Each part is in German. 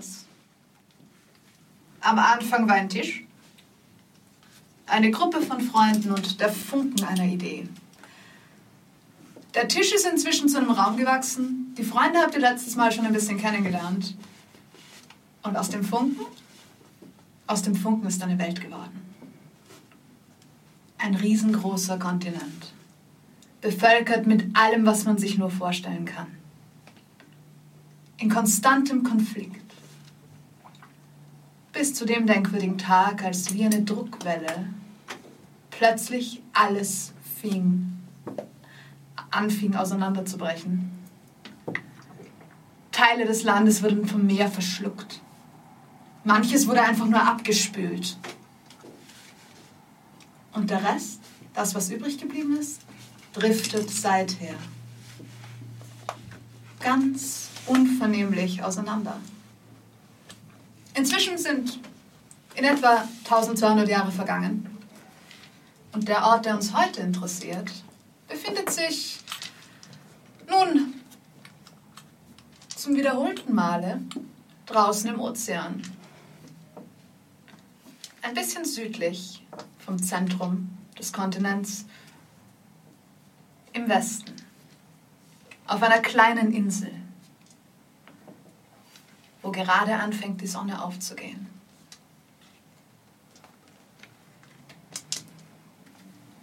Chaos. Am Anfang war ein Tisch, eine Gruppe von Freunden und der Funken einer Idee. Der Tisch ist inzwischen zu einem Raum gewachsen. Die Freunde habt ihr letztes Mal schon ein bisschen kennengelernt. Und aus dem Funken? Aus dem Funken ist eine Welt geworden. Ein riesengroßer Kontinent. Bevölkert mit allem, was man sich nur vorstellen kann. In konstantem Konflikt. Bis zu dem denkwürdigen Tag, als wie eine Druckwelle plötzlich alles fing, anfing auseinanderzubrechen. Teile des Landes wurden vom Meer verschluckt. Manches wurde einfach nur abgespült. Und der Rest, das, was übrig geblieben ist, driftet seither. Ganz unvernehmlich auseinander. Inzwischen sind in etwa 1200 Jahre vergangen. Und der Ort, der uns heute interessiert, befindet sich nun zum wiederholten Male draußen im Ozean. Ein bisschen südlich vom Zentrum des Kontinents im Westen, auf einer kleinen Insel, wo gerade anfängt die Sonne aufzugehen.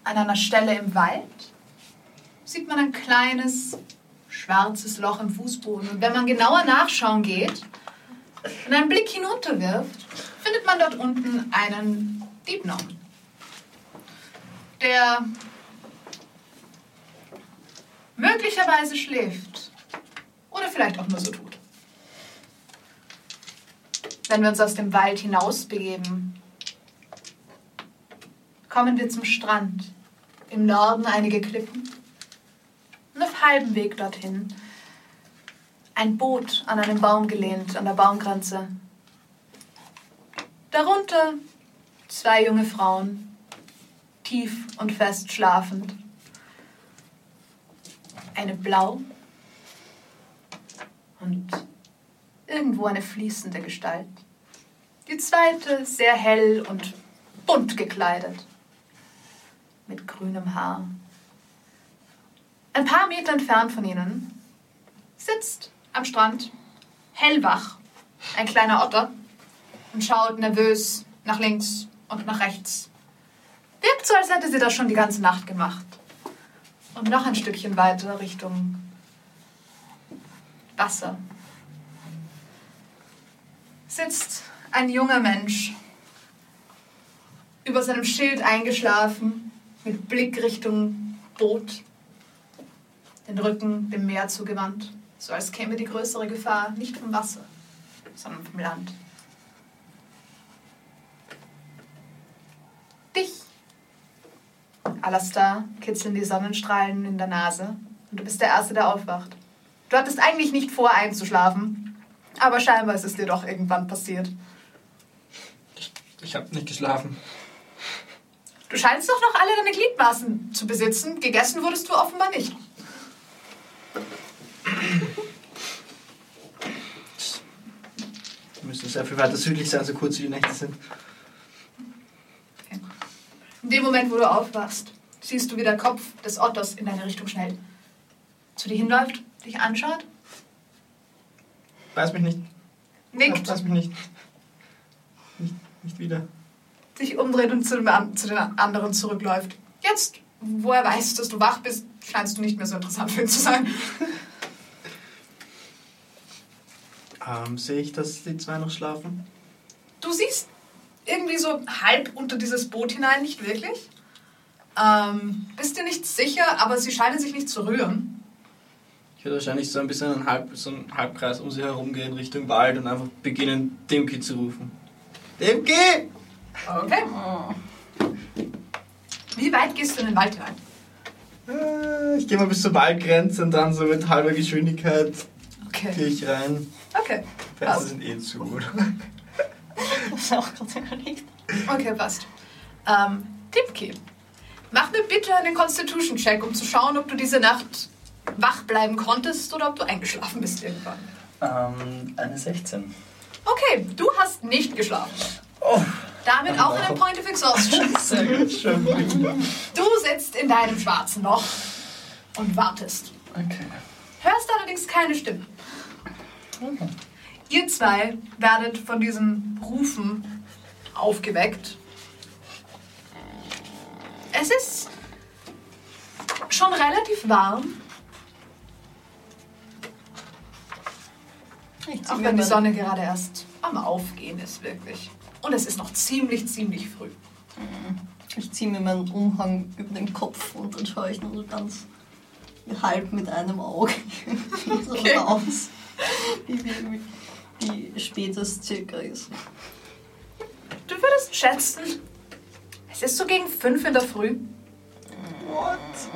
An einer Stelle im Wald sieht man ein kleines schwarzes Loch im Fußboden. Und wenn man genauer nachschauen geht und einen Blick hinunterwirft, findet man dort unten einen Diebnom, der möglicherweise schläft oder vielleicht auch nur so tut. Wenn wir uns aus dem Wald hinaus begeben, kommen wir zum Strand. Im Norden einige Klippen und auf halbem Weg dorthin ein Boot an einem Baum gelehnt, an der Baumgrenze. Darunter zwei junge Frauen, tief und fest schlafend. Eine blau und irgendwo eine fließende Gestalt. Die zweite sehr hell und bunt gekleidet, mit grünem Haar. Ein paar Meter entfernt von ihnen sitzt am Strand hellwach ein kleiner Otter und schaut nervös nach links und nach rechts. Wirkt so, als hätte sie das schon die ganze Nacht gemacht. Und noch ein Stückchen weiter Richtung Wasser sitzt ein junger Mensch über seinem Schild eingeschlafen, mit Blick Richtung Boot, den Rücken dem Meer zugewandt, so als käme die größere Gefahr nicht vom Wasser, sondern vom Land. Dich, Alastar, kitzeln die Sonnenstrahlen in der Nase und du bist der Erste, der aufwacht. Du hattest eigentlich nicht vor, einzuschlafen, aber scheinbar ist es dir doch irgendwann passiert. Ich habe nicht geschlafen. Du scheinst doch noch alle deine Gliedmaßen zu besitzen. Gegessen wurdest du offenbar nicht. Wir müssen sehr viel weiter südlich sein, so kurz wie die Nächte sind. In dem Moment, wo du aufwachst, siehst du, wie der Kopf des Otters in deine Richtung schnellt. Zu dir hinläuft, dich anschaut, Weiß mich nicht. nickt, Weiß mich nicht. Nicht, nicht wieder. sich umdreht und zu, dem, zu den anderen zurückläuft. Jetzt, wo er weiß, dass du wach bist, scheinst du nicht mehr so interessant für ihn zu sein. Ähm, sehe ich, dass die zwei noch schlafen? Du siehst irgendwie so halb unter dieses Boot hinein, nicht wirklich. Ähm, bist dir nicht sicher, aber sie scheinen sich nicht zu rühren. Würde wahrscheinlich so ein bisschen einen, Halb, so einen Halbkreis um sie herum gehen Richtung Wald und einfach beginnen, Dimki zu rufen. Dimki! Okay. Wie weit gehst du in den Wald hinein? Äh, Ich gehe mal bis zur Waldgrenze und dann so mit halber Geschwindigkeit gehe Okay. ich rein. Okay. Fenster Passt. sind eh zu, oder? Das ist auch gerade überlegt. Okay, passt. Ähm, Tipki, mach mir bitte einen Constitution-Check, um zu schauen, ob du diese Nacht wach bleiben konntest oder ob du eingeschlafen bist irgendwann. Ähm, eine 16. Okay, du hast nicht geschlafen. Oh, Damit auch einen Point of Exhaustion. Du sitzt in deinem schwarzen Loch und wartest. Okay. Hörst allerdings keine Stimmen. Ihr zwei werdet von diesen Rufen aufgeweckt. Es ist schon relativ warm, Ich zieh auch wenn die Sonne gerade erst am Aufgehen ist, wirklich. Und es ist noch ziemlich, ziemlich früh. Ich ziehe mir meinen Umhang über den Kopf und dann schaue ich nur so ganz halb mit einem Auge so Okay. raus, wie, wie, wie, wie spät es circa ist. Du würdest schätzen, es ist so gegen fünf in der Früh.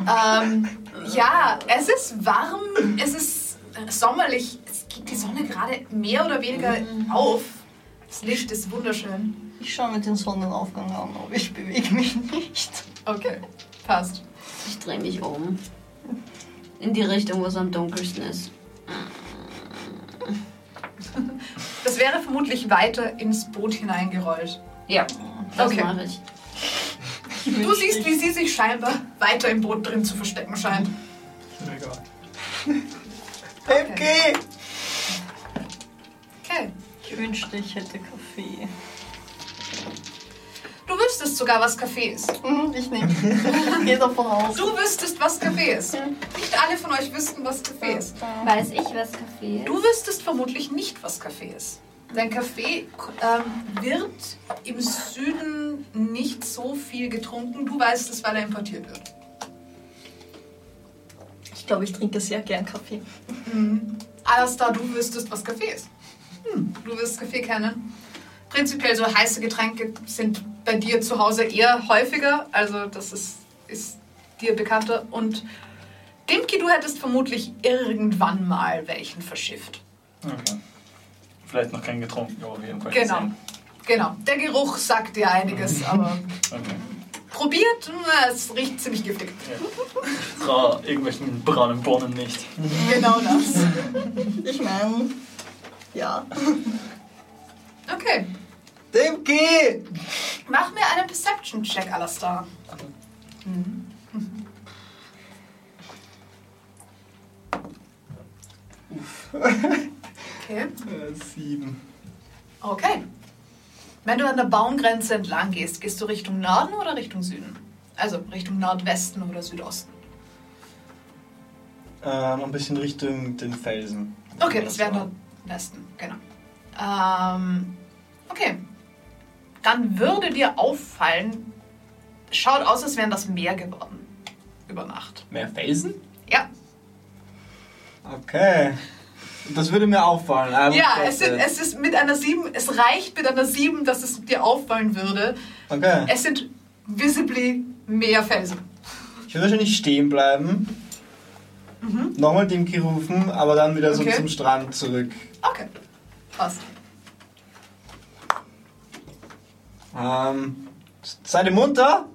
Ähm, ja, es ist warm, es ist sommerlich, geht die Sonne gerade mehr oder weniger auf. Das Licht ist wunderschön. Ich schaue mir den Sonnenaufgang an, aber ich bewege mich nicht. Okay, passt. Ich drehe mich um. In die Richtung, wo es am dunkelsten ist. Das wäre vermutlich weiter ins Boot hineingerollt. Ja, das Okay. mache ich. Du siehst, wie sie sich scheinbar weiter im Boot drin zu verstecken scheint. Okay. Okay. Ich wünschte, ich hätte Kaffee. Du wüsstest sogar, was Kaffee ist. Mhm, Ich nehme. Geh davon aus. Du wüsstest, was Kaffee ist. Nicht alle von euch wüssten, was Kaffee ist. Weiß ich, was Kaffee ist? Du wüsstest vermutlich nicht, was Kaffee ist. Denn Kaffee ähm, wird im Süden nicht so viel getrunken. Du weißt es, weil er importiert wird. Ich glaube, ich trinke sehr gern Kaffee. Alastar, du wüsstest, was Kaffee ist. Hm, du wirst Kaffee kennen. Prinzipiell so heiße Getränke sind bei dir zu Hause eher häufiger. Also das ist, ist dir bekannter. Und Dimki, du hättest vermutlich irgendwann mal welchen verschifft. okay. Vielleicht noch keinen getrunken, aber jeden Fall Genau. gesehen. Genau. Der Geruch sagt dir einiges, aber Okay. probiert, na, es riecht ziemlich giftig. Ich traue irgendwelchen braunen Bohnen nicht. Genau das. Ich meine, ja. Okay. Dimki! Mach mir einen Perception-Check, Alastar. Okay. Äh, sieben. Okay. Wenn du an der Baumgrenze entlang gehst, gehst du Richtung Norden oder Richtung Süden? Also Richtung Nordwesten oder Südosten? Ähm, ein bisschen Richtung den Felsen. Okay, das wäre Nordwesten, genau. Ähm, okay. Dann würde dir auffallen, schaut aus, als wären das Meer geworden. Über Nacht. Mehr Felsen? Ja, Okay. Das würde mir auffallen. aber ja ich es, sind, dachte- es ist mit einer 7, es reicht mit einer 7, dass es dir auffallen würde. Okay. Es sind visibly mehr Felsen. Ich würde wahrscheinlich stehen bleiben. Nochmal Dimki rufen, aber dann wieder so Okay. zum Strand zurück. Okay, passt. Ähm, seid ihr munter?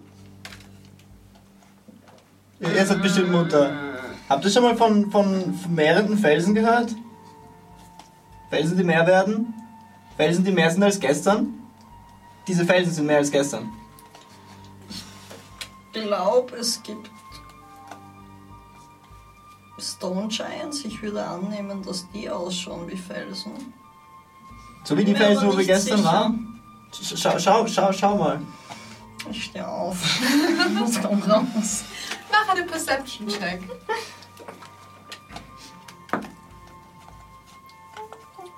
Ihr, ihr seid bestimmt munter. Habt ihr schon mal von, von mehrenden Felsen gehört? Felsen, die mehr werden? Felsen, die mehr sind als gestern? Diese Felsen sind mehr als gestern. Ich glaube, es gibt Stone Giants. Ich würde annehmen, dass die ausschauen wie Felsen. So wie die Felsen, wo wir gestern sicher. waren? Schau, schau, schau, schau mal. Ich stehe auf. Was kommt raus? Mach einen Perception-Check.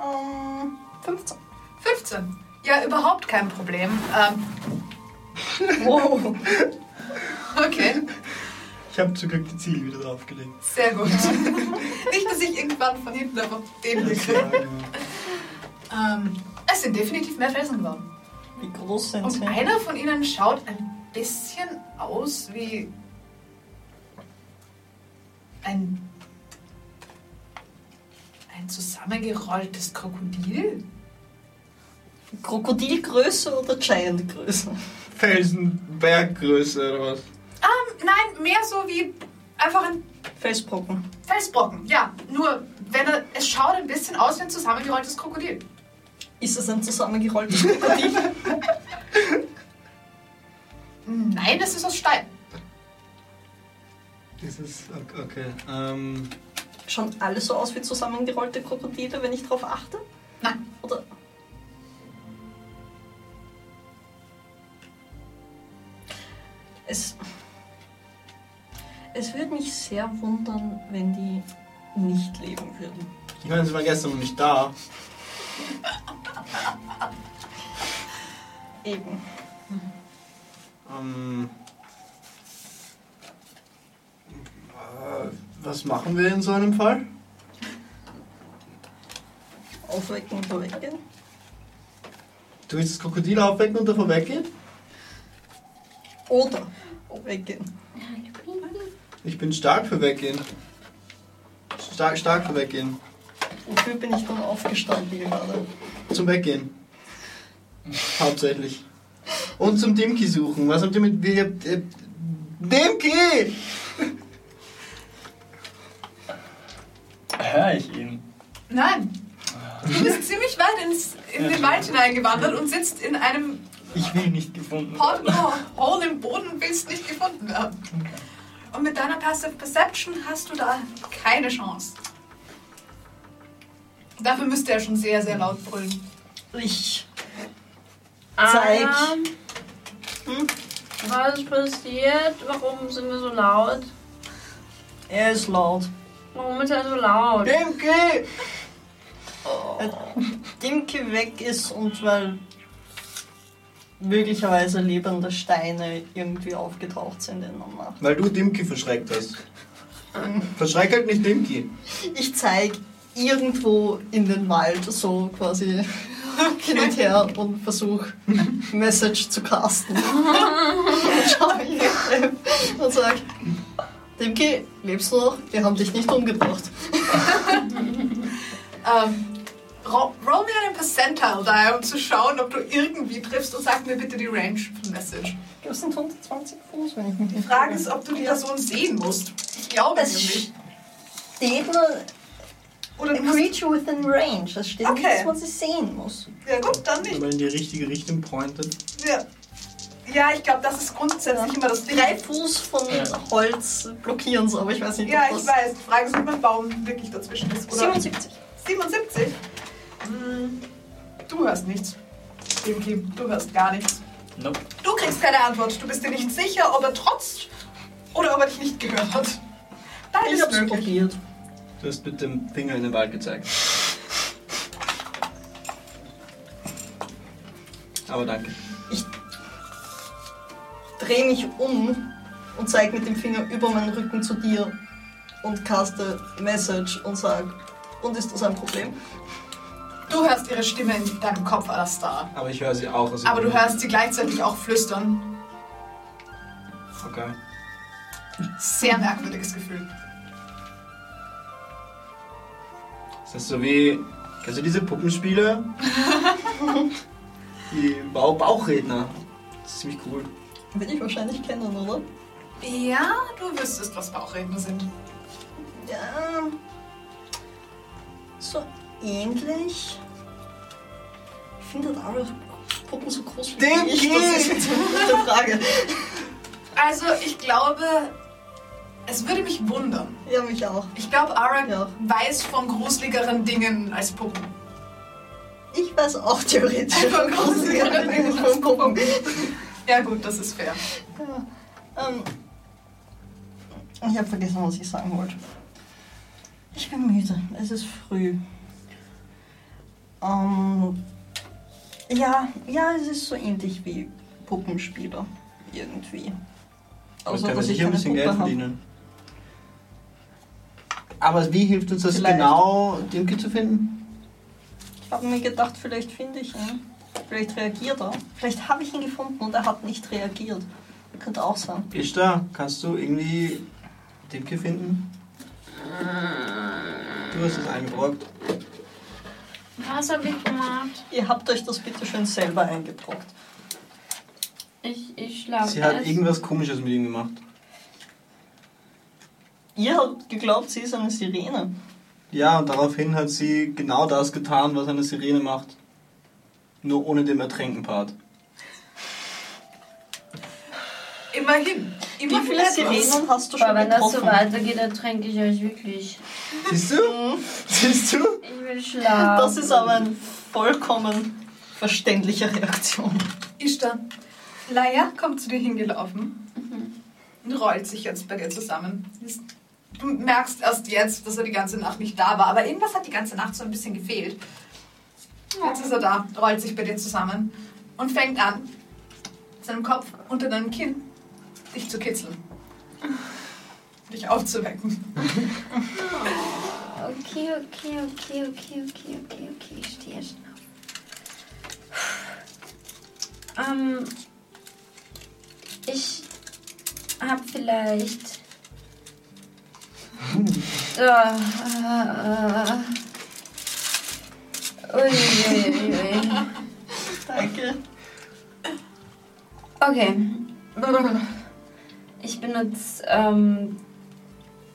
Ähm, 15. 15. Ja, überhaupt kein Problem. Ähm, Wow. okay, Ich habe zum Glück die Ziele wieder draufgelegt. sehr gut. Nicht, dass ich irgendwann von hinten einfach den hier kriege. Ähm, es sind definitiv mehr Felsen geworden. Wie groß sind Und sie? einer von ihnen schaut ein bisschen aus wie ein, ein zusammengerolltes Krokodil. Krokodilgröße oder Giantgröße? Felsen, Berggröße oder was? Ähm, nein, mehr so wie einfach ein Felsbrocken. Felsbrocken, ja. Nur, wenn er, es schaut ein bisschen aus wie ein zusammengerolltes Krokodil. Ist es ein zusammengerolltes Krokodil? Nein, es ist aus Stein. Das ist. Okay. Ähm, Schauen alle so aus wie zusammengerollte Krokodile, wenn ich drauf achte? Nein. Oder? Es. Es würde mich sehr wundern, wenn die nicht leben würden. ich meine, sie war gestern noch nicht da. Eben. Ähm, äh, was machen wir in so einem Fall? Aufwecken und weggehen. Du willst das Krokodil aufwecken und davon weggehen? Oder weggehen. Ich bin stark für weggehen. Stark, stark für weggehen. Wofür bin ich dann aufgestanden gerade? Zum Weggehen. Hauptsächlich. Und zum Dimki suchen. Was habt ihr mit. Habt ihr- Dimki! Hör ich ihn? Nein. Du bist ziemlich weit ins, in den Wald hineingewandert und sitzt in einem Ich will nicht gefunden Hole werden. Hole im Boden willst nicht gefunden werden. Und mit deiner Passive Perception hast du da keine Chance. Dafür müsste er schon sehr, sehr laut brüllen. Ich Zeig. Ah, Was ist passiert? Warum sind wir so laut? Er ist laut. Warum ist er so laut? Dimki! Weil Dimki weg ist und weil möglicherweise lebende Steine irgendwie aufgetaucht sind in der Nacht. Weil du Dimki verschreckt hast. Verschreck halt nicht Dimki. Ich zeig irgendwo in den Wald so quasi hin und her und versuche Message zu casten. und schau mich und sag, Dimki, lebst du noch? Wir haben dich nicht umgebracht. Ähm, roll mir einen Percentile da, um zu schauen, ob du irgendwie triffst und sag mir bitte die Range von Message. Das sind 120 Fuß, wenn ich mich Die nicht Frage ist, ob du die Person sehen musst. Ich glaube Es nämlich. steht nur Oder a du musst, creature within range. Es steht Okay. nicht, dass man sie sehen muss. Ja gut, dann nicht. Aber in die richtige Richtung pointet. Ja, ja ich glaube, das ist grundsätzlich immer das Ding. Drei Fuß von Holz blockieren es, aber ich weiß nicht, Ja, ob ich das... weiß. Die Frage ist, ob mein Baum wirklich dazwischen ist. Oder 77. 77? Hm, Du hörst nichts. Dimki, du hörst gar nichts. Nope. Du kriegst keine Antwort. Du bist dir nicht sicher, ob er trotz oder ob er dich nicht gehört hat. Beides Ich hab's möglich. probiert. Du hast mit dem Finger in den Wald gezeigt. Aber danke. Dreh mich um und zeig mit dem Finger über meinen Rücken zu dir und caste Message und sag, und ist das ein Problem? Du hörst ihre Stimme in deinem Kopf, Alastar. Aber ich höre sie auch. Also Aber du hörst sie gleichzeitig auch flüstern. Okay. Sehr merkwürdiges Gefühl. Ist das so wie. Kennst du diese Puppenspiele? die Bau Bauchredner. Das ist ziemlich cool. Will ich wahrscheinlich kennen, oder? Ja, du wüsstest, was Bauchredner sind. Ja. So ähnlich. Ich finde Dara Puppen so groß wie Dem ich. Das ist jetzt eine gute Frage. Also, ich glaube, es würde mich wundern. Ja, mich auch. Ich glaube, Arak Ja. weiß von gruseligeren Dingen als Puppen. Ich weiß auch theoretisch Von gruseligeren Dingen von Puppen. Ja, gut, das ist fair. Ja. Ähm, ich habe vergessen, was ich sagen wollte. Ich bin müde. Es ist früh. Ähm, ja, ja, es ist so ähnlich wie Puppenspieler. Irgendwie. Aber Außer, können wir dass ich sicher ein bisschen Puppe Geld verdienen. Aber wie hilft uns das Vielleicht. genau, Dimki zu finden? Ich habe mir gedacht, vielleicht finde ich ihn. Vielleicht reagiert er. Vielleicht habe ich ihn gefunden und er hat nicht reagiert. Könnte auch sein. Ishtar, kannst du irgendwie Dimki finden? Du hast es eingebrockt. Was habe ich gemacht? Ihr habt euch das bitte schön selber eingebrockt. Ich, ich schlafe Sie hat irgendwas komisches mit ihm gemacht. Ihr habt geglaubt, sie ist eine Sirene. Ja, und daraufhin hat sie genau das getan, was eine Sirene macht. Nur ohne den Ertränken-Part. Immerhin. Wie Immerhin viele. Sirenen hast du schon wenn das so weitergeht, ertränke ich euch wirklich. Siehst du? Siehst du? Ich will schlafen. Das ist aber eine vollkommen verständliche Reaktion. Ishtar, Laia kommt zu dir hingelaufen und rollt sich jetzt bei dir zusammen. Ist- Du merkst erst jetzt, dass er die ganze Nacht nicht da war, aber irgendwas hat die ganze Nacht so ein bisschen gefehlt. Jetzt ist er da, rollt sich bei dir zusammen und fängt an, seinem Kopf unter deinem Kinn dich zu kitzeln. Dich aufzuwecken. Okay, okay, okay, okay, okay, okay, okay, ich stehe schon auf. Ähm, ich hab vielleicht. äh, äh, ui, ui, ui, ui. Danke. Okay. Ich benutze, ähm,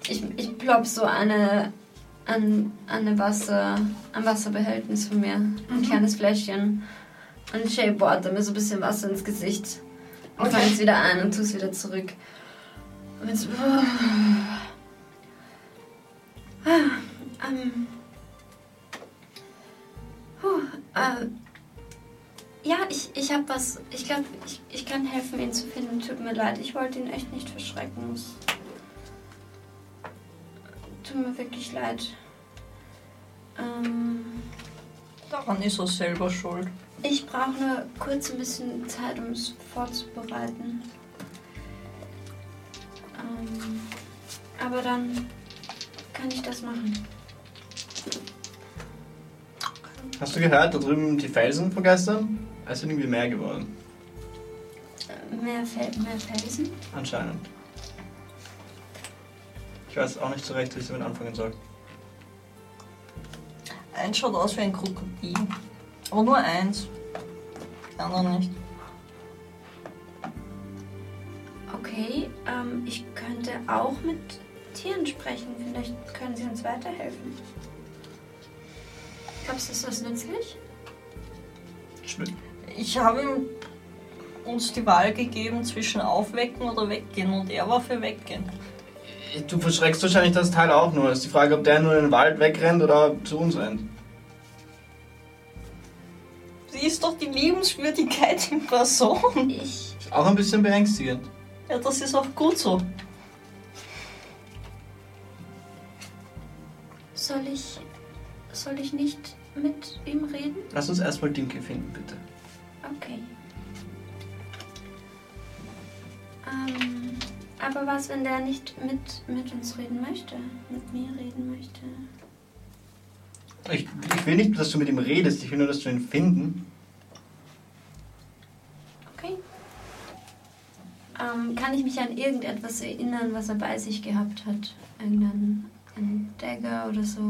ich, ich plopp so eine, an, an eine Wasser, ein Wasserbehältnis von mir. Ein kleines Fläschchen. Und shapewater mir so ein bisschen Wasser ins Gesicht. Und Okay. fange es wieder ein und tue es wieder zurück. Und jetzt, ähm, puh, äh, ja, ich, ich habe was. Ich glaube, ich, ich kann helfen, ihn zu finden. Tut mir leid, ich wollte ihn echt nicht verschrecken. Es Tut mir wirklich leid. Ähm, Daran ist er selber schuld. ich brauche nur kurz ein bisschen Zeit, um es vorzubereiten. Ähm, aber dann kann ich das machen. Hast du gehört, da drüben die Felsen von gestern? Es sind irgendwie mehr geworden. Mehr, Fel mehr Felsen? Anscheinend. Ich weiß auch nicht so recht, wie ich damit anfangen soll. Eins schaut aus wie ein Krokodil. Aber nur eins. Die anderen nicht. Okay, ähm, ich könnte auch mit Tieren sprechen. Vielleicht können sie uns weiterhelfen. Glaubst du, ist das nützlich? Schmidt. Ich habe ihm uns die Wahl gegeben zwischen aufwecken oder weggehen und er war für weggehen. Du verschreckst wahrscheinlich das Teil auch nur. Ist die Frage, ob der nur in den Wald wegrennt oder zu uns rennt. Sie ist doch die Liebenswürdigkeit in Person. Ich. Ist auch ein bisschen beängstigend. Ja, das ist auch gut so. Soll ich. Soll ich nicht mit ihm reden? Lass uns erstmal Dinke finden, bitte. Okay. Ähm, aber was, wenn der nicht mit, mit uns reden möchte? Mit mir reden möchte? Ich, ich will nicht, dass du mit ihm redest, ich will nur, dass du ihn finden. Okay. Ähm, kann ich mich an irgendetwas erinnern, was er bei sich gehabt hat? Irgendein ein Dagger oder so?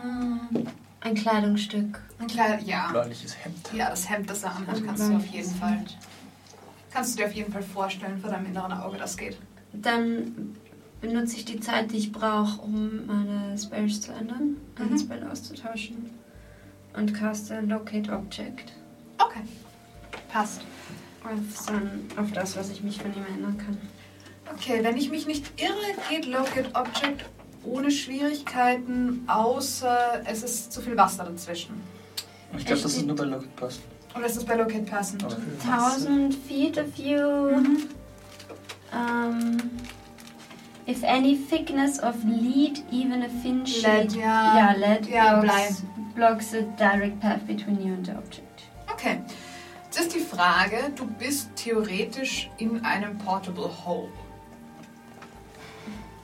Hm, Ein Kleidungsstück? Ein kleiner, ja. Bläuliches Hemd. Ja, das Hemd, das er anhat, kannst du auf jeden Fall. Kannst du dir auf jeden Fall vorstellen, vor deinem inneren Auge das geht. Dann benutze ich die Zeit, die ich brauche, um meine Spells zu ändern, einen Mhm. Spell auszutauschen. Und caste Locate Object. Okay. Passt. Auf, sein, auf das, was ich mich von ihm erinnern kann. Okay, wenn ich mich nicht irre, geht Locate Object ohne Schwierigkeiten, außer es ist zu viel Wasser dazwischen. Ich glaube, das ist nur bei Locket Pass. Oder ist das bei Locate passend? Aber 1000 feet of you. Mhm. Um, if any thickness of lead, even a thin shade. Lead, ja. Ja, lead Ja, blocks, blocks the direct path between you and the object. Okay. Jetzt ist die Frage, du bist theoretisch in einem Portable Hole.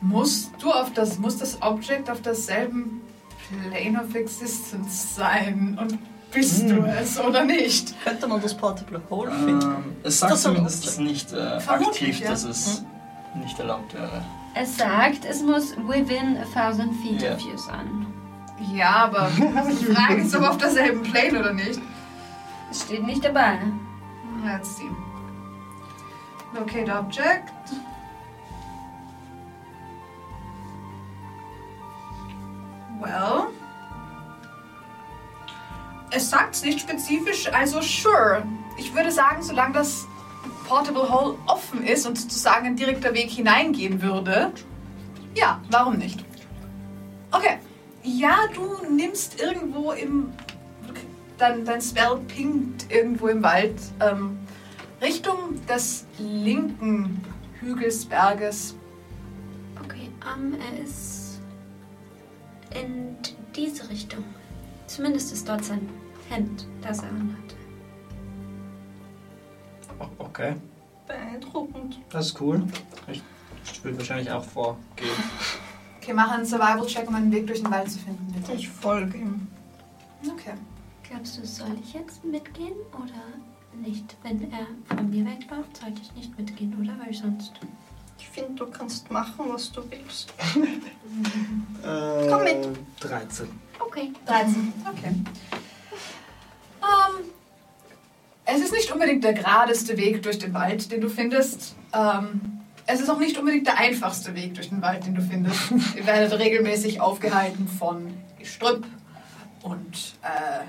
Musst du auf das, muss das Object auf derselben Plane of Existence sein? Und bist hm. du es oder nicht? Könnte man das Portable Whole finden? Ähm, es sagt das zumindest, dass nicht äh, aktiv, ja. dass es hm. nicht erlaubt wäre. Es sagt, es muss within a thousand feet yeah. of you sein. Ja, aber die Frage ist, ob auf derselben Plane oder nicht. Es steht nicht dabei. Ne? Let's see. Locate Object. Well. Es sagt's nicht spezifisch, also sure. Ich würde sagen, solange das Portable Hole offen ist und sozusagen ein direkter Weg hineingehen würde, ja, warum nicht? Okay. Ja, du nimmst irgendwo im. Dein, dein Spell pinkt irgendwo im Wald ähm, Richtung des linken Hügels, Berges. Okay, ähm, er ist in diese Richtung. Zumindest ist dort sein Hemd, das er anhat. Oh, Okay, Beeindruckend. das ist cool. Ich würde wahrscheinlich auch vorgehen. Okay, mach einen Survival-Check, um einen Weg durch den Wald zu finden, bitte. Ich folge ihm. Okay. Glaubst du, soll ich jetzt mitgehen oder nicht? Wenn er von mir wegläuft, sollte ich nicht mitgehen, oder? Weil sonst. Ich finde, du kannst machen, was du willst. Äh, Komm mit. 13. Okay. 13. Okay. Ähm, es ist nicht unbedingt der geradeste Weg durch den Wald, den du findest. Ähm, es ist auch nicht unbedingt der einfachste Weg durch den Wald, den du findest. Ihr werdet regelmäßig aufgehalten von Gestrüpp und äh,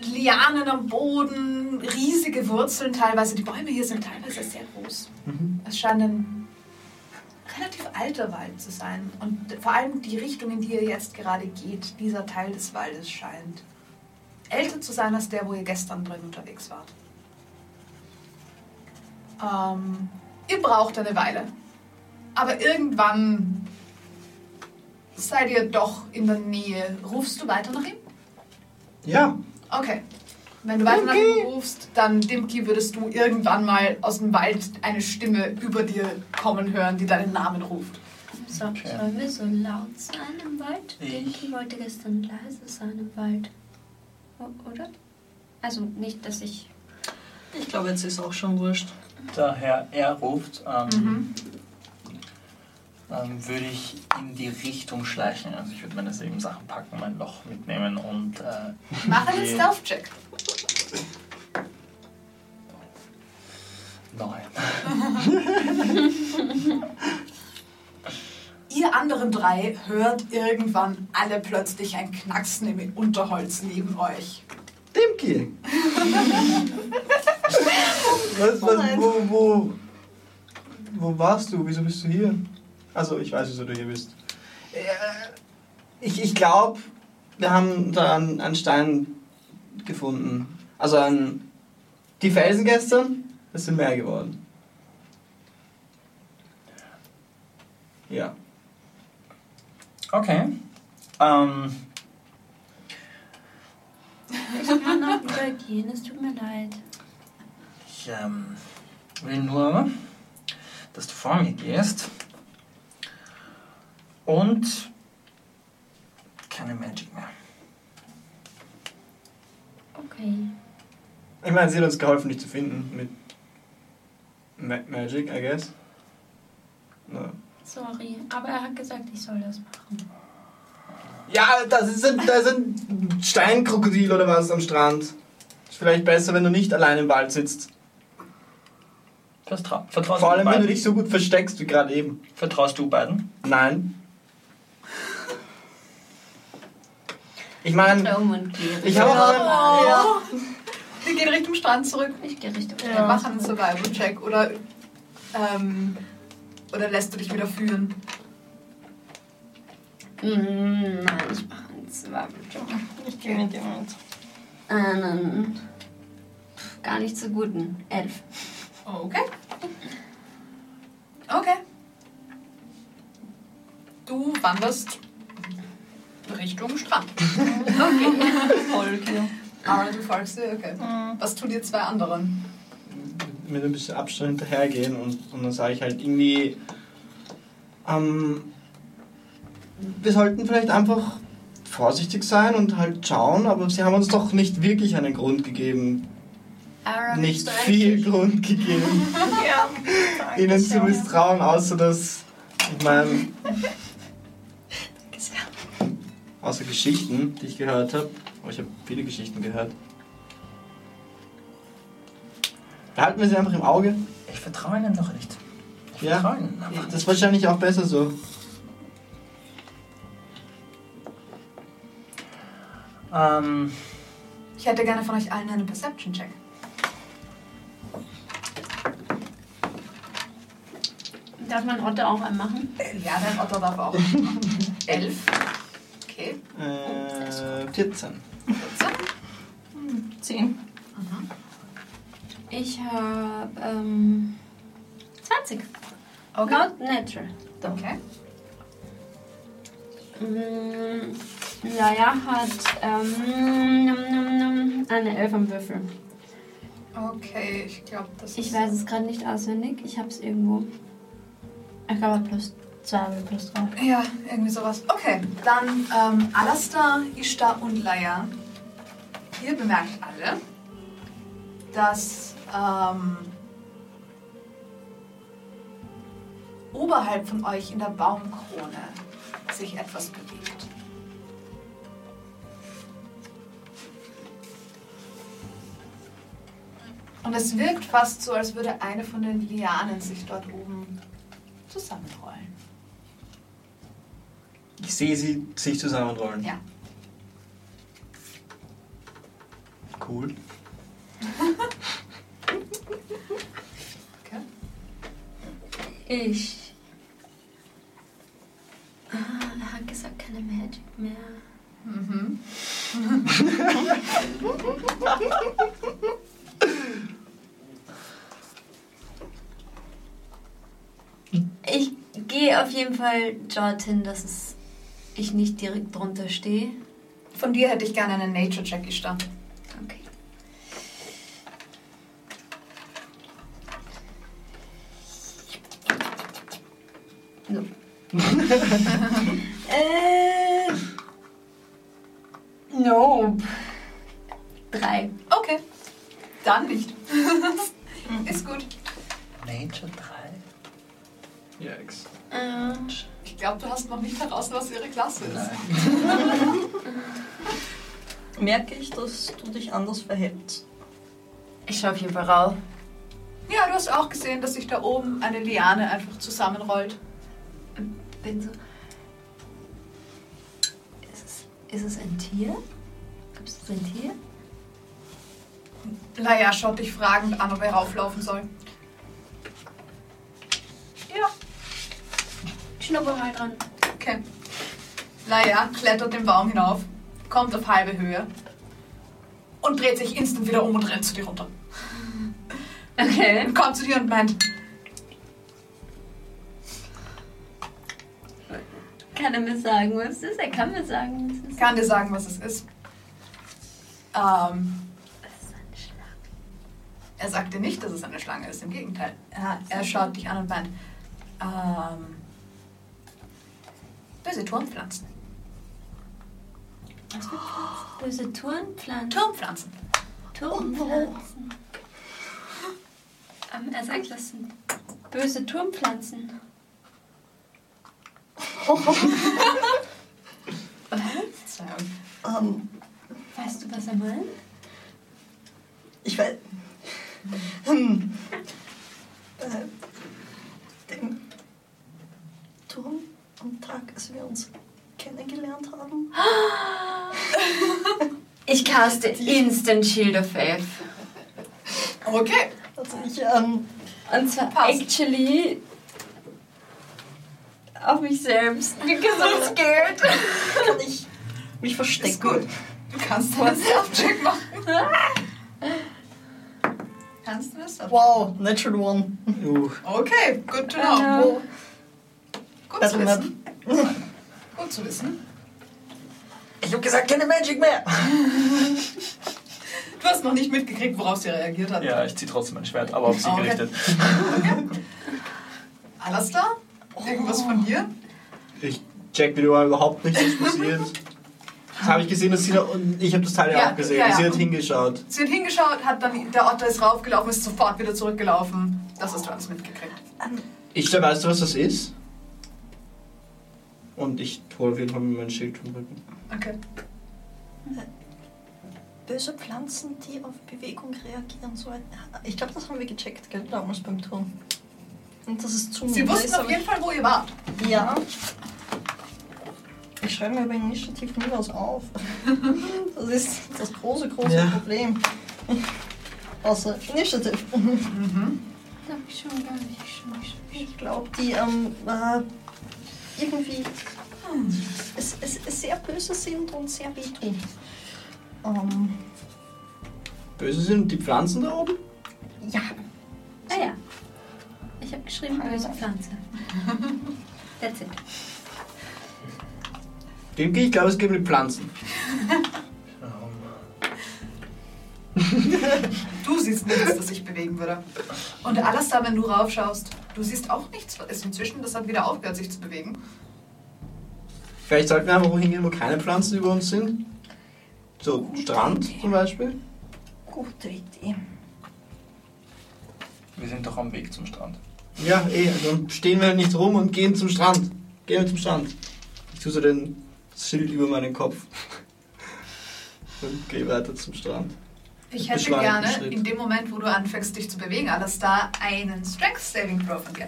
Lianen am Boden, riesige Wurzeln teilweise. Die Bäume hier sind teilweise sehr groß. Mhm. Es scheint ein relativ alter Wald zu sein. Und vor allem die Richtung, in die ihr jetzt gerade geht, dieser Teil des Waldes scheint älter zu sein als der, wo ihr gestern drin unterwegs wart. Ähm, ihr braucht eine Weile. Aber irgendwann seid ihr doch in der Nähe. Rufst du weiter nach ihm? Ja, Okay. Wenn du weiter nach ihm rufst, dann, Dimki, würdest du irgendwann mal aus dem Wald eine Stimme über dir kommen hören, die deinen Namen ruft. So, Okay. sollen wir so laut sein im Wald? Ich- Dinky wollte gestern leise sein im Wald. O- Oder? Also nicht, dass ich. Ich glaube, jetzt ist auch schon wurscht. Daher er ruft, ähm, Mhm. ähm, würde ich in die Richtung schleichen. Also ich würde meine sieben Sachen packen, mein Loch mitnehmen und äh, Mach einen Stealth-Check. Nein. Ihr anderen drei hört irgendwann alle plötzlich ein Knacksen im Unterholz neben euch. Dimki. was, was, wo, wo, wo warst du? Wieso bist du hier? Also, ich weiß, wieso du hier bist. Äh, Ich, ich glaube, wir haben da einen, einen Stein gefunden. Also ein, die Felsen gestern, das sind mehr geworden. Ja. Okay. Ähm, Ich kann auch wieder gehen, es tut mir leid. ich ähm, will nur, dass du vor mir gehst und keine Magic mehr. Okay. Ich meine, sie hat uns geholfen, dich zu finden mit Ma Magic, I guess. No. Sorry, aber er hat gesagt, ich soll das machen. Ja, das sind, da sind Steinkrokodil oder was am Strand. Ist vielleicht besser, wenn du nicht allein im Wald sitzt. Vertrau vertraust, Vor allem, du wenn du beiden? dich so gut versteckst wie gerade eben. vertraust du beiden? Nein. Ich meine, ich habe auch Oh. Ja. Wir gehen Richtung Strand zurück. Ich gehe Richtung Wir Ja. machen einen Survival-Check oder, ähm, oder lässt du dich wieder führen? Mm, Nein, ich mache einen Survival-Job. Ich gehe mit dir mit. Einen pff, gar nicht so guten. Elf. Okay. Okay. Du wanderst Richtung Strand. Folge. Aber du folgst dir, okay. Mhm. Was tun die zwei anderen? mit ein bisschen Abstand hinterhergehen und, und dann sage ich halt irgendwie, ähm, wir sollten vielleicht einfach vorsichtig sein und halt schauen, aber sie haben uns doch nicht wirklich einen Grund gegeben, Ara, nicht viel Grund gegeben, Ja. ihnen zu misstrauen, außer dass, ich meine, Danke sehr. außer Geschichten, die ich gehört habe, aber ich habe viele Geschichten gehört. Behalten wir sie einfach im Auge. Ich vertraue ihnen noch nicht. Ja. Gefallen. Das ist wahrscheinlich auch besser so. Ähm, Ich hätte gerne von euch allen einen Perception-Check. Darf man Otte auch anmachen? Ja, dein Otto darf auch. Elf. Okay. Äh, 14. 14. Zehn. Ich habe ähm, 20. Okay. Not natural. Doch. Okay. Mm, Laia hat ähm, num, eine Elf am Würfel. Okay, ich glaube, das Ich ist... weiß es gerade nicht auswendig. Ich habe es irgendwo. Ich glaube plus 2 oder plus 3. Ja, irgendwie sowas. Okay, dann ähm, Alastair, Ishtar und Laia. Ihr bemerkt alle, dass ähm, oberhalb von euch in der Baumkrone sich etwas bewegt. Und es wirkt fast so, als würde eine von den Lianen sich dort oben zusammenrollen. Ich sehe sie sich zusammenrollen. Ja. Cool. Okay. Ich. Ah, er hat gesagt, keine Magic mehr. Mhm. Ich gehe auf jeden Fall dorthin, dass es ich nicht direkt drunter stehe. Von dir hätte ich gerne einen Nature-Check gestartet. Okay. No. äh. Nope. Drei. Okay. Dann nicht. Ist gut. Nature 3? Yikes. Äh, Ich glaube, du hast noch nicht heraus, was ihre Klasse ist. Nein. Merke ich, dass du dich anders verhältst? ich schaue auf jeden Fall rauf. Ja, du hast auch gesehen, dass sich da oben eine Liane einfach zusammenrollt. Bin so. Ist es, ist es ein Tier? Gibt es ein Tier? Laia schaut dich fragend an, ob er rauflaufen soll. Schnupper mal dran. okay. Laia klettert den Baum hinauf, kommt auf halbe Höhe und dreht sich instant wieder um und rennt zu dir runter. Okay. Und kommt zu dir und meint, Kann er mir sagen, was es ist? Er kann mir sagen, was es ist. kann dir sagen, was es ist. Ähm. Er sagt dir nicht, dass es eine Schlange ist, im Gegenteil. Er, er schaut dich an und meint, ähm, böse Turmpflanzen. Was für Pflanzen? Böse Turnpflanzen. Turmpflanzen. Turmpflanzen. Ähm, er sagt, das sind böse Turmpflanzen. Was? Ähm, Weißt du, was er meint? ich weiß. Hm. Äh, den Turm am Tag, als wir uns kennengelernt haben. Ich caste Instant Shield of Faith. Okay. Also ich, ähm, Und zwar Passt. actually auf mich selbst. Because I'm scared. kann ich mich verstecken. Ist gut. Du kannst mal einen Self-Check machen. kannst du das? Wow, Natural One. Okay, good to I know. Gut zu wissen. Gut zu wissen. Ich hab gesagt, keine Magic mehr! Du hast noch nicht mitgekriegt, worauf sie reagiert hat. Ja, ich ziehe trotzdem mein Schwert, aber auf sie Okay. gerichtet. Alastair? Irgendwas von dir? ich check wieder überhaupt nicht, was passiert. Das habe ich gesehen, dass sie da unten. Ich habe das Teil ja, Ja, auch gesehen. ja, ja. Sie hat hingeschaut. Sie hat hingeschaut, hat dann, der Otter ist raufgelaufen, ist sofort wieder zurückgelaufen. Das hast du alles mitgekriegt. Ich glaube, weißt du, was das ist? Und ich hole auf jeden Fall mein Schild vom Rücken. Okay. Böse Pflanzen, die auf Bewegung reagieren. So ein, ich glaube, das haben wir gecheckt, gell, damals beim Turm. Und das ist zu Sie wussten auf jeden Fall, wo ihr wart. Ja. Ich schreibe mir bei Initiativ nie was auf. Das ist das große, große Ja. Problem. Außer Initiative. Glaub ich glaube, die ähm, irgendwie es, es, es sehr böse sind und sehr wehtun. Ähm, Böse sind die Pflanzen da oben? ja, Ah ja. Ich habe geschrieben, böse Pflanze. That's it. Demke, ich glaube, es geht um die Pflanzen. Du siehst nichts, das sich bewegen würde. Und Alastair, wenn du raufschaust, du siehst auch nichts. Ist inzwischen, das hat wieder aufgehört, sich zu bewegen. Vielleicht sollten wir einfach wohin gehen, wo keine Pflanzen über uns sind. So, Strand zum Beispiel. gute Idee. Wir sind doch am Weg zum Strand. Ja, eh, dann stehen wir nicht rum und gehen zum Strand. Gehen wir zum Strand. Ich tue so den Schild über meinen Kopf. Und gehe weiter zum Strand. Ich hätte gerne, Schritt. in dem Moment, wo du anfängst, dich zu bewegen, Alastair, einen Strength Saving Throw von dir.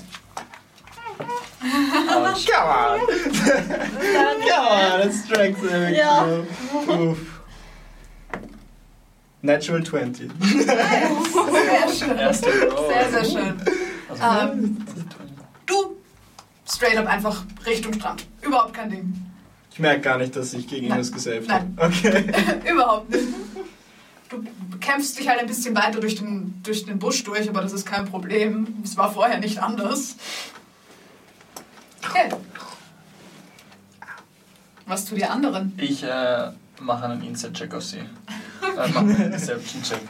Aber Come on! Come on, strength saving Ja. throw. Uff. Natural 20. Sehr schön. Sehr, sehr schön. Also, Ähm, du, straight up einfach Richtung Strand. Überhaupt kein Ding. Ich merke gar nicht, dass ich gegen Nein. Ines gesaved Nein. habe. Okay. Überhaupt nicht. Du kämpfst dich halt ein bisschen weiter durch den, durch den Busch durch, aber das ist kein Problem. Es war vorher nicht anders. Okay. Was tun die anderen? ich äh, mache einen Inside-Check auf sie. Äh, mache einen Deception-Check.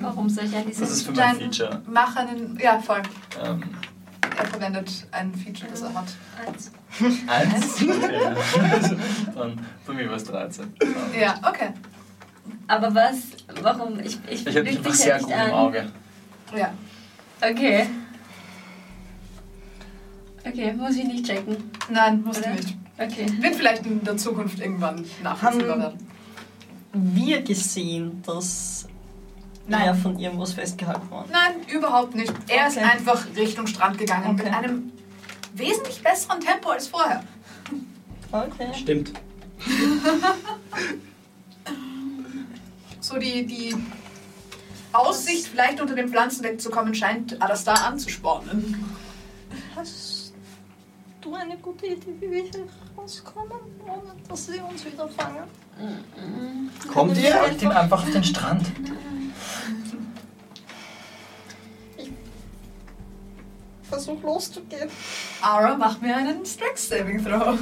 Warum soll ich an Das ist für mein Feature. Mach einen. Ja, voll. Ähm, Er verwendet ein Feature, das er hat. Eins. eins. Okay. Dann bei mir war es 13. Ja, okay. Aber was? Warum? Ich, ich, Ich habe dich sehr ja gut nicht im an. Auge. Ja. Okay. Okay, muss ich nicht checken. Nein, musst du nicht. Okay. Wird vielleicht in der Zukunft irgendwann nachvollziehbar Haben- werden. Wir gesehen, dass Nein. er von irgendwas festgehalten war. Nein, überhaupt nicht. Er ist Okay. einfach Richtung Strand gegangen mit Okay. einem wesentlich besseren Tempo als vorher. Okay. Stimmt. So die, die Aussicht, vielleicht unter dem Pflanzendeck zu kommen, scheint Alastar anzuspornen. Hast du eine gute Idee, wie wir hier rauskommen, ohne dass sie uns wieder fangen? Kommt ihr? Folgt ihm einfach auf den Strand. Versuch loszugehen. Ara, mach mir einen Strength Saving Throw.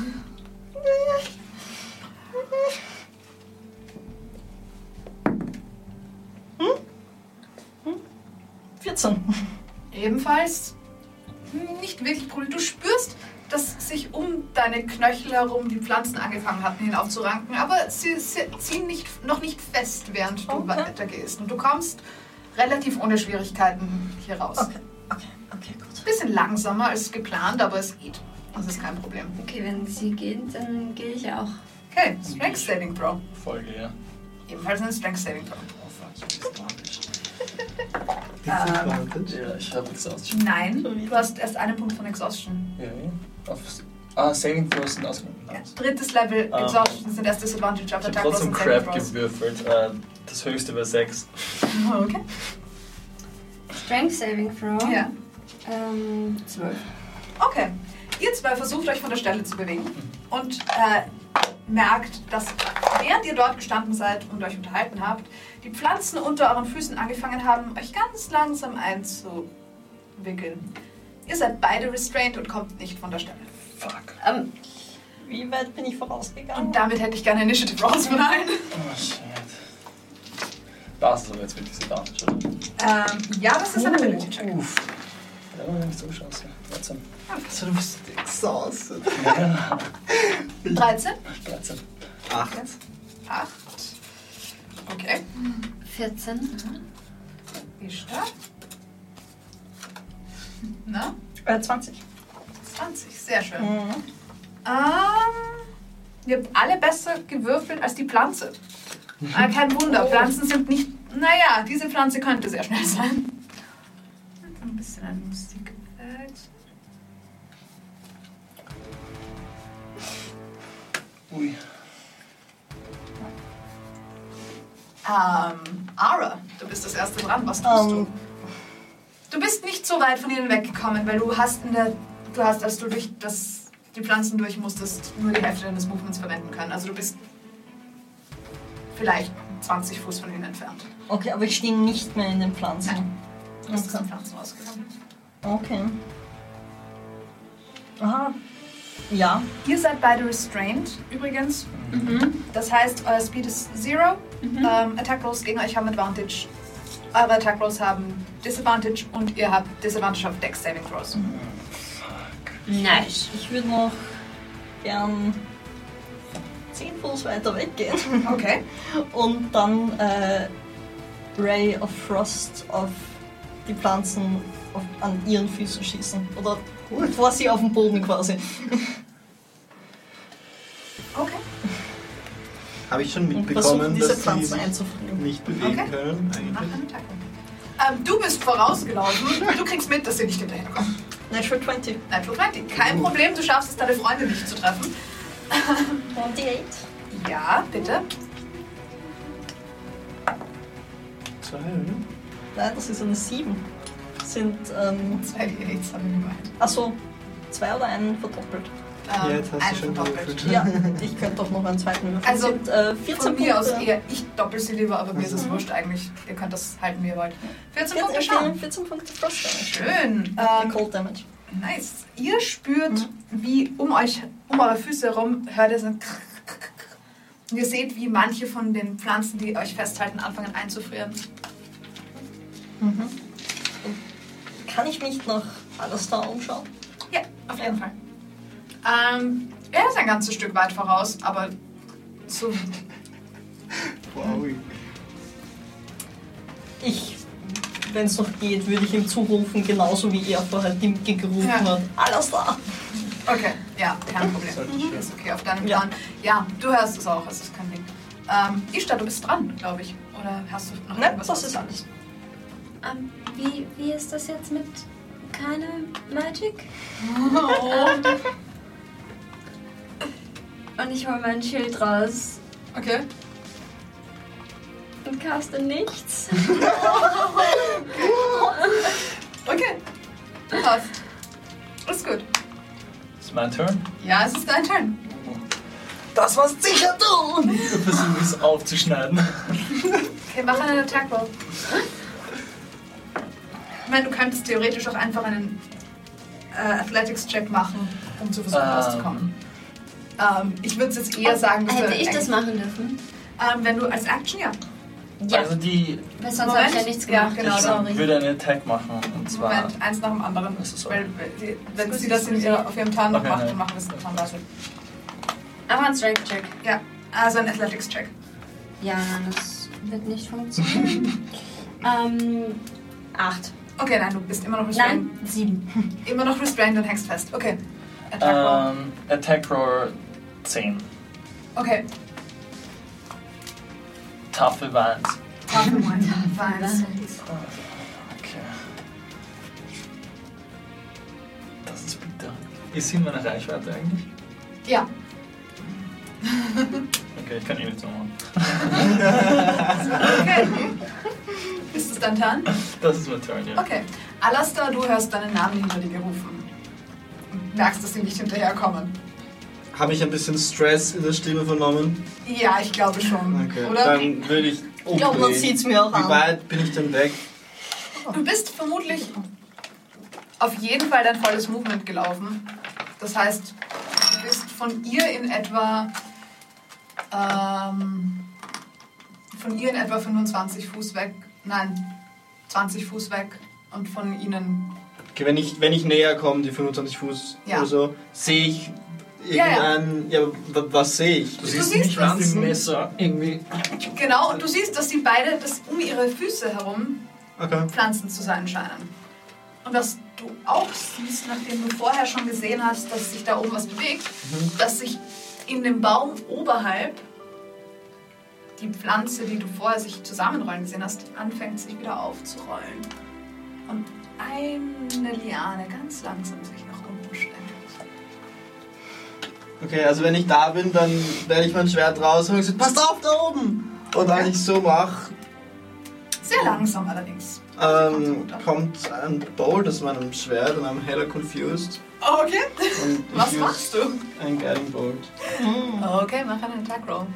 14. Ebenfalls nicht wirklich Problem. Du spürst, dass sich um deine Knöchel herum die Pflanzen angefangen hatten hinaufzuranken, aber sie, sie ziehen nicht, noch nicht fest, während du Okay. weitergehst. Und du kommst relativ ohne Schwierigkeiten hier raus. Okay, okay, okay, gut. Bisschen langsamer als geplant, aber es geht. Das ist kein Problem. Okay, wenn sie geht, dann gehe ich auch. Okay, Strength Saving Throw. Folge, ja. Ebenfalls ein Strength Saving Throw. Oh. Disadvantage. Ja, ich habe Exhaustion. Nein, du hast erst einen Punkt von Exhaustion. Ja, ja. Auf, ah, Saving Throws sind ausgenommen. Ja, drittes Level Ähm, Exhaustion sind erst Disadvantage auf Ich habe Attack Rolls trotzdem und Saving Crap Throws. gewürfelt. Äh, das höchste war 6. Okay. Strength Saving Throw. Ja. Ähm, 12. Okay. Ihr zwei versucht euch von der Stelle zu bewegen und äh, merkt, dass während ihr dort gestanden seid und euch unterhalten habt, die Pflanzen unter euren Füßen angefangen haben, euch ganz langsam einzuwickeln. Ihr seid beide restrained und kommt nicht von der Stelle. Fuck. Ähm, Wie weit bin ich vorausgegangen? Und damit hätte ich gerne Initiative rausverleihen. Oh shit. Das ist aber jetzt wirklich Disadvantage, oder? Ähm, ja, das ist ein Ability Check. Uff. Da war nicht so geschossen. 13. So, du bist exhausted. Ja, 13, 13. Acht. 8. Okay. 14. Ne? Wie stark? Na? Äh, 20. 20, sehr schön. Mhm. Ähm, ihr habt alle besser gewürfelt als die Pflanze. Äh, kein Wunder, oh. Pflanzen sind nicht. Naja, diese Pflanze könnte sehr schnell sein. Ein bisschen ein Musikeffekt. Ui. Ähm, Ara, du bist das erste dran. Was tust du? Ähm, Du bist nicht so weit von ihnen weggekommen, weil du hast in der, du hast, als du durch das, die Pflanzen durch musstest, nur die Hälfte deines Movements verwenden können. Also du bist vielleicht 20 Fuß von ihnen entfernt. okay, aber ich stehe nicht mehr in den Pflanzen. Du bist aus Okay. den Pflanzen rausgekommen. Okay. Aha. Ja. Ihr seid beide restrained übrigens. Das heißt, euer Speed ist Zero. Ähm, Attack Rolls gegen euch haben Advantage. Eure Attack Rolls haben Disadvantage und ihr habt Disadvantage auf Dex Saving Throws. Nice. Ich würde noch gern 10 Fuß weiter weggehen Okay. und dann äh, Ray of Frost auf die Pflanzen auf, an ihren Füßen schießen. Oder vor sie auf dem Boden quasi. Okay. Habe ich schon mitbekommen, diese dass sie Pflanzen sich einzufrieren. nicht bewegen Okay. können, eigentlich. Ähm, du bist vorausgelaufen. Du kriegst mit, dass sie nicht hinterherkommen. Natural 20. Natural 20. Kein Problem, du schaffst es, deine Freunde nicht zu treffen. 28. Ja, bitte. Zwei, oder? Nein, das ist eine 7. Sind, ähm, Zwei D8s haben wir gemeint. achso, zwei oder einen verdoppelt. Ähm, Ja, jetzt hast einen du schon verdoppelt. gewürfelt. Ja, ich könnte doch noch einen zweiten würfeln. Also, sind, äh, 14 Von mir aus Punkte. eher, ich doppel sie lieber, aber mir ist es wurscht eigentlich. Ihr könnt das halten, wie ihr wollt. 14 Punkte 14, Schaden. 14 Punkte Frost Damage. Schön. Ähm, Cold Damage. nice. Ihr spürt, wie um euch, um eure Füße herum, hört ihr so ein und ihr seht, wie manche von den Pflanzen, die euch festhalten, anfangen einzufrieren. Mhm. Kann ich mich nach Alastar umschauen? Ja, auf jeden Fall. Ähm, er ist ein ganzes Stück weit voraus, aber so Wow. Ich, wenn es noch geht, würde ich ihm zurufen, genauso wie er vorher Dimke gerufen Ja. hat. Alastar! Okay, ja, kein Problem. Sollte Ist okay, auf deinen Ja. Plan. Ja, du hörst es auch, es ist kein Ding. Ähm, Ishtar, du bist dran, glaube ich. Oder hast du noch Nein, irgendwas das ist alles. Ähm, wie, wie ist das jetzt mit keine Magic? Oh. Ähm, und ich hole mein Schild raus Okay. und caste nichts. Okay. Passt. Ist gut. Ist mein Turn? Ja, es ist dein Turn. Das war's sicher du! Ich versuche es aufzuschneiden. Okay, mach einen Attack Roll. Ich meine, du könntest theoretisch auch einfach einen äh, Athletics-Check machen, um zu versuchen, Ähm. rauszukommen. Ähm, ich würde jetzt eher sagen, dass Hätte du ich das machen dürfen? Ähm, wenn du als Action, ja. Ja, Also die, weil sonst habe ich ja nichts Ja, gemacht. genau, ich sorry. würde einen Attack machen. Und zwar. Moment, eins nach dem anderen. Ist so. Weil, weil wenn sie das in ihrer, auf ihrem Tarn noch Okay, macht, nein. dann machen wir es dann weiter. Aber ein Strength-Check. Ja, also ein Athletics-Check. Ja, das wird nicht funktionieren. ähm, acht. Okay, nein, du bist immer noch restrained. Nein, sieben. Immer noch restrained und hängst fest. Okay. Attack Roll. Ähm, Attack Roar 10. Okay. Tough Advance. Tafel Feins. Okay. Das ist bitter. Ist sie in meiner Reichweite eigentlich? Ja. Okay, ich kann eh nichts mehr machen. Okay. ist es dein Turn? Das ist mein Turn, ja. Okay. Alastair, du hörst deinen Namen hinter dir gerufen. Und merkst, dass sie nicht hinterherkommen. Habe ich ein bisschen Stress in der Stimme vernommen? Ja, ich glaube schon. Okay. Oder? Dann würde ich Ich glaube, man umdrehen. sieht's mir auch Wie an. weit bin ich denn weg? Du bist vermutlich auf jeden Fall dein volles Movement gelaufen. Das heißt, du bist von ihr in etwa ähm, von ihr in etwa 25 Fuß weg. Nein, 20 Fuß weg und von ihnen. Okay, wenn ich, wenn ich näher komme, die 25 Fuß Ja. oder so, sehe ich Ja, ja. irgendein. Ja, wa- was sehe ich? Du siehst siehst nicht, was? was die Messer irgendwie. Genau, und du siehst, dass sie beide, dass um ihre Füße herum Okay. Pflanzen zu sein scheinen. Und was du auch siehst, nachdem du vorher schon gesehen hast, dass sich da oben was bewegt, dass sich in dem Baum oberhalb die Pflanze, die du vorher sich zusammenrollen gesehen hast, anfängt sich wieder aufzurollen. Und eine Liane ganz langsam sich nach unten stellt. Okay, also wenn ich da bin, dann werde ich mein Schwert rausholen und sage, passt auf da oben! Und wenn ich so mache, Sehr langsam allerdings. ähm, kommt ein Bolt aus meinem Schwert und I'm hella confused. Okay. Was machst du? Ein Guiding Bolt. Okay, mach einen Attack Roll.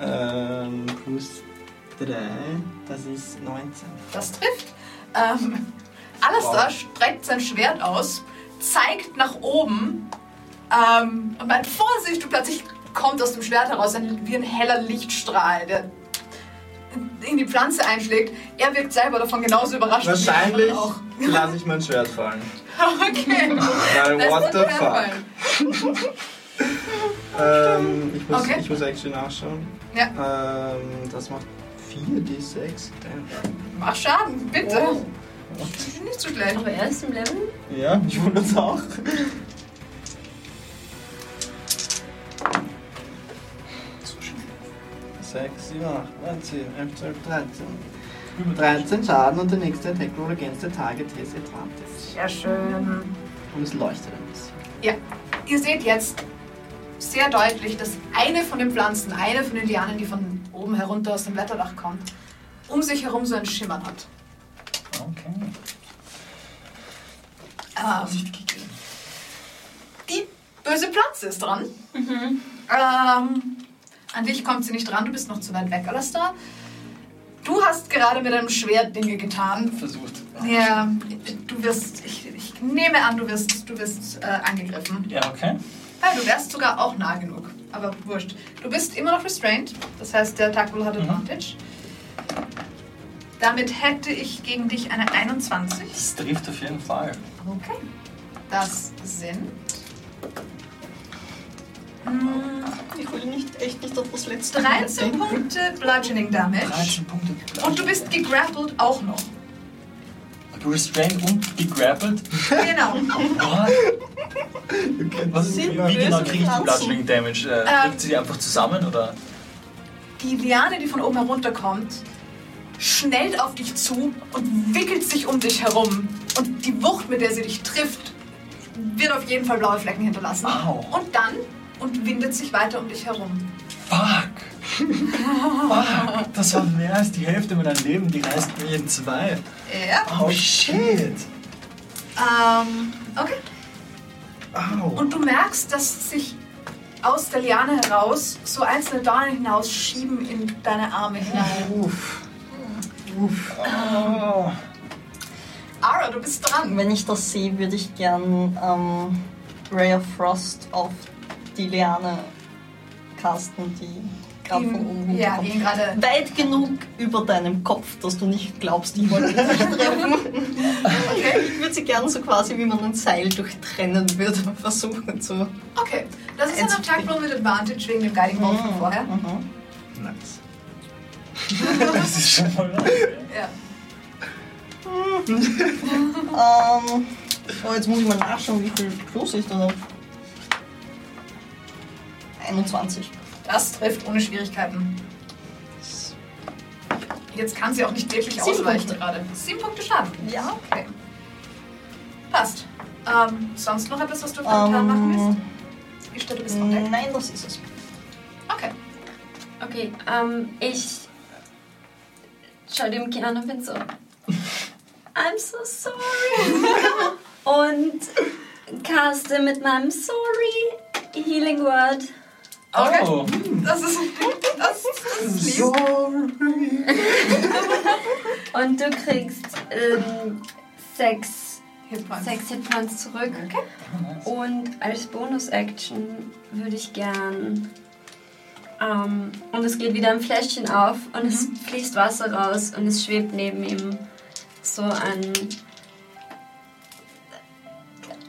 Ähm, plus 3, das ist 19. Das trifft. Ähm, Alistair streckt sein Schwert aus, zeigt nach oben ähm, und meint Vorsicht, und plötzlich kommt aus dem Schwert heraus ein, wie ein heller Lichtstrahl, der in die Pflanze einschlägt. Er wirkt selber davon genauso überrascht. Wahrscheinlich lasse ich mein Schwert fallen. Okay. Weil, what the fuck? Ähm, ich, muss, Okay. ich muss actually nachschauen. Ja. Ähm, das macht 4d6. Damn. Mach Schaden, bitte. Oh. Nicht so schlecht. Aber er ist im Level. Ja, ich wundere es auch. Sechs, sieben, acht, neun, zehn, elf, zwölf, dreizehn. 13 Schaden und der nächste Attack Roll against the target has advantage. Sehr schön. Und es leuchtet ein bisschen. Ja, ihr seht jetzt sehr deutlich, dass eine von den Pflanzen, eine von den Lianen, die von oben herunter aus dem Blätterdach kommt, um sich herum so ein Schimmern hat. Okay. Ähm, die böse Pflanze ist dran. Ähm, an dich kommt sie nicht dran, du bist noch zu weit weg, Alastair. Du hast gerade mit einem Schwert Dinge getan. Versucht. Ja, du wirst, ich, ich nehme an, du wirst, du wirst äh, angegriffen. Ja, okay. Ja, du wärst sogar auch nah genug. Aber wurscht. Du bist immer noch restrained. Das heißt, der Attack Roll hat Advantage. Damit hätte ich gegen dich eine 21. Das trifft auf jeden Fall. Okay. Das sind. mm, Ich will nicht, echt nicht auf das letzte 13 denken. Punkte Bludgeoning Damage. 13 Punkte. Und du bist gegrappelt auch noch. Restrained und gegrappelt. Genau. What? Was ist, Sind wie genau kriege ich die. Bludgeoning Damage? Äh, Ähm. trifft sie die einfach zusammen oder? Die Liane, die von oben herunterkommt, schnellt auf dich zu und wickelt sich um dich herum. Und die Wucht, mit der sie dich trifft, wird auf jeden Fall blaue Flecken hinterlassen. Au. Und dann und windet sich weiter um dich herum. Fuck! Fuck! Das war mehr als die Hälfte meiner Leben, die reißt mir in zwei. Ja. Oh shit! Ähm, okay. Au! Und du merkst, dass sich aus der Liane heraus so einzelne Dornen hinausschieben in deine Arme hinein. Uff. Oh. Ara, du bist dran. Wenn ich das sehe, würde ich gern ähm, Ray of Frost auf die Liane casten, die gerade von oben ja, runterkommt. die ihn gerade. Weit genug über deinem Kopf, dass du nicht glaubst, ich wollte dich treffen. Okay. Ich würde sie gern so quasi, wie man ein Seil durchtrennen würde, versuchen zu. Okay. Das ist ein Attack Roll mit Advantage wegen dem Guiding Bolt von vorher. Mhm. Nice. Das ist schon mal. Ja. Ähm, oh, jetzt muss ich mal nachschauen, wie viel Plus ich da habe. 21. Das trifft ohne Schwierigkeiten. Jetzt kann sie auch nicht wirklich Sieben ausweichen Punkte. gerade. Sieben Punkte Schaden. Ja. Okay. Passt. Ähm, sonst noch etwas, was du spontan machen willst? Ähm, Ich stelle, du bist on deck. nein, das ist es. Okay. Okay, ähm, ich schau dem Kind an und bin so. I'm so sorry. und caste mit meinem Sorry Healing Word. Okay. Oh! Das ist, das, das ist lieb. Und du kriegst ähm, sechs, Hitpoints. sechs Hitpoints zurück. Okay. Und als Bonus-Action würde ich gern. Ähm, und es geht wieder ein Fläschchen auf und es fließt Wasser raus und es schwebt neben ihm so ein.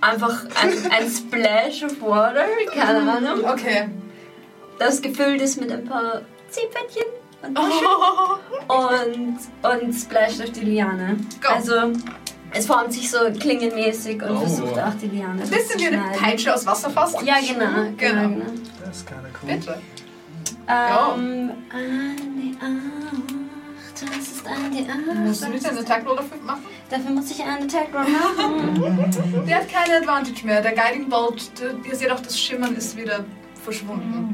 Einfach ein, ein Splash of Water, keine Ahnung, Okay. Das gefüllt ist mit ein paar Ziehnpferdchen und Oh. und, und splasht auf die Liane. Go. Also es formt sich so klingenmäßig und Oh. versucht auch die Liane Ein bisschen wie eine. Peitsche aus Wasser fast. Ja, genau. genau, Genau. genau. Das ist kinda cool. Bitte. Ähm, an die Acht, das ist an die Acht. Musst du nicht einen Attack Roll dafür machen? Dafür muss ich einen Attack Roll machen. Der hat keine Advantage mehr. Der Guiding Bolt, der- ihr seht auch, das Schimmern ist wieder verschwunden.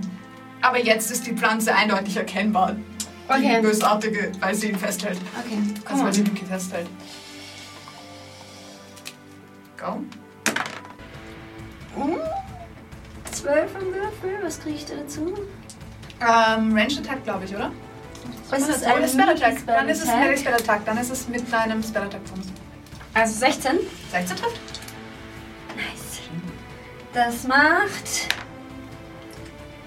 Aber jetzt ist die Pflanze eindeutig erkennbar. Die Okay. bösartige, weil sie ihn festhält. Okay, Also komm weil sie on. Duki festhält. Go. Zwölf am Würfel, was kriege ich da dazu? Ähm, Range Attack, glaube ich, oder? Was ist Oder Spell Attack? Dann ist es? Melee Spell Attack. Dann ist es mit deinem Spell Attack Bonus. Also 16. 16 trifft? Nice. Das macht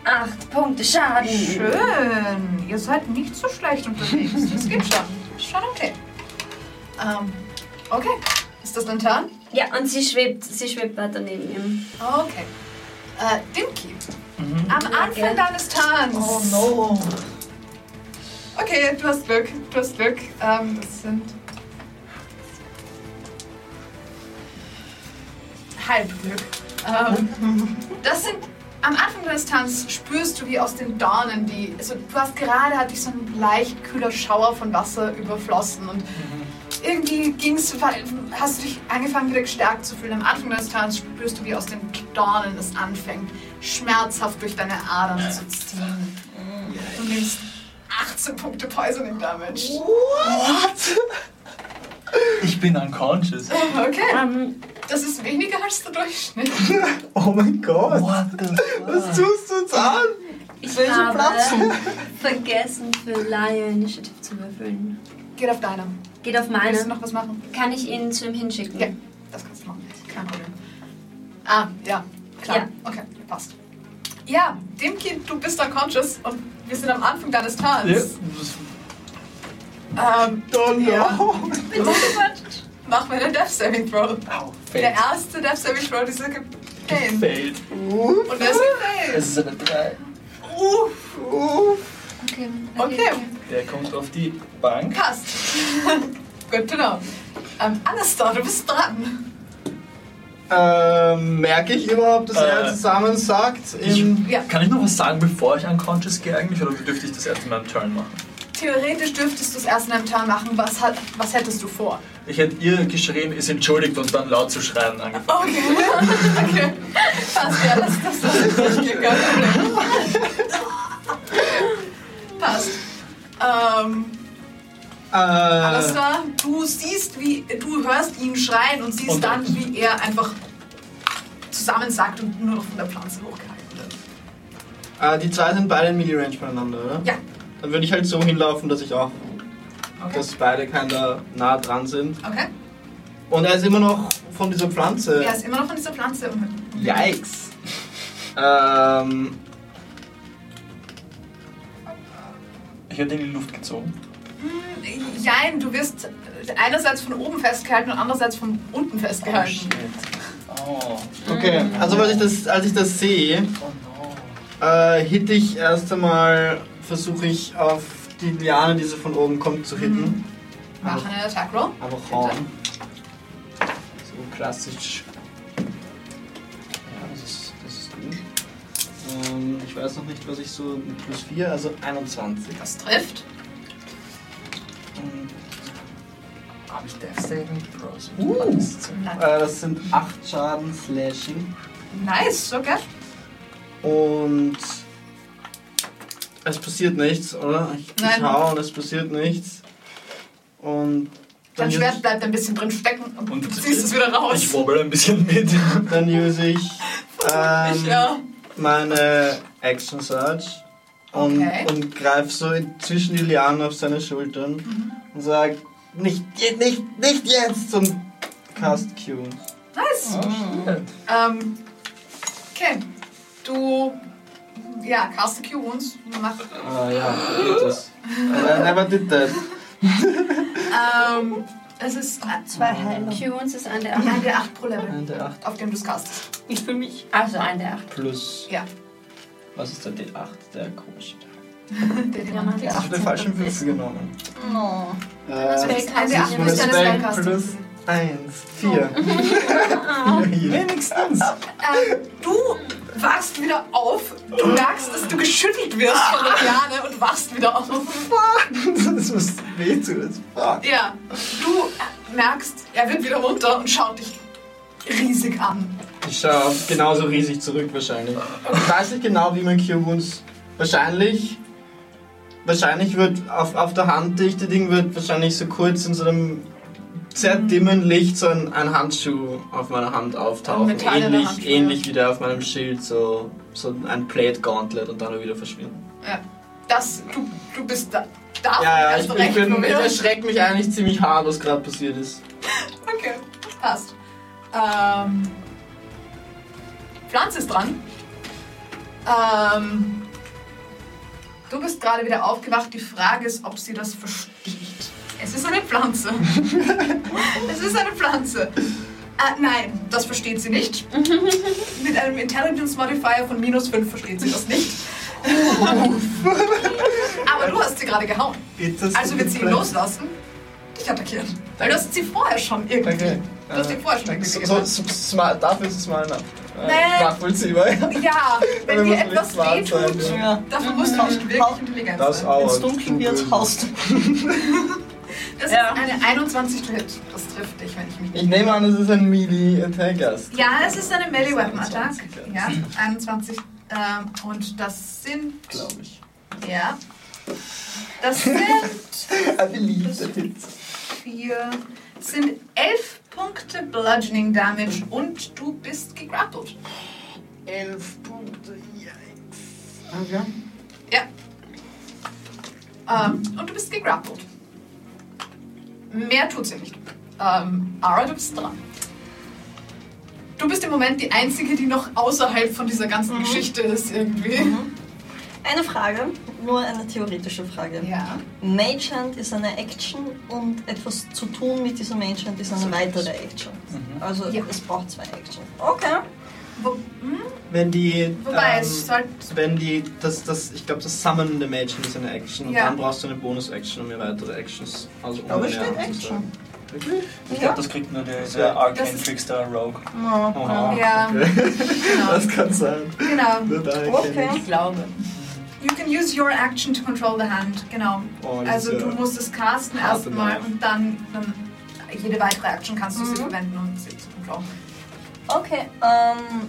8 Punkte Schaden. Schön. Ihr seid nicht so schlecht unterwegs. Das geht schon. Ist schon okay. Ähm, okay. Ist das dein Turn? Ja, und sie schwebt, sie schwebt weiter neben ihm. Okay. Äh, Dimki. Mhm. Am Anfang deines Turns. Oh no. Okay, du hast Glück. Du hast Glück. Ähm, das sind. Halbglück. Ähm, das sind. Am Anfang deines Turns spürst du, wie aus den Dornen die. Also, du hast gerade, hat dich so ein leicht kühler Schauer von Wasser überflossen und irgendwie ging's, hast du dich angefangen wieder gestärkt zu fühlen. Am Anfang deines Turns spürst du, wie aus den Dornen es anfängt, schmerzhaft durch deine Adern zu ziehen. Du nimmst 18 Punkte Poisoning Damage. Ich bin unconscious. Okay, Ähm, das ist weniger als der Durchschnitt. Oh mein Gott. What the Was tust du uns an? ich Welche habe Pflanzen? vergessen für Lion Initiative zu würfeln. Geht auf deiner. Geht auf Willst du meine. noch was machen? Kann ich ihn zu ihm hinschicken? Ja, das kannst du machen. Kein Problem. Ah, ja, klar. Ja. Okay, passt. Ja, Dimki, du bist unconscious und wir sind am Anfang deines Turns. Ja. Ähm, Oh no. Ja. Mach mir einen Death Saving Throw. Au, Der erste Death Saving Throw dieser Campaign. Failed. Und der ist gefailt. Es ist eine 3. Uff, Uff. Okay. okay, Der kommt auf die Bank. passt. Good to know. Ähm, Anastar, du bist dran. Ähm, merke ich überhaupt, dass er Äh, zusammen sagt? Ich, Ja. Kann ich noch was sagen, bevor ich unconscious gehe eigentlich? Oder dürfte ich das erst in meinem Turn machen? Theoretisch dürftest du es erst in einem Turn machen. Was, hat, was hättest du vor? Ich hätte ihr geschrien, ist entschuldigt und dann laut zu schreien angefangen. Okay. okay. Passt, ja, das, das, das ist Problem. Passt. Ähm, äh, Alastar, du siehst, wie, du hörst ihn schreien und siehst Und- dann, wie er einfach zusammensackt und nur noch von der Pflanze hochgehalten wird. äh, die zwei sind beide in Melee Range voneinander, oder? Ja. Dann würde ich halt so hinlaufen, dass ich auch, Okay. dass beide keiner nah dran sind. Okay. Und er ist immer noch von dieser Pflanze. Er ist immer noch von dieser Pflanze Yikes. ähm, Ich hätte ihn in die Luft gezogen. Jein, du wirst einerseits von oben festgehalten und andererseits von unten festgehalten. Oh, okay, also als ich das, als ich das sehe, oh no. äh, hit ich erst einmal, versuche ich auf die Liane, die so von oben kommt, zu hitten. Mach einen Attack Roll. Einfach hauen. So klassisch. Ja, das ist, das ist gut. Ähm, ich weiß noch nicht, was ich so mit plus 4, also 21. Das trifft. Habe ich Death Saving Throws? Uh. Äh, das sind 8 Schaden Slashing. Nice, okay. Und es passiert nichts, oder? Ich, ich Nein. hau und es passiert nichts. Und Dein dann Schwert use, bleibt ein bisschen drin stecken und, Und du ziehst es wieder raus. Ich wobble ein bisschen mit. dann use ich ähm, ja. meine Action Search und, Okay. und greif so in, zwischen die Lianen auf seine Schultern Mhm. und sag nicht, nicht, nicht jetzt und cast Q. Nice. Oh, Ähm, okay. Du. Ja, cast the Q-Wounds. Mach. Ah ja, geht das. I never did that. Ähm, es ist Zwei Heiler. Q-Uns ist ein der ein 8. der 8 pro Level, Ein der 8 auf dem du es castest. Nicht für mich. Also ein der 8. plus. Ja. Was ist der D8? Der komische. Der, Mann. Ich habe den falschen Würfel genommen. No. Äh, Ein der 8 Das plus ist deine Spell Spellcasting. plus 1, 4. Wenigstens. Ähm, du wachst wieder auf. Du merkst, dass du geschüttelt wirst von der Liane und wachst wieder auf. Das muss. Das fuck. Ja, du merkst, er wird wieder runter und schaut dich riesig an. Ich schaue genauso riesig zurück wahrscheinlich. Ich weiß nicht genau, wie mein Cure Wounds. Wahrscheinlich. Wahrscheinlich wird auf, auf der handdichte Ding wird wahrscheinlich so kurz in so einem sehr dimmen Licht so ein, ein Handschuh auf meiner Hand auftauchen. Ähnlich, Handschuh, ähnlich wie der auf meinem Schild, so, so ein Plate Gauntlet und dann wieder verschwinden. Ja, das, du, du bist da. Da Ja, ja, ich, ich, bin, ich verwirrt. erschreckt mich eigentlich ziemlich hart, was gerade passiert ist. Okay, passt. Ähm, Pflanze ist dran. Ähm, du bist gerade wieder aufgewacht. Die Frage ist, ob sie das versteht. Es ist eine Pflanze. es ist eine Pflanze. Äh, nein, das versteht sie nicht. Mit einem Intelligence Modifier von minus 5 versteht sie das nicht. Aber du hast sie gerade gehauen. Also wird sie ihn loslassen, dich attackieren. Weil du hast sie vorher schon irgendwie. Okay. Du hast sie vorher schon irgendwie So, gehauen. so, so, smart, dafür ist es mal nach, äh, nachvollziehbar. Ja, wenn dir muss man etwas wehtut, ja. Dafür musst du nicht wirklich intelligent Das sein. auch. Wenn es dunkel wird, haust du. Das Ja. ist eine 21 to hit. Das trifft dich, wenn ich mich Ich nicht... nehme an, es ist ein Melee-Attack erst. Ja, es ist eine Melee Weapon Attack. 21, Ja, 21. Ähm, und das sind... Glaube ich. Ja. Das sind I believe that it's. vier... Das sind elf Punkte Bludgeoning Damage und du bist gegrappelt. Elf Punkte, yikes. Okay. Ja. Ähm, und du bist gegrappelt. Mehr tut sie nicht. Ähm, Ara, du bist dran. Du bist im Moment die Einzige, die noch außerhalb von dieser ganzen Geschichte ist irgendwie. Eine Frage, nur eine theoretische Frage. Ja. Mage Hand ist eine Action und etwas zu tun mit dieser Mage Hand ist eine weitere Action. Also Ja. es braucht zwei Action. Okay. Wo, hm? Wenn die. Wobei, ähm, es sollte. wenn die. Das, das, ich glaube, das Summon der Mädchen ist eine Action. Und Ja. dann brauchst du eine Bonus-Action, um mir weitere Actions. Also um Aber eine steht Action. Wirklich? Ich Ja. glaube, das kriegt nur der, der Arcane Trickster Rogue. Ja. Oha. Ja, Okay. genau. Das kann sein. genau. Okay. ich. Ich glaube. You can use your action to control the hand, genau. Oh, Also ist du ja- musst es casten erstmal und dann, dann jede weitere Action kannst du sie Mhm. verwenden, um sie zu controllen. Okay, ähm.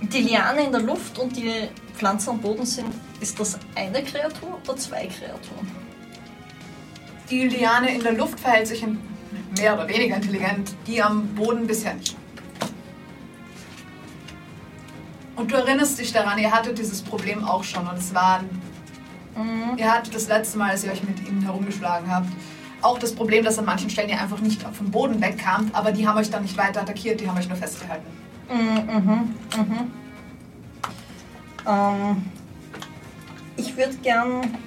Die Liane in der Luft und die Pflanzen am Boden sind. Ist das eine Kreatur oder zwei Kreaturen? Die Liane in der Luft verhält sich in- mehr oder weniger intelligent, die am Boden bisher nicht. Und du erinnerst dich daran, ihr hattet dieses Problem auch schon und es war, Mhm. ihr hattet das letzte Mal, als ihr euch mit ihnen herumgeschlagen habt, auch das Problem, dass an manchen Stellen ihr einfach nicht vom Boden wegkamt, aber die haben euch dann nicht weiter attackiert, die haben euch nur festgehalten. Mhm, mhm, mhm. Ähm, ich würde gern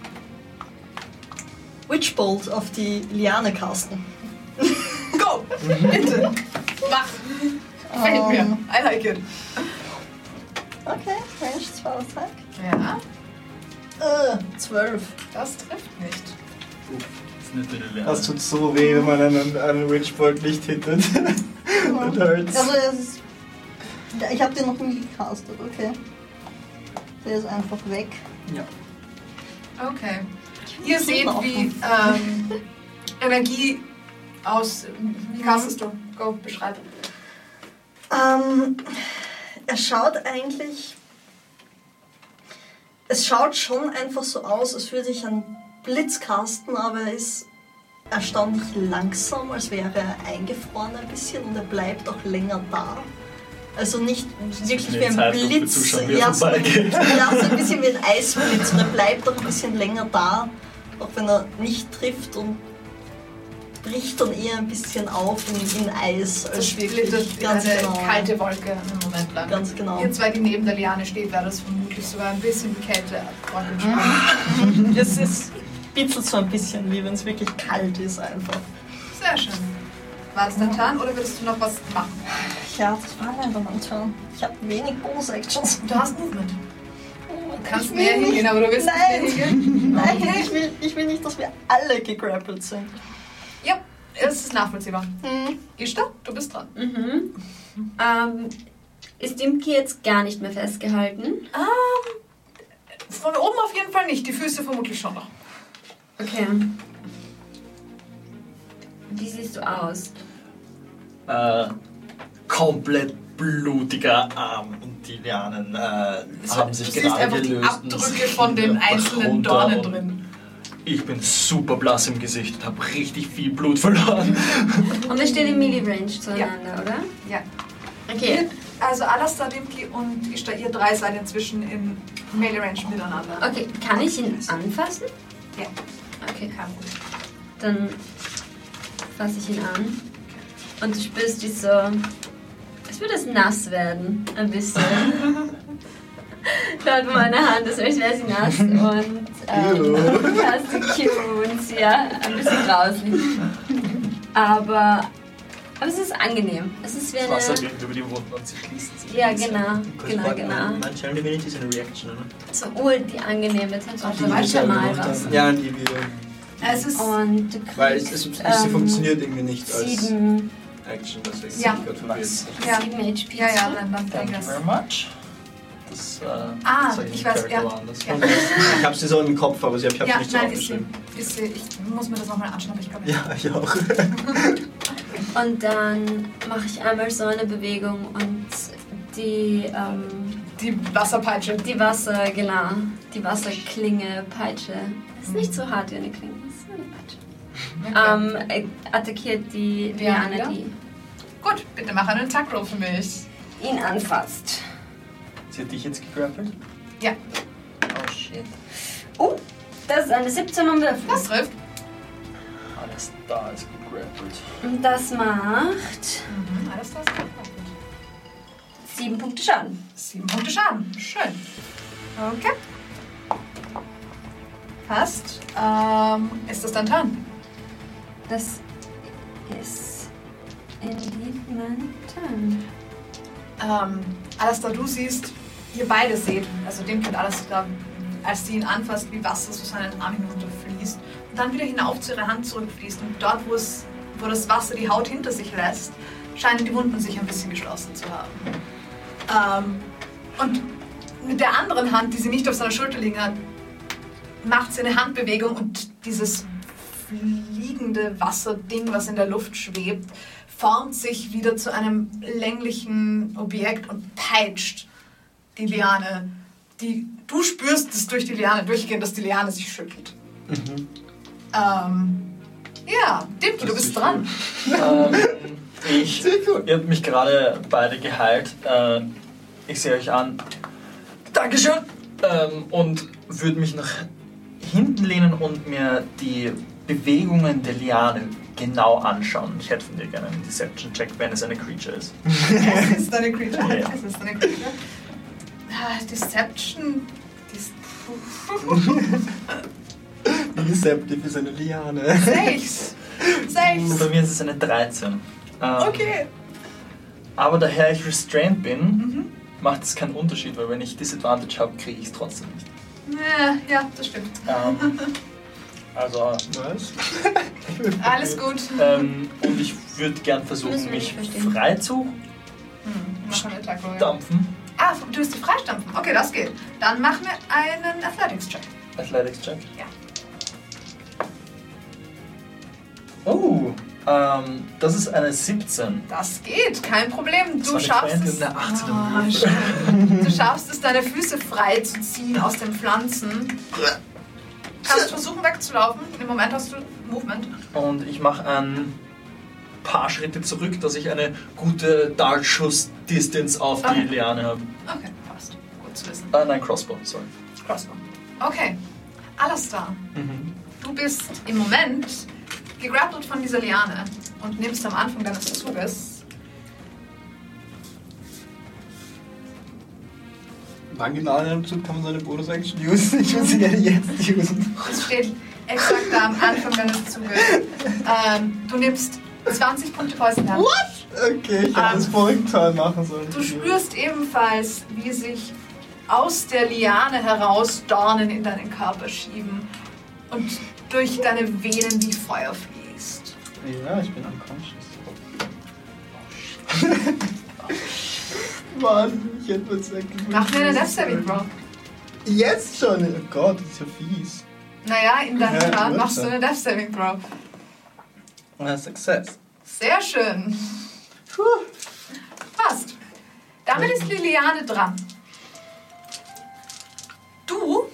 Witchbolt auf die Liane casten. Go! Bitte! Mach! Gefällt mir. Ähm, I like it. Okay, Range 2 Attack. Ja, Äh, 12. das trifft nicht. Das Das tut so weh, wenn man einen, einen Witchbolt nicht hittet. It hurts. Also, es ist, Ja, ich habe den noch nie gecastet, okay. Der ist einfach weg. Okay. Ihr seht, wie ähm, Energie aus. Wie castest du? Go, beschreib. Ähm, er schaut eigentlich. Es schaut schon einfach so aus, als würde ich einen Blitz casten, aber er ist erstaunlich langsam, als wäre er eingefroren ein bisschen und er bleibt auch länger da. Also nicht wirklich wie ein Blitz. er ja, so, vorbeigeht. ja, so ein bisschen wie ein Eisblitz und er bleibt auch ein bisschen länger da, auch wenn er nicht trifft und bricht dann eher ein bisschen auf in, in Eis. Das als splittet wirklich- in eine kalte Wolke einen Moment lang. Ganz genau. Ihr zwei, die neben der Liane steht, wäre das vermutlich sogar ein bisschen die Kälte abräumen. Es ist bitzelt so ein bisschen, wie wenn es wirklich kalt ist einfach. Sehr schön. War das dein Turn oder würdest du noch was machen? Ja, das war leider mein Turn. Ich habe wenig Bonus-Actions. Du hast Movement. Du kannst mehr nicht. hingehen, aber du willst Nein. nicht mehr hingehen. Nein, Okay. ich will, ich will nicht, dass wir alle gegrappelt sind. Ja, es ist nachvollziehbar. Hm. Ishta, du bist dran. Mhm. Ähm, Ist Dimki jetzt gar nicht mehr festgehalten? Ähm, von oben auf jeden Fall nicht, die Füße vermutlich schon noch. Okay. Wie siehst du aus? Äh, komplett blutiger Arm und die Lianen äh, haben sich du siehst gerade einfach die gelöst. Abdrücke von den einzelnen Dornen drin. Ich bin super blass im Gesicht und habe richtig viel Blut verloren. Und wir stehen im Melee-Range zueinander, oder? Ja. Okay. Also Alastar, Dimki und Ishtar, ihr drei seid inzwischen in Melee Range miteinander. Okay, kann ich ihn anfassen? Ja. Okay, Kein Problem. dann fasse ich ihn an. Und du spürst, wie so. Es würde es nass werden, ein bisschen. Schaut meine Hand, ist, als wäre sie nass. Und ähm, hast die Cute, ja, ein bisschen grauslich. Aber, aber es ist angenehm. Es ist wie Das Wasser wirkt über die Wunden und sie schließen sich. Ja, genau, genau, genau. Mein Channel Divinity ist eine Reaction, oder? So ur die angenehme Temperatur, wie wir selber Thermalwasser. Ja, die wir. Es ist Und du kriegst, Weil es, es, es ähm, funktioniert irgendwie nicht als sieben, Action, deswegen Ja. bin ich gerade verwirrt. Nice. Ja. sieben HP. Ja, ja, dann, dann Thank bring Das, äh, Ah, sag ich im weiß, ja. Ja. Ich habe sie so im Kopf, aber ich habe Ja, nicht so nein, ist sie. aufgeschrieben. Ist sie. Ich muss mir das nochmal anschauen, aber ich glaube Ja, ich auch. Und dann mache ich einmal so eine Bewegung und die, ähm, Die Wasserpeitsche. die Wasser, genau, die Wasserklinge, Peitsche. Ist nicht so hart wie eine Klinge, ist eine Peitsche. Ähm, äh, attackiert die wieder? die Gut, bitte mach einen Attack Roll für mich. ihn anfasst. Sie hat dich jetzt gegrappelt? Ja, Oh shit. Oh, das ist eine 17 um Würfel. das trifft. Alles da ist gegrappelt. Und das macht Mhm, alles das. 7 Punkte Schaden. Sieben Punkte Schaden. Schön. Okay. Passt. Ähm, ist das dein Turn? Das ist indeed mein Turn. Ähm, Alastair, du siehst, ihr beide seht, also dem Kind Alastair, als sie ihn anfasst, wie Wasser so seinen Arm hinunterfließt und dann wieder hinauf zu ihrer Hand zurückfließt. Und dort, wo, es, wo das Wasser die Haut hinter sich lässt, scheinen die Wunden sich ein bisschen geschlossen zu haben. Ähm, und mit der anderen Hand, die sie nicht auf seiner Schulter liegen hat, macht sie eine Handbewegung und dieses fliegende Wasserding, was in der Luft schwebt, formt sich wieder zu einem länglichen Objekt und peitscht die Liane. Die, du spürst es durch die Liane durchgehen, dass die Liane sich schüttelt. Ähm, ja, Dimki, du bist dran. ähm, ich, ihr habt mich gerade beide geheilt. Äh, ich sehe euch an. Dankeschön. Ähm, und würde mich nach hinten lehnen und mir die Bewegungen der Liane genau anschauen. Ich hätte von dir gerne einen Deception-Check, wenn es eine Creature ist. Es ist eine Creature. Ja. Es ist eine Creature. Ah, Deception. Dis Deceptive ist eine Liane. Sechs. Sechs. Bei mir ist es eine 13. Ähm, Okay. Aber daher ich restrained bin, Mhm. macht es keinen Unterschied, weil wenn ich Disadvantage habe, kriege ich es trotzdem nicht. Ja, ja, das stimmt. Ähm, also, Was? Alles gut. ähm, und ich würde gern versuchen, mich frei zu Hm, mach einen. Ah, du willst die freistampfen. Okay, das geht. Dann mach mir einen Athletics-Check. Athletics Check. Ja. Oh, ähm, das ist eine 17. Das geht, kein Problem. Du schaffst 20 es. eine 18 im Ah. Du schaffst es, deine Füße frei zu ziehen aus den Pflanzen. Kannst versuchen wegzulaufen. Im Moment hast du Movement. Und ich mache ein paar Schritte zurück, dass ich eine gute Dartschuss-Distance auf die Okay. Liane habe. Okay, passt. Gut zu wissen. Äh, nein, Crossbow, sorry. Crossbow. Okay, Alastar, Mhm. du bist im Moment gegrappelt von dieser Liane und nimmst am Anfang deines Zuges Wann genau in einem Zug kann man seine Bonus-Action usen? Ich will sie gerne jetzt usen. Es steht exakt da am Anfang deines Zuges. Ähm, du nimmst 20 Punkte Poison Damage. Okay, ich hätte Ähm, das Teil machen sollen. Du spürst ebenfalls, wie sich aus der Liane heraus Dornen in deinen Körper schieben und durch deine Venen wie Feuer fließt. Ja, ich bin unconscious. Mann, ich hätte mir gesagt, Mach mir eine Death Saving Throw. Jetzt schon? Oh Gott, das ist ja fies. Naja, in deinem Ja, machst du eine Death Saving Throw. Ja, Success. Sehr schön. Passt. Damit ist Liliane dran. Du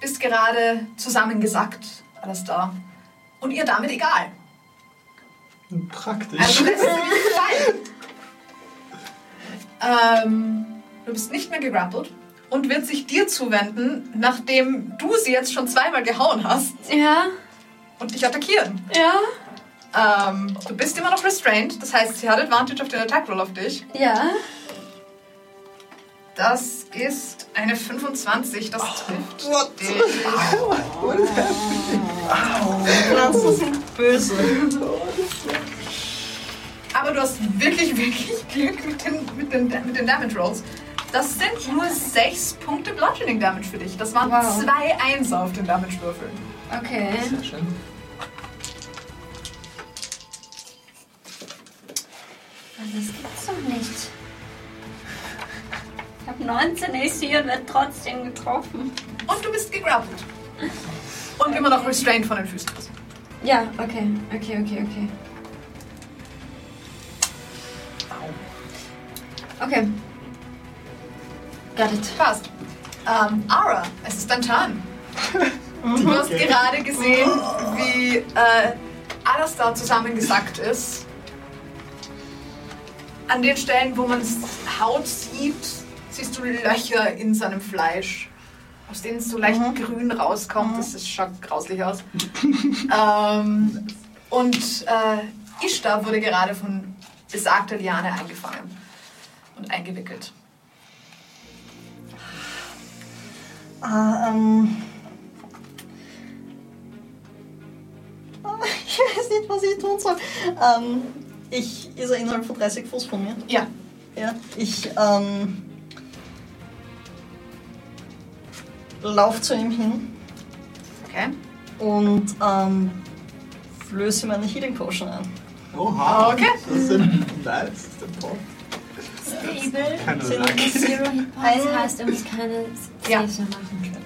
bist gerade zusammengesackt, alles da. Und ihr damit egal. Praktisch. Also lässt du nicht fallen. Ähm, du bist nicht mehr gegrappelt und wird sich dir zuwenden, nachdem du sie jetzt schon zweimal gehauen hast Ja, und dich attackieren. ja, Ähm, du bist immer noch restrained, das heißt, sie hat Advantage auf den Attack Roll auf dich. ja. Das ist eine 25, das trifft. What? dich. What is happening? Pflanzen sind böse. Aber du hast wirklich, wirklich Glück mit den, mit den, mit den Damage Rolls. Das sind nur 6 Punkte Bludgeoning Damage für dich. Das waren Wow. zwei Einser auf den Damage-Würfeln. Okay. Sehr schön. Das gibt's doch nicht. Ich habe 19 AC und werde trotzdem getroffen. Und du bist gegrappelt. Und immer noch restrained von den Füßen. Ja, okay, okay, okay, okay. Okay. Got it. Passt. Ähm, Ara, es ist dein Turn. Du hast gerade gesehen, wie äh, Alastar zusammengesackt ist. An den Stellen, wo man Haut sieht, siehst du Löcher in seinem Fleisch, aus denen so leicht grün rauskommt. Das ist, schaut grauslich aus. ähm, und äh, Ishtar wurde gerade von besagter Liane eingefangen und eingewickelt. Ah, ähm. Ich weiß nicht, was ich tun soll. Ähm, ich ist er innerhalb von 30 Fuß von mir. Ja, Ja. Ich ähm, lauf zu ihm hin okay. und ähm, flöße meine Healing Potion ein. Oha. Okay. Das ist ein nice. Das ist ein Pop. Stable. Keine. Zero Hit Points heißt, er muss keine Ja. Saves mehr machen.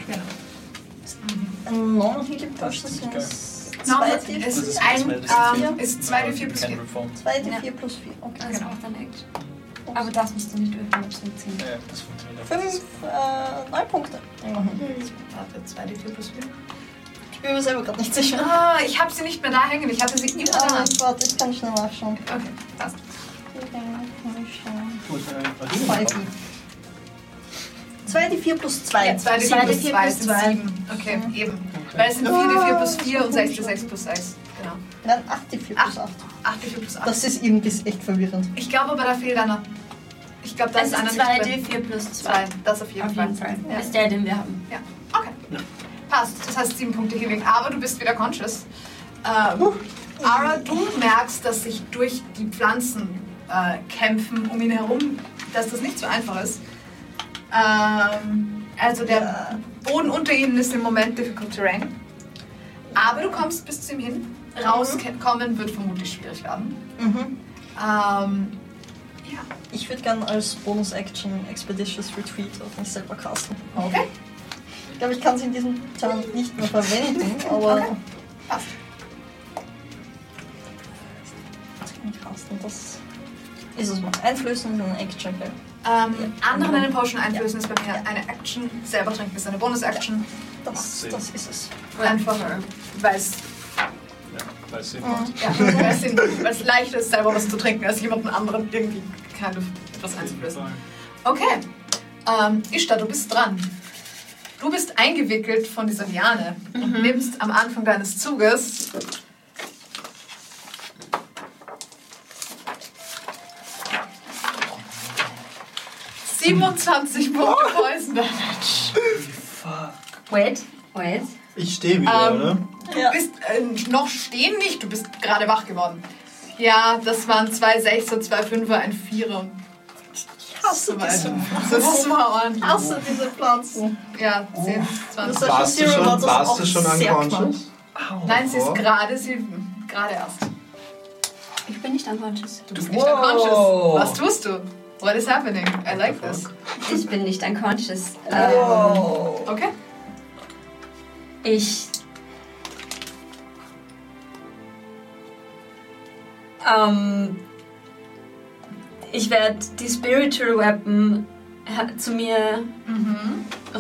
Ein Normal Healing Potion sind es No, 2 es D4 Das ist ist ein, Medicine. ähm, ist 2d4 plus 4. Kein Reform. 2D4 plus 4. Okay. Das Genau. macht dann Action. Aber das musst du nicht öffnen, zurückziehen. Ja, das funktioniert. 5, äh, 9 Punkte. Immerhin. Warte, 2d4 plus 4. Ich bin mir selber gerade nicht sicher. Ah, ich habe sie nicht mehr da hängen. Ich hatte sie immer da. Ah, warte, ich kann schnell nachschauen. Okay, passt. Gut, äh, 2D. 2D4 plus 2. Ja, 2d4 plus 2 sind 7. Okay, eben. Weil es sind 4d4 plus 4 und 6d6 plus 6. Genau. Nein, 8D4 plus 8. 8d4 plus 8. Das ist irgendwie echt verwirrend. Ich glaube aber, da fehlt einer. Ich glaube, da ist einer ist nicht drin. 2D4 plus 2. 2, das auf jeden Auf Fall. jeden Fall. Ja. Das ist der, den wir haben. Ja, okay. Passt. Das heißt 7 Punkte Healing. Aber du bist wieder conscious. Ähm, Ara, du merkst, dass sich durch die Pflanzen äh, kämpfen um ihn herum, dass das nicht so einfach ist. Ähm, also der Boden unter ihnen ist im Moment difficult terrain. Aber du kommst bis zu ihm hin. Rauskommen wird vermutlich schwierig werden. Mhm. Ähm, ja, Ich würde gerne als Bonus-Action Expeditious Retreat auf mich selber casten. okay. Ich glaube, ich kann sie in diesem Turn nicht mehr verwenden, aber. Okay. Passt. Das ist es mal. Einflößen eine Action, gell? Ähm, anderen eine Potion einflößen ist bei mir eine Action. Selber trinken ist eine Bonus-Action. Das, das ist es. Einfach, weil es ja, weil's Sinn macht, weil es leichter ist, selber was zu trinken, als jemanden anderen irgendwie kind of etwas einzuflößen. Okay, ähm, Ishtar, du bist dran. Du bist eingewickelt von dieser Liane und nimmst am Anfang deines Zuges ...27 Punkte Poison Damage. Wait, wait. Ich stehe wieder, Ähm, oder? Du Ja. bist äh, noch stehen nicht, du bist gerade wach geworden. Ja, das waren zwei Sechser, zwei Fünfer, ein Vierer Ich hasse diese, Das war ordentlich. hasse diese Pflanzen. Ja, 10, Das 20. ist Warst du Zero schon, war das warst auch du schon sehr unconscious? Nein, sie ist gerade, sie gerade erst. Ich bin nicht unconscious. Du bist nicht unconscious. Was tust du? What is happening? I like this. Ich bin nicht unconscious. Ähm, Okay. Ich. Ähm, ich werde die Spiritual Weapon zu mir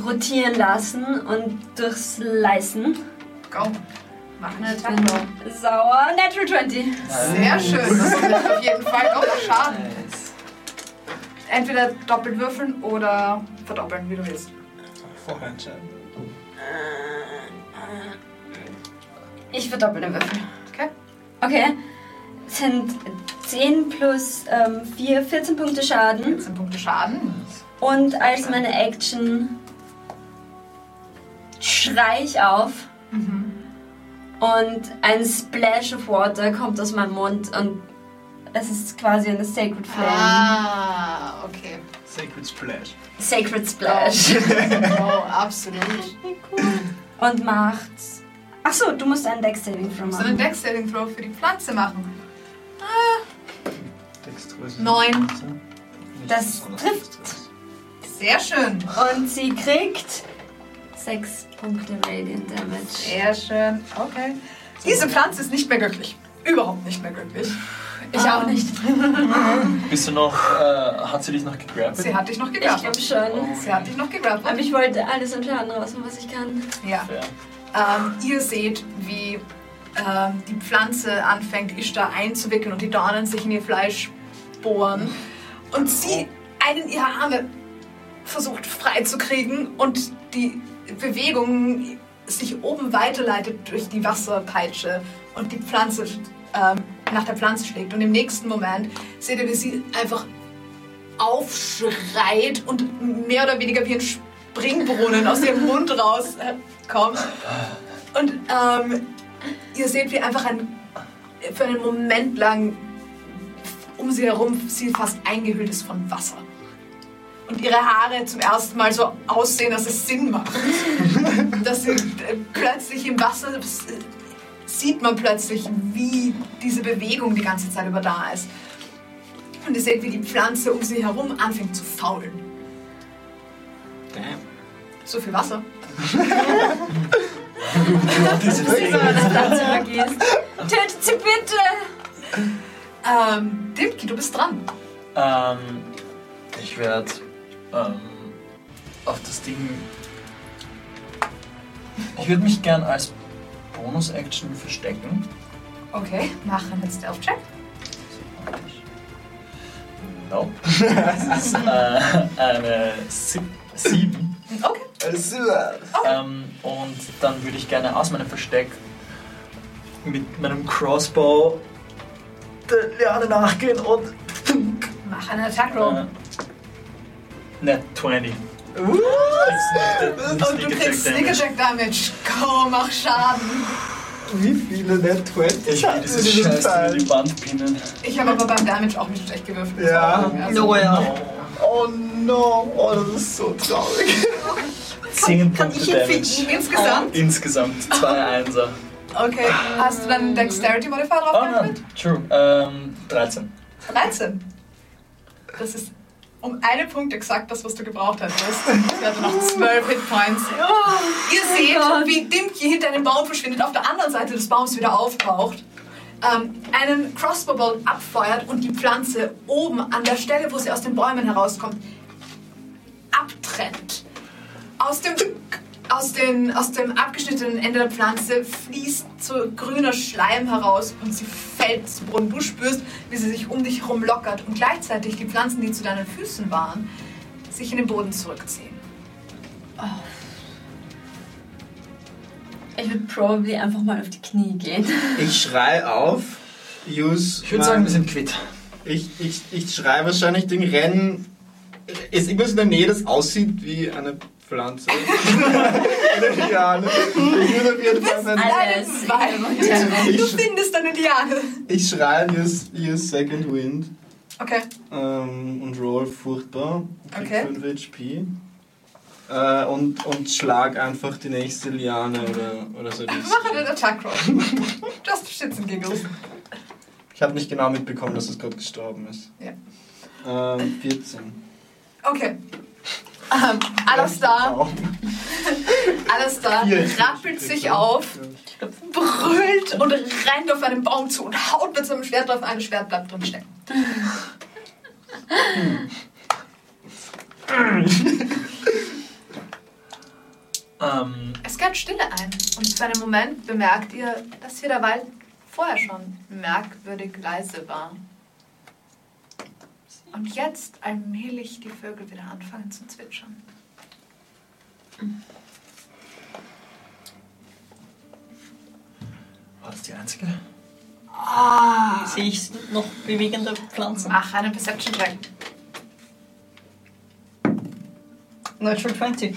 rotieren lassen und durchslicen. Go. Mach eine sauer. Natural 20. Sehr schön. Das macht auf jeden Fall auch Schaden. Entweder doppelt würfeln oder verdoppeln, wie du willst. Vorher entscheiden. Ich verdoppel den Würfel. Okay. Okay. Sind 10 plus ähm, 4, 14 Punkte Schaden. 14 Punkte Schaden. Und als meine Action schrei ich auf und ein Splash of Water kommt aus meinem Mund und es ist quasi eine Sacred Flame. Ah, okay. Sacred Splash. Sacred Splash. Oh, absolut. und macht. Achso, du musst einen Deck Saving Throw So einen machen. Deck Saving Throw für die Pflanze machen. Dextrose. Neun. Das trifft. Sehr schön. Und sie kriegt 6 Punkte Radiant Damage. Sehr schön. Okay. Diese Pflanze ist nicht mehr glücklich. Überhaupt nicht mehr glücklich. Ich auch nicht. Bist du noch, äh, hat sie dich noch gegrabbelt? Sie hat dich noch Ich glaube schon. Sie hat dich noch Aber gegrabbelt. ich wollte alles an Schaden rausholen, was ich kann. Ja. Ähm, ihr seht, wie ähm, die Pflanze anfängt, Ishtar einzuwickeln und die Dornen sich in ihr Fleisch bohren. Und sie einen ihrer Arme versucht freizukriegen und die Bewegung sich oben weiterleitet durch die Wasserpeitsche und die Pflanze ähm, nach der Pflanze schlägt. Und im nächsten Moment seht ihr, wie sie einfach aufschreit und mehr oder weniger wie ein Springbrunnen aus ihrem Mund rauskommt. Und ähm, ihr seht, wie einfach ein, für einen Moment lang um sie herum sie fast eingehüllt ist von Wasser. Und ihre Haare zum ersten Mal so aussehen, dass es Sinn macht. dass sie äh, plötzlich im Wasser sieht man plötzlich, wie diese Bewegung die ganze Zeit über da ist. Und ihr seht, wie die Pflanze um sie herum anfängt zu faulen. Damn. So viel Wasser. Diese Das ist aber das Pflanze vergisst. Tötet sie bitte! Ähm, Dimki, du bist dran. Ähm, ich werde ähm, auf das Ding. Ich würde mich gern als Bonus-Action verstecken. Okay, mach einen Stealth-Check. No. Das ist äh, eine 7. Okay. Ähm, und dann würde ich gerne aus meinem Versteck mit meinem Crossbow der Liane nachgehen und. Mach einen Attack-Roll. Äh, net 20. Und du kriegst Sneak Attack Damage. Go, mach Schaden. Wie viele Net 20 Ich will dieses Scheiß in die Wand pinnen. Ich habe aber beim Damage auch nicht schlecht gewürfelt. Ja. Also, No, ja. Oh no, oh, das ist so traurig. 10 Kann Punkte ich ihn Damage. ficken? Insgesamt? Insgesamt zwei Einser. Okay. Hast du dann einen Dexterity Modifier Oh drauf nein, true. Ähm, 13. 13. Das ist um einen Punkt exakt das, was du gebraucht hättest. Sie hatte noch 12 Hitpoints. Ihr seht, Gott. wie Dimki hinter einem Baum verschwindet, auf der anderen Seite des Baums wieder auftaucht, ähm, einen Crossbow-Bolt abfeuert und die Pflanze oben an der Stelle, wo sie aus den Bäumen herauskommt, abtrennt. Aus dem, aus, den, aus dem abgeschnittenen Ende der Pflanze fließt so grüner Schleim heraus und sie fällt zu Boden. Du spürst, wie sie sich um dich herum lockert und gleichzeitig die Pflanzen, die zu deinen Füßen waren, sich in den Boden zurückziehen. Ich würde probably einfach mal auf die Knie gehen. Ich schrei auf. Use. Ich würde sagen, wir sind quitt. Ich, ich, ich schrei wahrscheinlich Ding rennen. Ist irgendwas in der Nähe, das aussieht wie eine Pflanze? eine Liane. Ich würde auf jeden Fall meinen- Alles. Weil du findest eine Liane. Ich schreie use Second Wind Okay. ähm, und roll furchtbar. Krieg Okay. 5 HP. Äh, und, und schlag einfach die nächste Liane oder, oder so. Mach einen Attack Roll. Just Shits and Giggles. Ich habe nicht genau mitbekommen, dass es gerade gestorben ist. Ähm, 14. Okay. Ähm, alles da, Wow. alles da, rappelt sich auf, brüllt und rennt auf einen Baum zu und haut mit seinem Schwert drauf. Ein Schwert bleibt drin stecken. Ähm, Es kehrt Stille ein und für einen Moment bemerkt ihr, dass hier der Wald vorher schon merkwürdig leise war. Und jetzt allmählich die Vögel wieder anfangen zu zwitschern. war das die einzige? Sehe ich noch bewegende Pflanzen? Mach einen Perception-Check. Natural 20.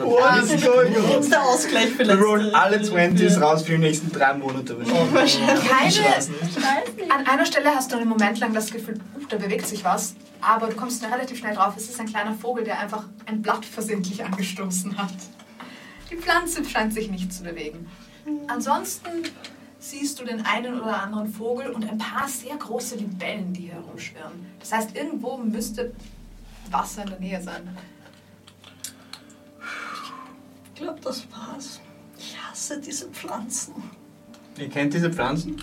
What is going on? Jetzt der Ausgleich für Wir rollen alle 20s raus für die nächsten drei Monate. Keine. An einer Stelle hast du einen Moment lang das Gefühl, uh, da bewegt sich was, aber du kommst relativ schnell drauf. Es ist ein kleiner Vogel, der einfach ein Blatt versehentlich angestoßen hat. Die Pflanze scheint sich nicht zu bewegen. Ansonsten siehst du den einen oder anderen Vogel und ein paar sehr große Libellen, die hier herumschwirren. Das heißt, irgendwo müsste Wasser in der Nähe sein. Ich glaube, das war's. Ich hasse diese Pflanzen. Ihr kennt diese Pflanzen?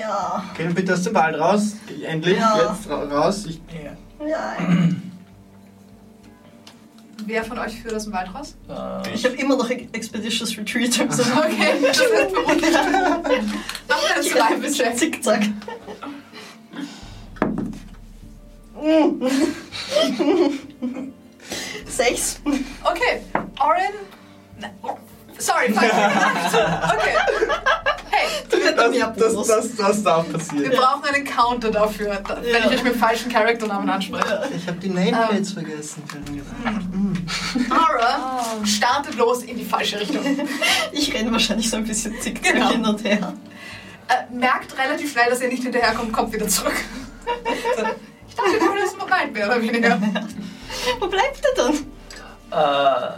Ja. Okay, dann bitte aus dem Wald raus. Endlich, Ja. jetzt ra raus. Ich, Ja. Wer von euch führt aus dem Wald raus? Äh, Ich habe immer noch Expeditious Retreat. Also Okay, das ist verwunderlich. Mach mal einen Survival-Check. Zickzack. Sechs. Okay, Orin. Nein, oh, Sorry, falsch gesagt. Okay. Hey, das, das, das, das darf wir passieren. brauchen einen Counter dafür, da- wenn ich euch mit falschen Charakternamen anspreche. Ich habe die Nameplates vergessen. fällt mir gerade ein. Ara startet los in die falsche Richtung. Ich renne wahrscheinlich so ein bisschen zickzack Genau. hin und her. Äh, merkt relativ schnell, dass ihr nicht hinterherkommt, kommt wieder zurück. So, Du würdest mal rein, mehr oder weniger. Wo bleibt er dann? äh,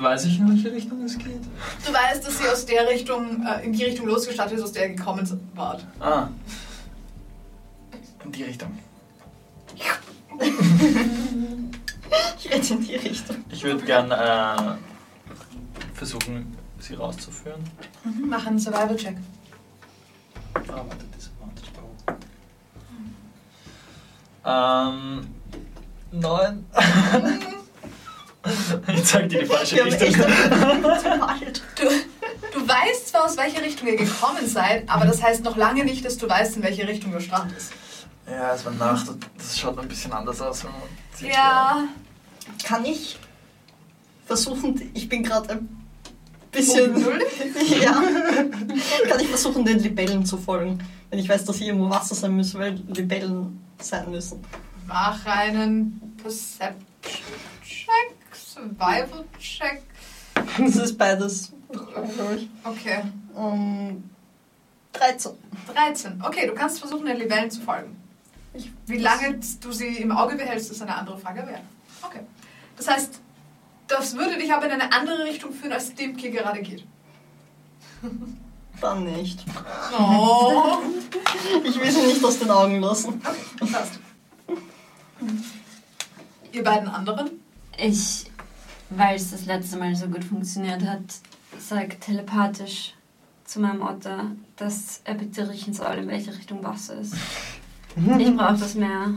weiß ich, in welche Richtung es geht? Du weißt, dass sie aus der Richtung, äh, in die Richtung losgestartet ist, aus der ihr gekommen wart. Ah. In die Richtung. Ich renne in die Richtung. Ich würde gern äh, versuchen, sie rauszuführen. Mach einen Survival-Check. Ah, warte. Oh. Ähm. Neun. ich zeig dir die falsche Richtung. Du, du weißt zwar, aus welcher Richtung ihr gekommen seid, aber das heißt noch lange nicht, dass du weißt, in welche Richtung der Strand ist. Ja, es war Nacht. und Das schaut ein bisschen anders aus, wenn man sieht. Ja, Kann ich versuchen, ich bin gerade ein bisschen. Ja. Kann ich versuchen, den Libellen zu folgen? Wenn ich weiß, dass hier irgendwo Wasser sein muss, weil Libellen sein müssen. mach einen Perception-Check, Survival-Check. Das ist beides. Okay, Um, 13. 13. Okay, du kannst versuchen, den Libellen zu folgen. Ich- Wie lange du sie im Auge behältst, ist eine andere Frage wert. Okay. Das heißt, das würde dich aber in eine andere Richtung führen, als Dimki gerade geht. Dann nicht. Oh. Ich will sie nicht aus den Augen lassen. Okay, passt. Ihr beiden anderen? Ich, weil es das letzte Mal so gut funktioniert hat, sage telepathisch zu meinem Otter, dass er bitte riechen soll, in welche Richtung Wasser ist. Ich brauche das mehr.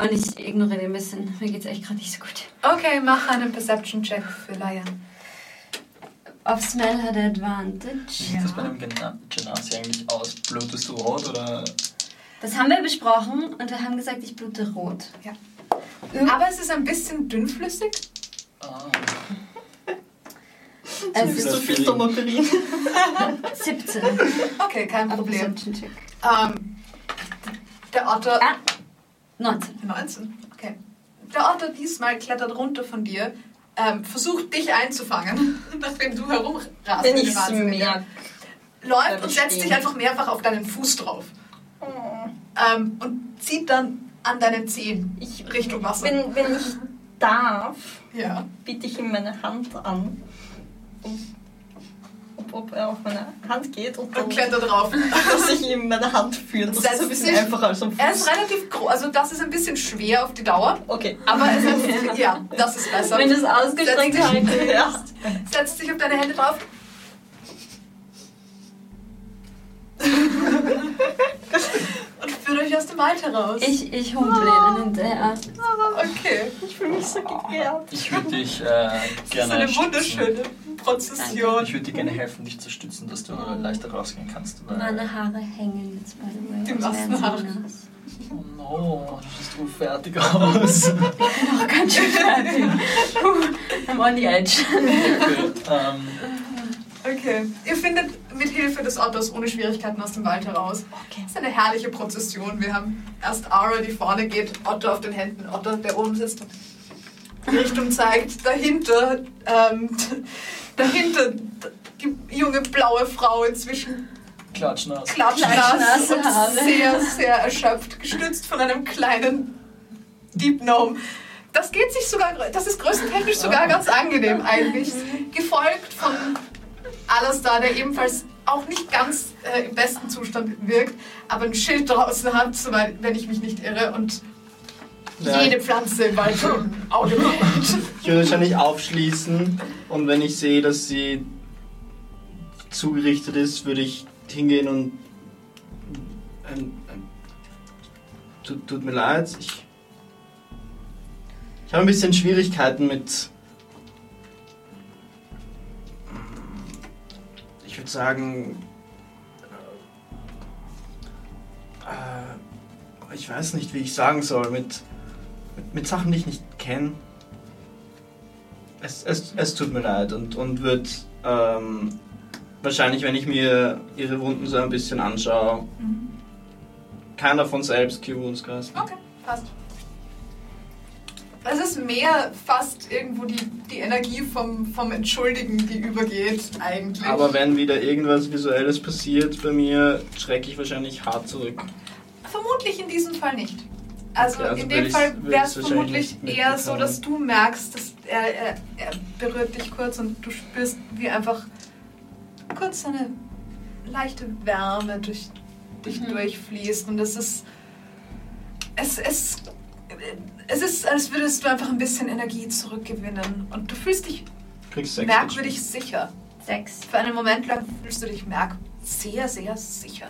Und ich ignoriere den ein bisschen. Mir geht's echt gerade nicht so gut. Okay, mach einen Perception-Check für Laia. Auf Smell hat er Advantage. Sieht das bei einem Gena- Genasi eigentlich aus? Blutest du rot oder. Das haben wir besprochen und wir haben gesagt, ich blute rot. Aber es ist ein bisschen dünnflüssig. Ah. Es Bist ist du viel Tomoperin? 17. Okay, kein Problem. Ähm, der Otter. Ah, 19. 19. Okay. Der Otter diesmal klettert runter von dir, ähm, versucht dich einzufangen, nachdem du herumrast. Wenn ich merke. Läuft und setzt dich einfach mehrfach auf deinen Fuß drauf. Ähm, und zieht dann an deinen Zehen Ich, Richtung Wasser. wenn, wenn ich darf, ja. biete ich ihm meine Hand an, um ob, ob er auf meine Hand geht und dann, Und kletter drauf. dass ich ihm meine Hand führe. Das ist Setzt ein bisschen einfacher als am Er Fuß. ist relativ groß, also das ist ein bisschen schwer auf die Dauer. Okay. Aber es ist, ja, das ist besser. Wenn du es ausgestreckt Setz halten Ja. Setzt dich auf deine Hände drauf. Und führt euch aus dem Wald heraus. Ich, ich humpel ihnen hinterher. Okay. Ich fühle mich so geehrt. Ich würde dich äh, Das ist gerne. eine stützen. wunderschöne Prozession. Ich würde dir gerne helfen, dich zu stützen, dass du leichter rausgehen kannst. Weil, Meine Haare hängen jetzt, by the way. Die als wären nassen Haare. oh no, du siehst wohl fertig aus. Oh, ganz schön fertig. I'm on the edge. okay, ähm, Okay. Ihr findet mit Hilfe des Ottos ohne Schwierigkeiten aus dem Wald heraus. Okay. Das ist eine herrliche Prozession. Wir haben erst Ara, die vorne geht, Otto auf den Händen, Otto, der oben sitzt und Richtung zeigt. Dahinter, ähm, dahinter die junge blaue Frau inzwischen klatschnass. klatschnass Haare. sehr, sehr erschöpft, gestützt von einem kleinen Deep Gnome. Das geht sich sogar, das ist größtentechnisch sogar ganz angenehm eigentlich. Gefolgt von Alastar, der ebenfalls auch nicht ganz äh, im besten Zustand wirkt, aber ein Schild draußen hat, soweit, wenn ich mich nicht irre, und Ja. jede Pflanze im Wald im Auge behält. Ich würde wahrscheinlich aufschließen und wenn ich sehe, dass sie zugerichtet ist, würde ich hingehen und. Ähm, ähm, tut, tut mir leid, ich. Ich habe ein bisschen Schwierigkeiten mit. Ich würde sagen. Äh, äh, ich weiß nicht, wie ich sagen soll. Mit, mit, mit Sachen, die ich nicht kenne. Es, es, es tut mir leid und, und wird ähm, wahrscheinlich, wenn ich mir ihre Wunden so ein bisschen anschaue, keiner von selbst Cure casten. Okay, passt. Es ist mehr fast irgendwo die, die Energie vom, vom Entschuldigen, die übergeht, eigentlich. Aber wenn wieder irgendwas Visuelles passiert bei mir, schrecke ich wahrscheinlich hart zurück. Vermutlich in diesem Fall nicht. Also, Okay, also in dem Fall wäre es vermutlich eher so, dass du merkst, dass er, er, er berührt dich kurz und du spürst, wie einfach kurz eine leichte Wärme durch dich durchfließt. Und es ist. Es, es, es ist, als würdest du einfach ein bisschen Energie zurückgewinnen. Und du fühlst dich Kriegst sechs merkwürdig sicher. Sechs. Für einen Moment lang fühlst du dich merk sehr, sehr sicher.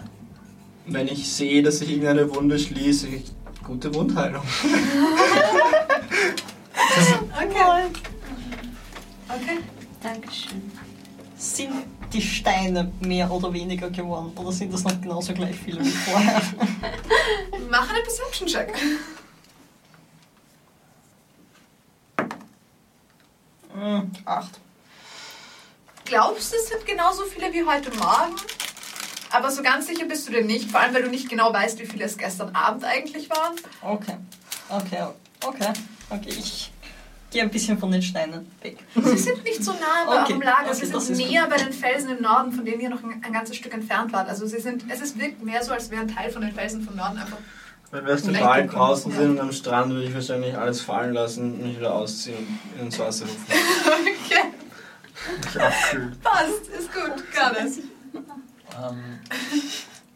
Wenn ich sehe, dass sich irgendeine Wunde schließt, ich, gute Wundheilung. Okay. Okay. Dankeschön. Sind die Steine mehr oder weniger geworden? Oder sind das noch genauso gleich viele wie vorher? Mach einen Perception-Check. Hm, acht. Glaubst du, es sind genauso viele wie heute Morgen? Aber so ganz sicher bist du dir nicht, vor allem weil du nicht genau weißt, wie viele es gestern Abend eigentlich waren. Okay. Okay, okay. Okay, ich gehe ein bisschen von den Steinen weg. Sie sind nicht so nah Okay, eurem Lager, okay, sie sind näher bei den Felsen im Norden, von denen ihr noch ein, ein ganzes Stück entfernt wart. Also sie sind, es ist, wirkt mehr so, als wäre ein Teil von den Felsen vom Norden einfach. Wenn wir aus dem gekommen, draußen sind und am Strand, würde ich wahrscheinlich alles fallen lassen, mich wieder ausziehen und ins Wasser rufen. okay, Mich abkühlen. passt, ist gut, gar nicht. Ähm,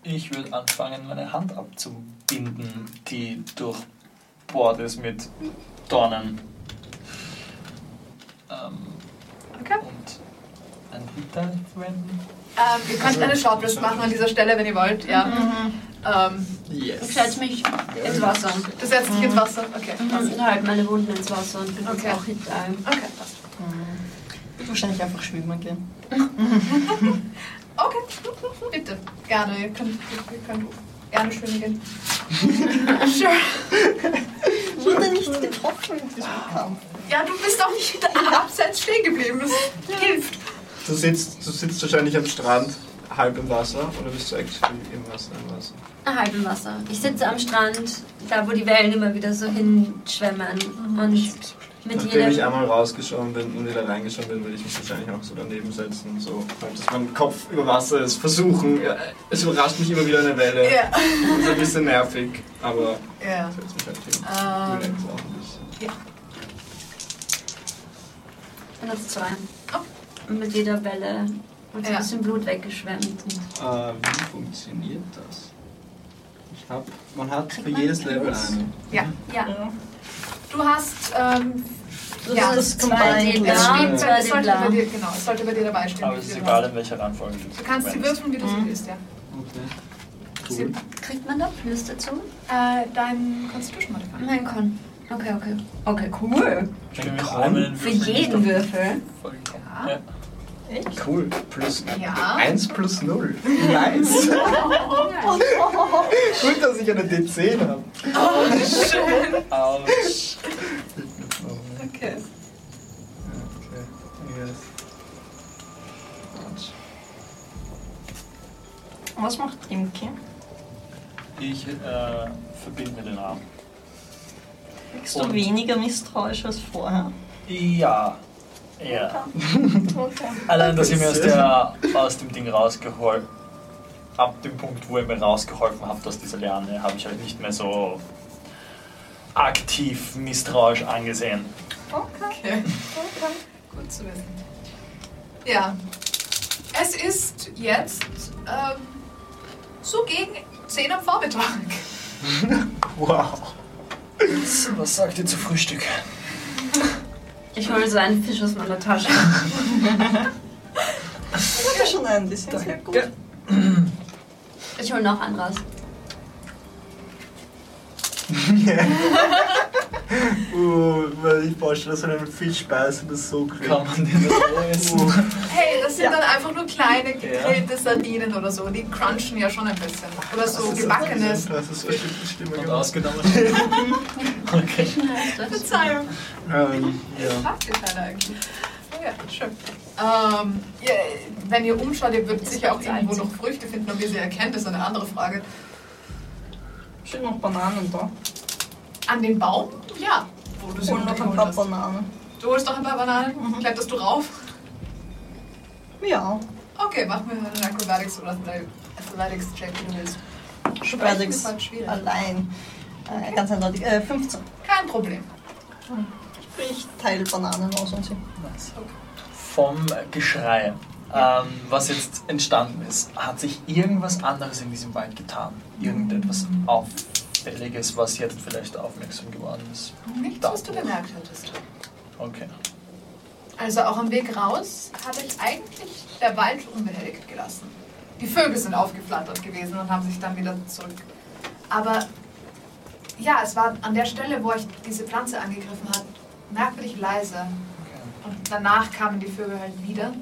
ich würde anfangen, meine Hand abzubinden, die durchbohrt ist mit Dornen. Ähm, Okay. und ein Hitter verwenden. Ähm, ihr könnt eine Shortrest machen an dieser Stelle, wenn ihr wollt. Ja. Ähm, Ich Yes. setze mich ins Wasser. du setzt dich ins Wasser. Okay, passt. Und halte meine Wunden ins Wasser und bin Okay. auch hinter ihm. Okay, passt. Ich würde wahrscheinlich einfach schwimmen gehen. Okay, bitte. Gerne, ihr könnt, ihr könnt gerne schwimmen gehen. sure. Wurde nicht getroffen Kampf. Ja, du bist auch nicht abseits stehen geblieben. Das hilft. Du sitzt, du sitzt wahrscheinlich am Strand, halb im Wasser, oder bist du actually im Wasser? Im Wasser? Ah, halb im Wasser. Ich sitze am Strand, da wo die Wellen immer wieder so hinschwemmen. Und mit Nachdem ich jedem. einmal rausgeschaut bin und wieder reingeschaut bin, würde ich mich wahrscheinlich auch so daneben setzen und so, dass mein Kopf über Wasser ist, versuchen. Ja, es überrascht mich immer wieder eine Welle. Ja. Ist ein bisschen nervig, aber Ja. es setzt mich halt hin. Ähm, ein bisschen. Und das zwei. Oh. Mit jeder Welle Und so ein Ja. bisschen Blut weggeschwemmt. Äh, wie funktioniert das? Ich hab, man hat Kriegt für man jedes Level einen. Ja, ja, Ja. du hast. Ähm, Das Ja, ist das zwei Combined es, zwei es, sollte bei dir, genau, es sollte bei dir dabei stehen. Aber wie es ist egal, in welcher Reihenfolge du Du kannst sie würfeln, wie du sie Mhm. willst, ja. Okay. Sie, Cool. kriegt man da Plus dazu? äh, dein Constitution Modifier. Mein Con. Okay, okay. Okay, cool. Für jeden Würfel. Ja. Ja. Echt? Cool. Plus Ja. 1 plus 0. Nice. Gut, dass ich eine D10 habe. Autsch. Okay. Okay. Yes. Was macht Imke? Ich äh, verbinde mir den Arm. Bist du Und- weniger misstrauisch als vorher? Ja. Ja. Okay. Allein, dass ihr mir aus, der, aus dem Ding rausgeholfen ab dem Punkt, wo ihr mir rausgeholfen habt aus dieser Lerne, habe ich halt nicht mehr so aktiv misstrauisch angesehen. Okay. Gut zu wissen. Ja. Es ist jetzt ähm, so gegen 10 am Vormittag. Wow. Was sagt ihr zu Frühstück? Ich hole so einen Fisch aus meiner Tasche. Ich habe schon einen, die sind sehr gut. Ich hole noch einen raus. uh, weil ich vorstelle, so einen Fisch beißen, das ist so cringe. Kann man den so essen? Hey, das sind Ja. dann einfach nur kleine gegrillte Sardinen oder so. Die crunchen ja schon ein bisschen. Oder so gebackenes. Das ist wirklich die Stimme gemacht. ausgenommen. okay. Das? Verzeihung. Ähm, Das ja. habt ihr keine eigentlich. Oh ja, schön. Ähm, ihr, wenn ihr umschaut, ihr würdet sicher auch irgendwo noch Früchte finden, ob ihr sie erkennt, ist eine andere Frage. Sind noch Bananen da? An den Baum? Ja. Wo du sie hol noch ein paar hast. Bananen. Du holst noch ein paar Bananen? Mhm. Kletterst du rauf? Ja. Okay, mach mir einen Acrobatics oder einen Athletics-Check, wie du willst. Acrobatics ist halt schwierig. allein. Äh, ganz eindeutig. Äh, 15. Kein Problem. Ich teile Bananen aus und sie. Vom Geschrei, ähm, was jetzt entstanden ist, hat sich irgendwas anderes in diesem Wald getan? Irgendetwas Auffälliges, was jetzt vielleicht aufmerksam geworden ist? Nichts, was du bemerkt hättest. Okay. Also auch am Weg raus hatte ich eigentlich der Wald unbehelligt gelassen. Die Vögel sind aufgeflattert gewesen und haben sich dann wieder zurück. Aber ja, es war an der Stelle, wo ich diese Pflanze angegriffen habe, merkwürdig leise. Und danach kamen die Vögel halt wieder.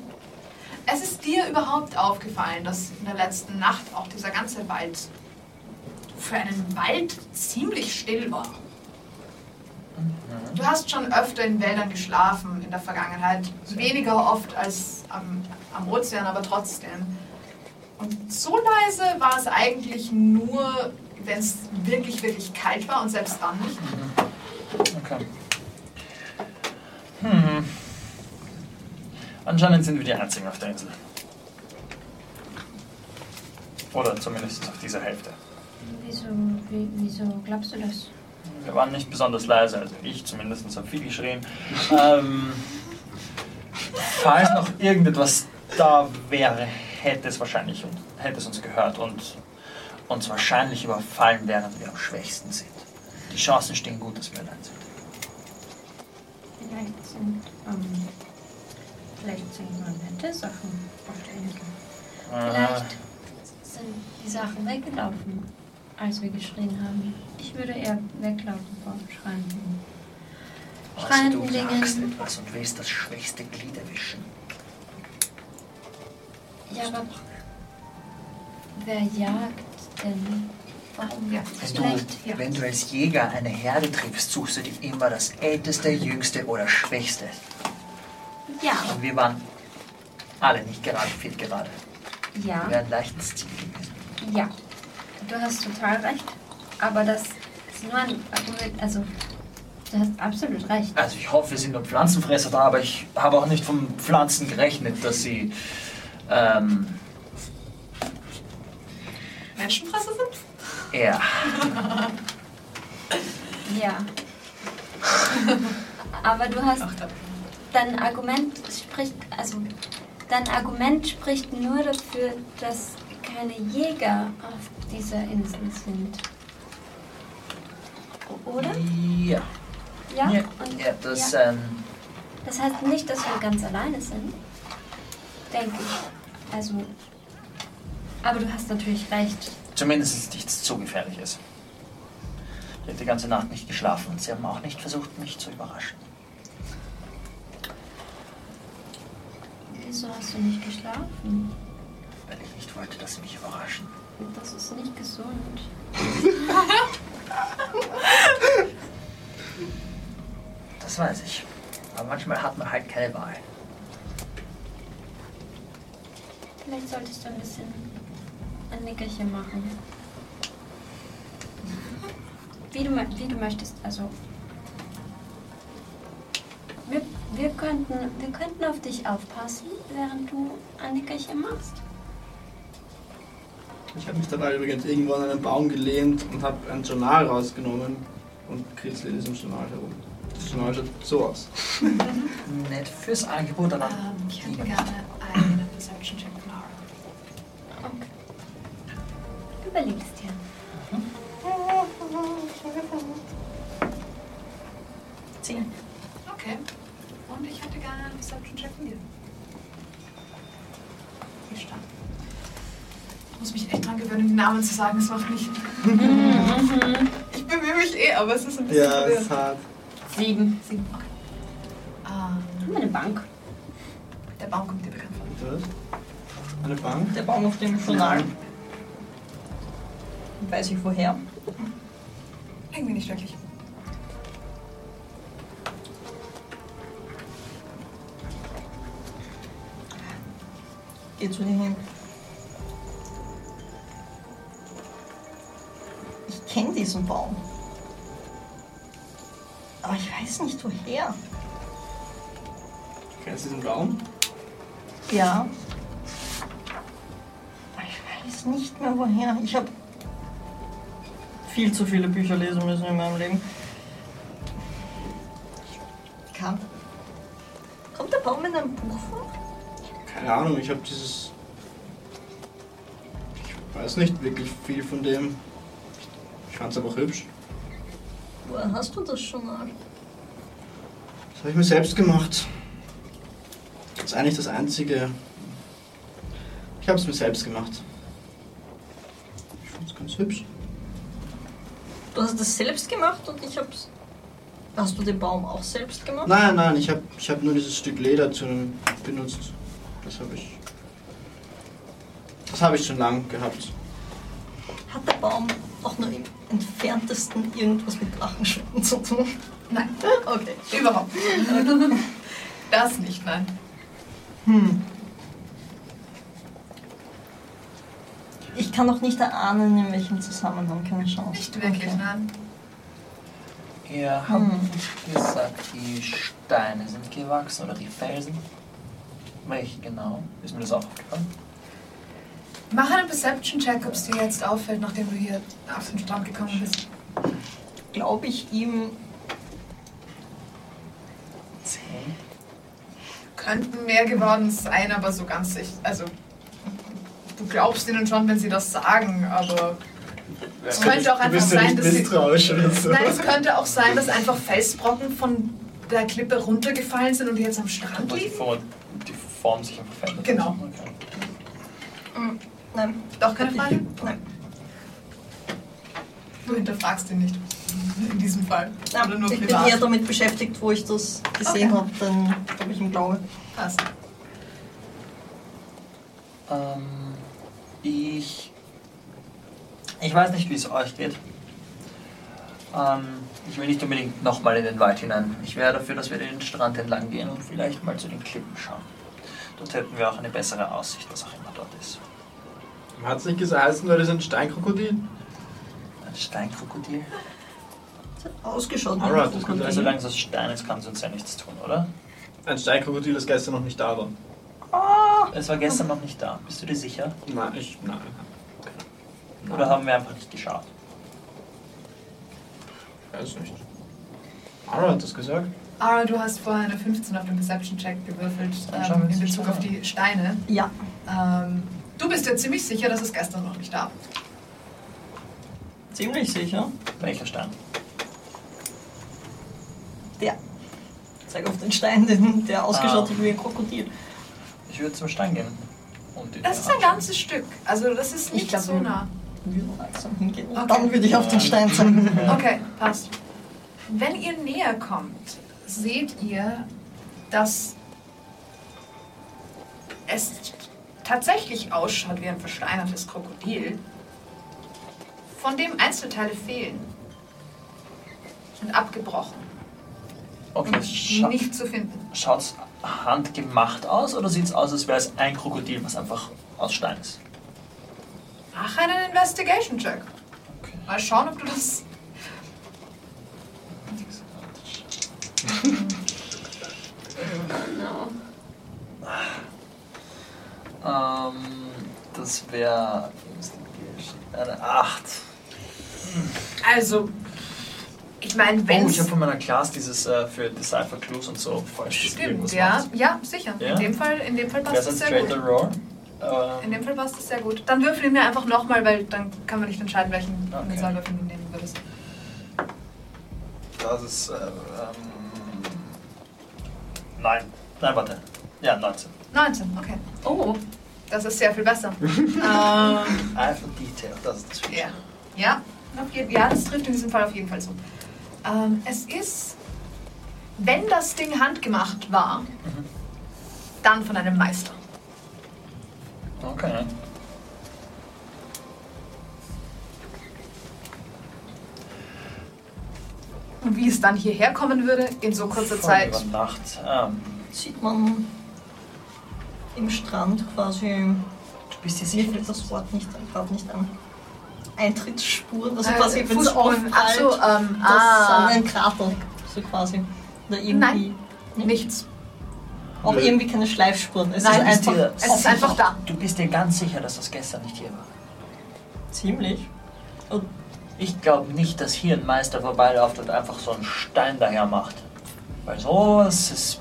Es ist dir überhaupt aufgefallen, dass in der letzten Nacht auch dieser ganze Wald für einen Wald ziemlich still war. Du hast schon öfter in Wäldern geschlafen in der Vergangenheit. Weniger oft als am, am Ozean, aber trotzdem. Und so leise war es eigentlich nur, wenn es wirklich, wirklich kalt war und selbst dann nicht. Okay. Hm. Anscheinend sind wir die Einzigen auf der Insel. Oder zumindest auf dieser Hälfte. Wieso, wie, wieso glaubst du das? Wir waren nicht besonders leise, also ich zumindest habe viel geschrien. Ähm, falls noch irgendetwas da wäre, hätte es wahrscheinlich und hätte es uns gehört und uns wahrscheinlich überfallen, während wir am schwächsten sind. Die Chancen stehen gut, dass wir allein sind. Vielleicht sind, ähm, vielleicht sind nur nette Sachen auf der Insel. Vielleicht sind die Sachen weggelaufen, als wir geschrien haben. Ich würde eher weglaufen vor schreienden. Also schreienden du sagst Dingen. etwas und willst das schwächste Glied erwischen. Ja, aber wer jagt denn? Warum? Ja. Wenn du, wenn du als Jäger eine Herde triffst, suchst du dir immer das älteste, jüngste oder schwächste. Ja, Und wir waren alle nicht gerade fit gerade. ja, Wir wären leicht ins Ziel gewesen. ja. Du hast total recht. Aber das ist nur ein Argument. Also, du hast absolut recht. Also ich hoffe, es sind nur Pflanzenfresser da, aber ich habe auch nicht von Pflanzen gerechnet, dass sie ähm, Menschenfresser sind? eher Ja. Aber du hast Ach, dein Argument spricht, also dein Argument spricht nur dafür, dass keine Jäger auf dieser Insel sind. Oder? Ja. Ja? Ja, Und, ja das, ja. ähm, das heißt nicht, dass wir ganz alleine sind. Denke ich. Also. Aber du hast natürlich recht. zumindest ist nichts zu gefährliches. Ich habe die ganze Nacht nicht geschlafen und sie haben auch nicht versucht, mich zu überraschen. Wieso hast du nicht geschlafen? Weil ich nicht wollte, dass sie mich überraschen. Das ist nicht gesund. Das weiß ich. Aber manchmal hat man halt keine Wahl. Vielleicht solltest du ein bisschen ein Nickerchen machen. Wie du, wie du möchtest. Also. Wir, wir, könnten, wir könnten auf dich aufpassen, während du ein Nickerchen machst. Ich habe mich dabei übrigens irgendwo an einen Baum gelehnt und habe ein Journal rausgenommen und kritzle in diesem Journal herum. Das Journal schaut so aus. Nett fürs Angebot, aber Ähm, ich hätte gerne einen Perception Check von Aura. Okay. Überlegst dir. zehn. Okay. Und ich hätte gerne einen Perception Check von dir. Hier stand. Ich muss mich echt dran gewöhnen, den Namen zu sagen. Das macht mich. ich bemühe mich eh, aber es ist ein bisschen Ja, es ist hart. Sieben. Sieben. Okay. Ähm, Haben wir eine Bank? der Baum kommt dir bekannt vor. Was? Eine Bank? Der Baum auf dem Journal. Weiß ich woher. Irgendwie nicht wirklich. Geh zu dir hin. Ich kenne diesen Baum. Aber ich weiß nicht woher. Kennst du diesen Baum? Ja. Aber ich weiß nicht mehr woher. Ich habe viel zu viele Bücher lesen müssen in meinem Leben. Kann. Kommt der Baum in einem Buch vor? Keine Ahnung, ich habe dieses. Ich weiß nicht wirklich viel von dem. Ich fand's einfach hübsch. Woher hast du das Journal? Das habe ich mir selbst gemacht. Das ist eigentlich das Einzige. Ich habe es mir selbst gemacht. Ich fand's ganz hübsch. Du hast das selbst gemacht und ich hab's. Hast du den Baum auch selbst gemacht? Nein, nein, ich habe ich hab nur dieses Stück Leder zu benutzt. Das habe ich. Das habe ich schon lang gehabt. Hat der Baum auch nur im entferntesten irgendwas mit Drachenschwimmen zu tun? Nein, Okay. überhaupt nicht. Das nicht, nein. Hm. Ich kann auch nicht erahnen, in welchem Zusammenhang. Keine Chance. Nicht wirklich, Okay. nein. Ihr habt Hm. gesagt, die Steine sind gewachsen oder die Felsen. Welche genau? Ist mir das auch aufgefallen? Mach einen Perception-Check, ob es dir jetzt auffällt, nachdem du hier auf den Strand gekommen bist. Glaube ich ihm. Zehn. Könnten mehr geworden sein, aber so ganz sicher. Also, du glaubst ihnen schon, wenn sie das sagen, aber es könnte auch du einfach bist ja sein, dass sie. so. Nein, es könnte auch sein, dass einfach Felsbrocken von der Klippe runtergefallen sind und die jetzt am Strand Und die liegen. Form, die Form sich einfach verändert. Genau. Okay. Nein. Doch keine Frage? Nein. Du hinterfragst ihn nicht. In diesem Fall. Oder Nein. nur Ich bin privat. eher damit beschäftigt, wo ich das gesehen Okay. habe, dann ob ich ihm glaube. Passt. Ähm, ich. Ich weiß nicht, wie es euch geht. Ähm, ich will nicht unbedingt nochmal in den Wald hinein. Ich wäre dafür, dass wir den Strand entlang gehen und vielleicht mal zu den Klippen schauen. Dort hätten wir auch eine bessere Aussicht, was auch immer dort ist. Hat es nicht geheißen, weil das ist ein Steinkrokodil? Ein Steinkrokodil. Das hat ausgeschaut Alright, das könnte Solange es aus Stein ist, kann es uns ja nichts tun, oder? Ein Steinkrokodil, das gestern noch nicht da war. Es war gestern noch nicht da. Bist du dir sicher? Nein, ich. Nein. Oder haben wir einfach nicht geschaut? Weiß nicht. Ara hat das gesagt. Ara, du hast vorher eine 15 auf den Perception-Check gewürfelt ähm, in Bezug auf die Steine. Ja. Ähm, du bist dir ziemlich sicher, dass es gestern noch nicht da war. Ziemlich sicher. Welcher Stein? Der. Zeig auf den Stein, den, der ausgeschaut Ah. hat wie ein Krokodil. Ich würde zum Stein gehen. Das ist ein ganzes Stück. Also das ist nicht glaub, so nah. Wir langsam hingehen. Okay. dann würde ich auf den Stein zeigen. Ja. Okay, passt. Wenn ihr näher kommt, seht ihr, dass es tatsächlich ausschaut wie ein versteinertes Krokodil, von dem Einzelteile fehlen und abgebrochen Okay, und scha nicht zu finden. schaut's handgemacht aus oder sieht's aus, als wäre es ein Krokodil, was einfach aus Stein ist? Mach einen Investigation-Check. Okay. Mal schauen, ob du das. No. Ähm, das wäre eine 8. Also, ich meine, Oh, wenn ich habe von meiner Class dieses äh, für Decipher Clues und so, falls das Stimmt, ja, macht. ja, sicher. Ja? In dem Fall, in dem Fall passt ein sehr gut. Roar? Ähm, In dem Fall passt es sehr gut. Dann würfel ihn mir einfach nochmal, weil dann kann man nicht entscheiden, welchen Okay. Initialwürfel du nehmen würdest. Das ist. Äh, ähm, nein. Nein, warte. Ja, 19. 19, okay. Oh, Das ist sehr viel besser. ähm, for Detail, das ist das Feature. ja. Ja, jeden, ja, das trifft in diesem Fall auf jeden Fall so. Ähm, es ist, wenn das Ding handgemacht war, dann von einem Meister. Okay. Und wie es dann hierher kommen würde, in so kurzer Voll Zeit. Über Nacht. Ähm, Sieht man im Strand quasi, du bist dir mir sicher, fällt das Wort nicht, gerade nicht an, Eintrittsspuren, also Äh, quasi, wenn es. Ach so, ähm, das ah, an ein Krater, so quasi. Oder irgendwie, Nein. nichts. auch irgendwie keine Schleifspuren, es Nein, ist einfach, dir- es ist einfach da. Du bist dir ganz sicher, dass das gestern nicht hier war. ziemlich. Und Ich glaube nicht, dass hier ein Meister vorbeiläuft und einfach so einen Stein daher macht. Weil sowas ist.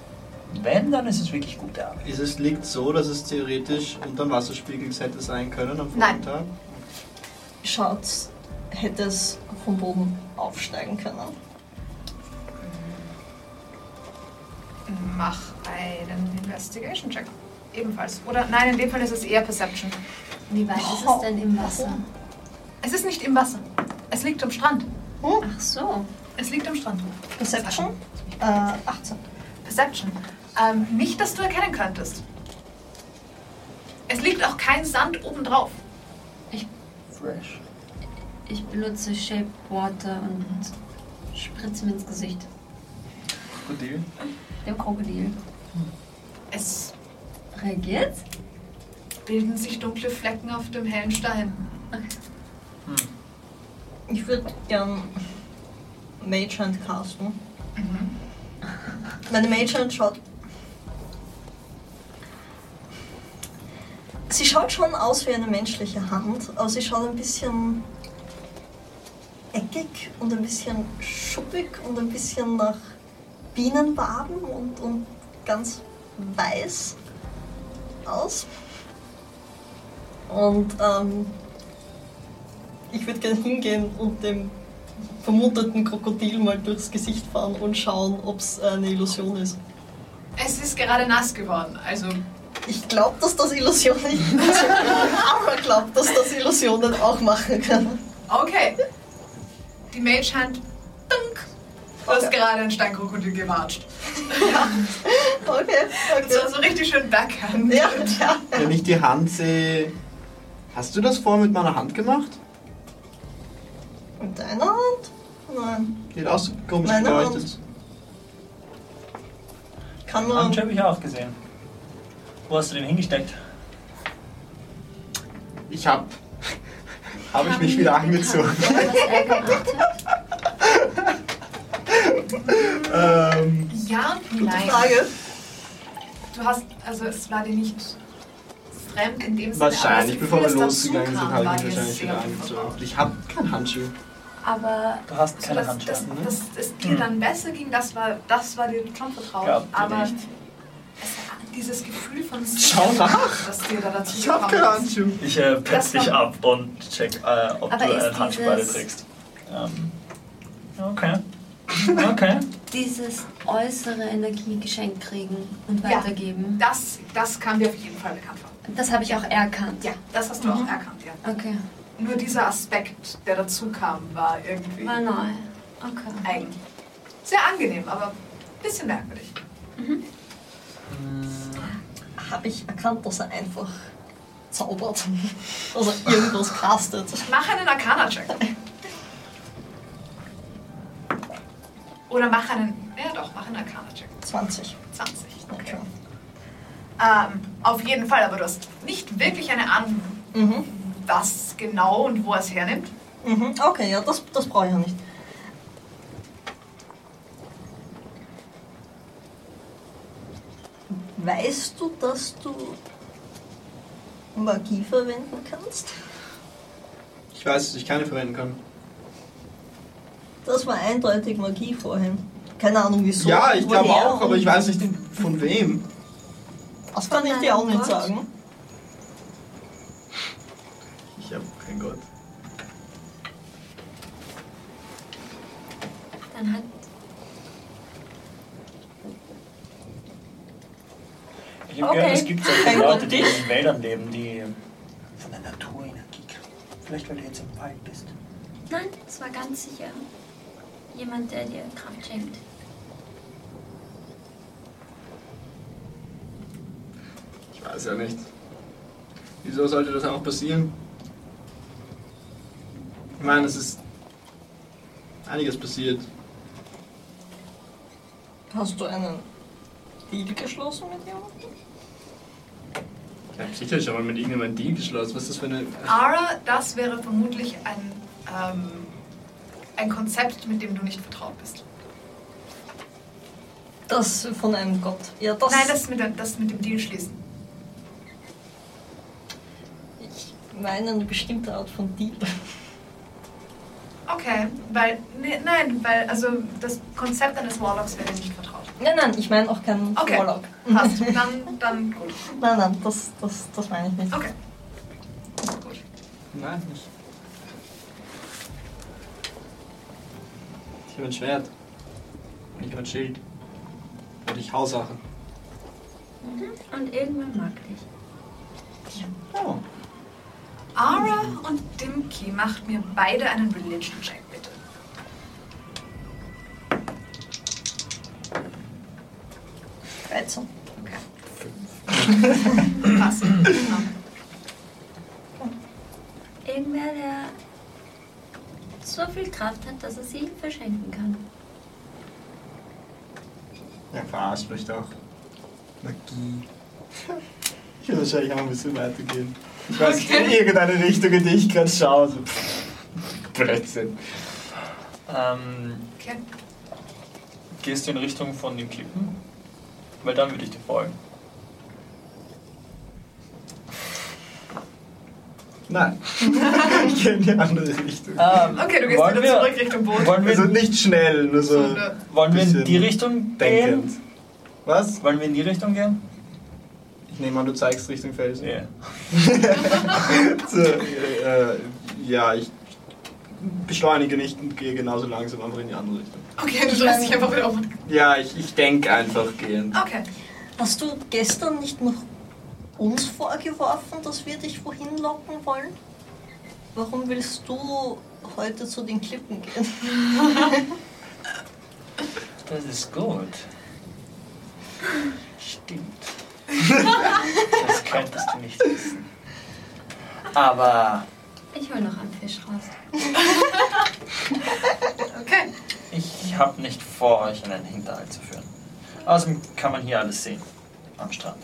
Wenn, dann ist es wirklich gute Arbeit. Ist es liegt so, dass es theoretisch unter dem Wasserspiegel hätte sein können am Nein. Vortag? schaut, hätte es vom Boden aufsteigen können. Mach einen Investigation-Check. Ebenfalls. Oder nein, in dem Fall ist es eher Perception. wie weit ist es denn im Wasser? Es ist nicht im Wasser. Es liegt am Strand. Ach so. Es liegt am Strand. Perception? Äh, 18. Perception. Ähm, nicht, dass du erkennen könntest. Es liegt auch kein Sand obendrauf. Fresh. Ich benutze Shape Water und spritze mir ins Gesicht. Krokodil. Dem Krokodil. Es Reagiert? bilden sich dunkle Flecken auf dem hellen Stein. Ich würde gern Mage Hand casten. Meine Mage Hand schaut. Sie schaut schon aus wie eine menschliche Hand, aber sie schaut ein bisschen eckig und ein bisschen schuppig und ein bisschen nach Bienenwaben und, und ganz weiß aus. Und ähm, ich würde gerne hingehen und dem vermuteten Krokodil mal durchs Gesicht fahren und schauen, ob es eine Illusion ist. Es ist gerade nass geworden. Also, Ich glaube, dass das Illusionen nicht aber glaubt, dass das Illusionen auch machen können. okay. Die Mage Hand. Dunk. Du hast Okay. gerade ein Steinkrokodil gewatscht. Okay, Das war okay. so richtig schön Backhand. Ja, ja. Wenn ich die Hand sehe. Hast du das vorher mit meiner Hand gemacht? Mit deiner Hand? Nein. Die hat auch so komisch Meine Hand. geleuchtet. Kann Hand man. habe ich auch gesehen. Wo hast du den hingesteckt? Ich hab. Habe ich mich wieder angezogen. Ähm, Ja und Gute nein. Frage. Du hast, also es war dir nicht fremd in dem Sinne. wahrscheinlich, bevor wir das das losgegangen sind, habe ich mich wahrscheinlich wieder angezogen. Ich habe keinen Handschuh. aber Du hast Also keine das, das, Handschellen. das, es dir dann besser ging, das war, das war dir schon vertraut. Ihr aber nicht. Es, dieses Gefühl von Schau nach. das dir da dazu Ich hab keine. Handschuhe. Ich äh, petz dich ab und check, äh, ob Aber du einen Handschuh beide trägst. Ähm, okay. Okay. dieses äußere Energiegeschenk kriegen und Ja. weitergeben, Das, das kam dir auf jeden Fall bekannt vor. das habe ich auch erkannt. Ja, das hast du auch erkannt, ja. Okay, Nur dieser Aspekt, der dazu kam, war irgendwie war neu. Okay. eigen. Sehr angenehm, aber ein bisschen merkwürdig. Habe ich erkannt, dass er einfach zaubert. Also irgendwas castet. Mach einen Arcana-Check. Oder mach einen. Ja, doch, mach einen Arcana-Check. 20. 20. Okay. Ähm, auf jeden Fall, aber du hast nicht wirklich eine Ahnung, Mhm. was genau und wo er es hernimmt. Mhm. Okay, ja, das, das brauche ich ja nicht. Weißt du, dass du Magie verwenden kannst? Ich weiß, dass ich keine verwenden kann. Das war eindeutig Magie vorhin. Keine Ahnung wieso. ja, ich glaube auch, aber ich weiß nicht von wem. Das kann ich dir auch nicht sagen. Ich habe keinen Gott. Dann hat Ich habe Okay. gehört, es gibt solche Kein Leute, die in den Wäldern leben, die von der Natur Energie kriegen. Vielleicht, weil du jetzt im Wald bist. Nein, es war ganz sicher jemand, der dir Kraft schenkt. Ich weiß ja nicht. Wieso sollte das auch passieren? Ich meine, es ist einiges passiert. Hast du einen Deal geschlossen mit jemandem? Ich habe sicher schon mal mit irgendjemandem einen Deal geschlossen. Was ist das für eine. Ara, das wäre vermutlich ein, ähm, ein Konzept, mit dem du nicht vertraut bist. Das von einem Gott. Ja, das. Nein, das mit, das mit dem Deal schließen. Ich meine eine bestimmte Art von Deal. Okay, weil. Nee, nein, weil also das Konzept eines Warlocks wäre dir nicht vertraut. Nein, nein, ich meine auch keinen Okay. Warlock. Passt. Dann, dann gut. Nein, nein, das, das, das meine ich nicht. Okay. Gut. Nein, nicht. Ich habe ein Schwert. Und ich habe ein Schild. Und ich hau Sachen. Und irgendwann mag dich. Oh. Ara und Dimki macht mir beide einen Religion-Check, bitte. Reizen. Passt. Ja. Irgendwer, der so viel Kraft hat, dass er sie verschenken kann. Ja, verarscht mich doch. Magie. Ich will wahrscheinlich auch ein bisschen weitergehen. Ich weiß nicht, in irgendeine Richtung, in die ich gerade schaue. So. Blödsinn. Ähm, Okay. gehst du in Richtung von den Klippen? Weil dann würde ich dir folgen. Nein. ich gehe in die andere Richtung. Ähm, Okay, du gehst wollen wieder wir, zurück Richtung Boot. Wollen wir, Also nicht schnell, nur so So, ne. wollen wir in die Richtung denkend. gehen? Was? Wollen wir in die Richtung gehen? Ich nehme an, du zeigst Richtung Felsen. Ja. so, äh, ja, ich beschleunige nicht und gehe genauso langsam einfach in die andere Richtung. Okay, du drehst dich einfach wieder um. Ja, ich, ich denke einfach gehend. Okay. Hast du gestern nicht noch uns vorgeworfen, dass wir dich wohin locken wollen? Warum willst du heute zu den Klippen gehen? Das ist gut. Stimmt. Das könntest du nicht wissen. Aber Ich hol noch einen Fisch raus. Okay. ich habe nicht vor, euch in einen Hinterhalt zu führen. Außerdem kann man hier alles sehen. Am Strand.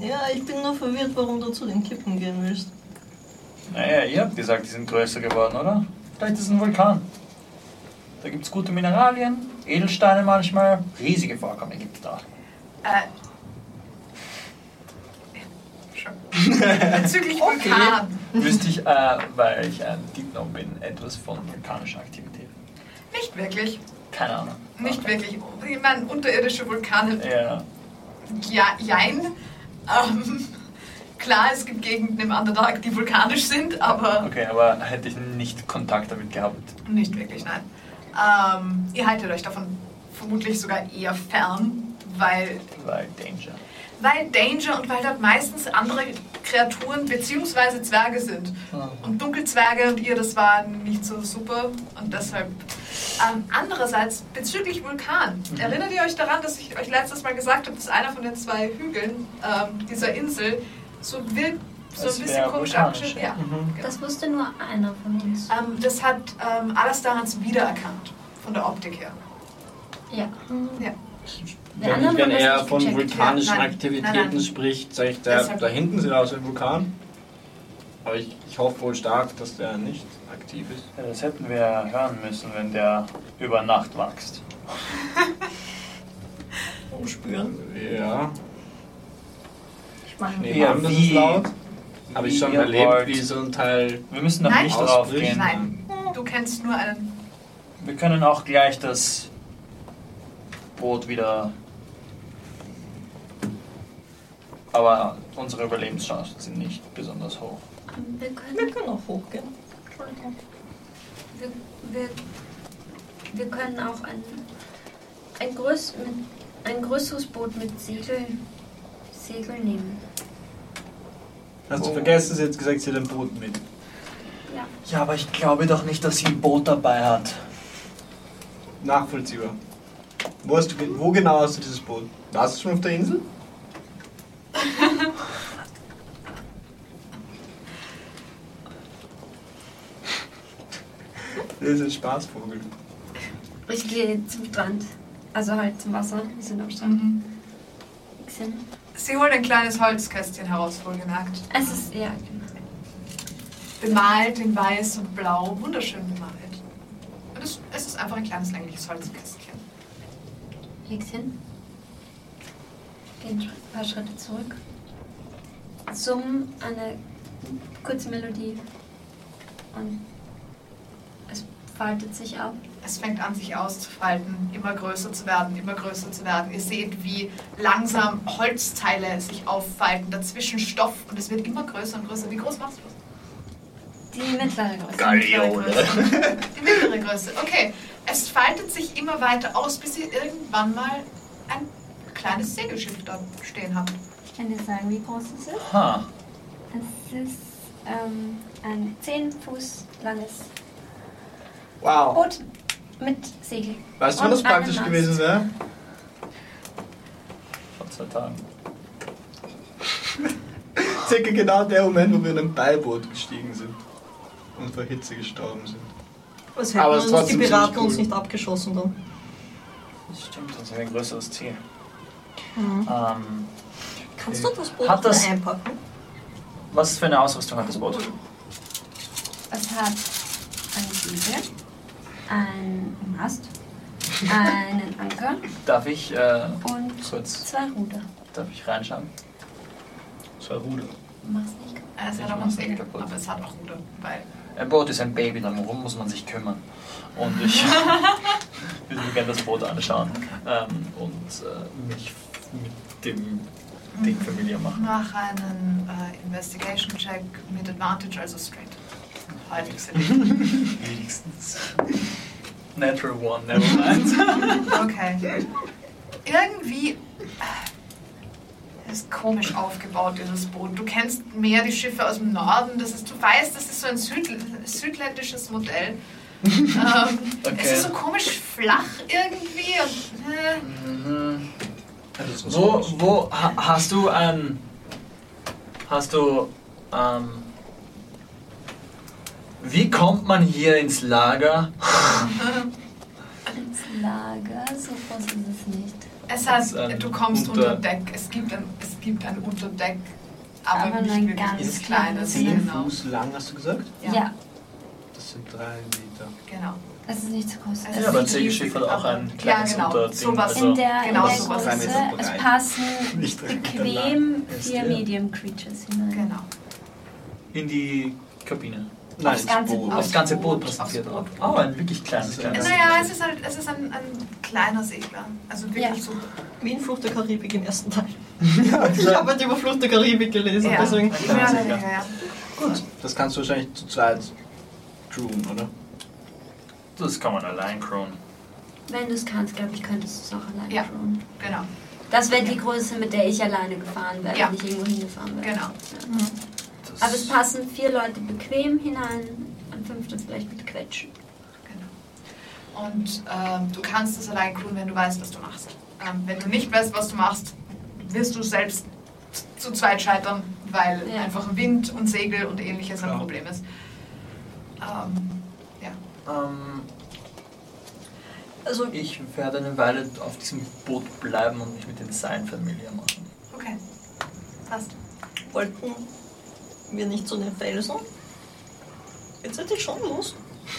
Ja, ich bin nur verwirrt, warum du zu den Klippen gehen willst. Naja, ihr habt gesagt, die sind größer geworden, oder? Vielleicht ist es ein Vulkan. Da gibt es gute Mineralien, Edelsteine manchmal. Riesige Vorkommen gibt es da. Äh. Schon. Bezüglich Okay. Vulkan. Wüsste ich, äh, weil ich ein Deep Gnome bin, etwas von vulkanischer Aktivität. Nicht wirklich. Keine Ahnung. Nicht wirklich. Ich meine, unterirdische Vulkane, Ja. ja, jein. Ähm, klar, es gibt Gegenden im Underdark, die vulkanisch sind, aber Okay, aber hätte ich nicht Kontakt damit gehabt. nicht wirklich, nein. Ähm, ihr haltet euch davon vermutlich sogar eher fern, weil Weil Danger. Weil Danger und weil dort meistens andere Kreaturen bzw. Zwerge sind. Und Dunkelzwerge und ihr, das war nicht so super. Und deshalb. Ähm, andererseits, bezüglich Vulkan, erinnert ihr euch daran, dass ich euch letztes Mal gesagt habe, dass einer von den zwei Hügeln ähm, dieser Insel so wirkt, so ein bisschen komisch abgeschnitten? ja. Mhm. genau. Das wusste nur einer von uns. Ähm, das hat ähm, Alastarans wiedererkannt, von der Optik her. Ja. Ja. Der Wenn, wenn er von vulkanischen nein. Aktivitäten Nein, nein. spricht, sage ich, da, da hinten sieht aus wie ein Vulkan. Aber ich, ich hoffe wohl stark, dass der nicht aktiv ist. Ja, das hätten wir hören müssen, wenn der über Nacht wächst. Umspüren. Ja, Ich meine, Ja, das ist laut. Habe ich schon erlebt, wollt. wie so ein Teil Wir müssen noch nicht draufgehen. Nein, du kennst nur einen. Wir können auch gleich das Boot wieder. Aber unsere Überlebenschancen sind nicht besonders hoch. Wir wir können, können auch hochgehen. Entschuldigung. wir, wir, wir können auch ein, ein, größ, ein größeres Boot mit Segel, Segel nehmen. Hast du vergessen, sie hat gesagt, sie hat ein Boot mit. Ja. Ja, aber ich glaube doch nicht, dass sie ein Boot dabei hat. Nachvollziehbar. Wo, hast du, wo genau hast du dieses Boot? Warst du schon auf der Insel? Das ist ein Spaßvogel. Ich gehe zum Strand. Also halt zum Wasser. Wir sind am Strand. Mhm. Sie holt ein kleines Holzkästchen heraus, wohlgemerkt. Es ist, ja, genau. Bemalt in weiß und blau, wunderschön bemalt. Und es, es ist einfach ein kleines längliches Holzkästchen. Leg's hin. Gehen ein paar Schritte zurück. Summen eine kurze Melodie. Und faltet sich auf. Es fängt an, sich auszufalten, immer größer zu werden, immer größer zu werden. Ihr seht, wie langsam Holzteile sich auffalten, dazwischen Stoff und es wird immer größer und größer. Wie groß machst du das? Die mittlere Größe. Gallione. Die mittlere Größe. Okay. Es faltet sich immer weiter aus, bis ihr irgendwann mal ein kleines Segelschiff da stehen habt. Ich kann dir sagen, wie groß es ist. Ha. Es ist ähm, ein 10 Fuß langes Wow. Boot mit Segel. Weißt du, wann Und das praktisch gewesen wäre? Vor zwei Tagen. Circa genau der Moment, wo wir in ein Beiboot gestiegen sind und vor Hitze gestorben sind. Was hätten Aber uns die trotzdem Piraten cool. uns nicht abgeschossen dann? Das stimmt, das ist ein größeres Ziel. Mhm. Ähm, Kannst du das Boot Hat das- einpacken? was für eine Ausrüstung hat das Boot? Es hat ein Segel, einen Mast, einen Anker Darf ich äh, und kurz zwei Ruder. darf ich reinschauen? Zwei Ruder. Mach's nicht. Es Ich hat auch ein mach's Segel, kaputt. aber es hat auch Ruder. Weil Ein Boot ist ein Baby, darum muss man sich kümmern. Und ich würde mir gerne das Boot anschauen ähm, und äh, mich mit dem Ding familiar machen. mach einen äh, Investigation-Check mit Advantage, also straight. Halbwegs. Wenigstens. Natural One, never mind. Okay. Irgendwie äh, ist komisch aufgebaut, dieses Boot. Du kennst mehr die Schiffe aus dem Norden. Das ist, du weißt, das ist so ein Südl südländisches Modell. ähm, Okay. Es ist so komisch flach irgendwie. Und, äh, Mhm. Wo, wo ha, hast du ein. Hast du. Ähm, wie kommt man hier ins Lager? Ins Lager, so groß ist es nicht. es ein du kommst Unter- unter Deck. Es gibt ein, es gibt ein Unterdeck, aber, Aber nicht ein ganz Kleines. kleines. Zehn Genau. Fuß lang, hast du gesagt? Ja. Das sind drei Meter. Genau. Das ist nicht so groß. Also Ja, aber ein Segelschiff hat auch ein kleines ja, genau. Unterding. Sowas. also- in der, genau in der so Größe, es passen bequem vier Medium Creatures hinein. Genau. In die Kabine. Nein, Aufs ganze Boot. Das ganze Boot präsentiert aufs auch. Boot. Oh, ein wirklich kleines, kleines. Naja, es ist halt, es ist ein, ein kleiner Segler. Also wirklich Ja. so. Wie in Flucht der Karibik im ersten Teil. Ja, Ich habe halt über Flucht der Karibik gelesen, Ja. deswegen. Ja, ja, ja, ja. Gut. Das kannst du wahrscheinlich zu zweit crewen, oder? Das kann man allein crown. Wenn du es kannst, glaube ich, könntest du es auch alleine Ja. tun. Genau. Das wäre die Größe, mit der ich alleine gefahren wäre, Ja. wenn ich irgendwo hingefahren wäre. Genau. Ja. Aber es passen vier Leute bequem hinein, ein fünfter vielleicht mit Quetschen. genau. Und ähm, du kannst es allein tun, wenn du weißt, was du machst. Ähm, wenn du nicht weißt, was du machst, wirst du selbst zu zweit scheitern, weil Ja. einfach Wind und Segel und ähnliches ein Klar. Problem ist. Ähm, ja. Ähm, also ich werde eine Weile auf diesem Boot bleiben und mich mit den Seilen familiär machen. Okay. Passt. Wollten wir nicht zu den Felsen? Jetzt hätte ich schon Lust.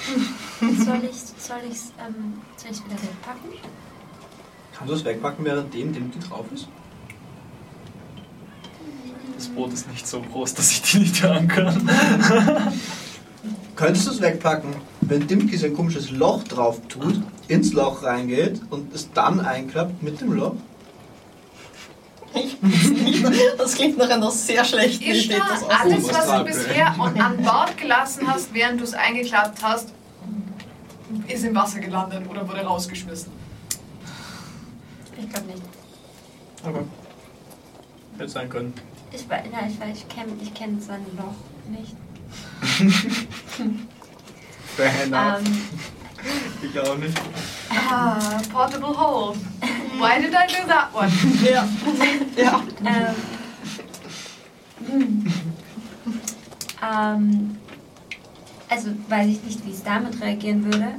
Soll ich soll ich's, ähm, soll ich's wieder wegpacken? Kannst du das wegpacken, während dem Dimki drauf ist? Das Boot ist nicht so groß, dass ich die nicht hören kann. Könntest du es wegpacken, wenn Dimki sein komisches Loch drauf tut, ins Loch reingeht und es dann einklappt mit dem Loch? Ich weiß nicht. Das klingt nach einer sehr schlechten Ist Idee. da Das alles, was du bisher an an Bord gelassen hast, während du es eingeklappt hast, ist im Wasser gelandet oder wurde rausgeschmissen? Ich glaube nicht. Okay. Hätte sein können. Ich weiß, nein, ich, weiß, ich kenne ich kenn sein Loch nicht. Fair enough. Ähm, Ich auch nicht. Ah, portable hole. Why did I do that one? Ja. ja. ähm, hm. ähm, also weiß ich nicht, wie es damit reagieren würde,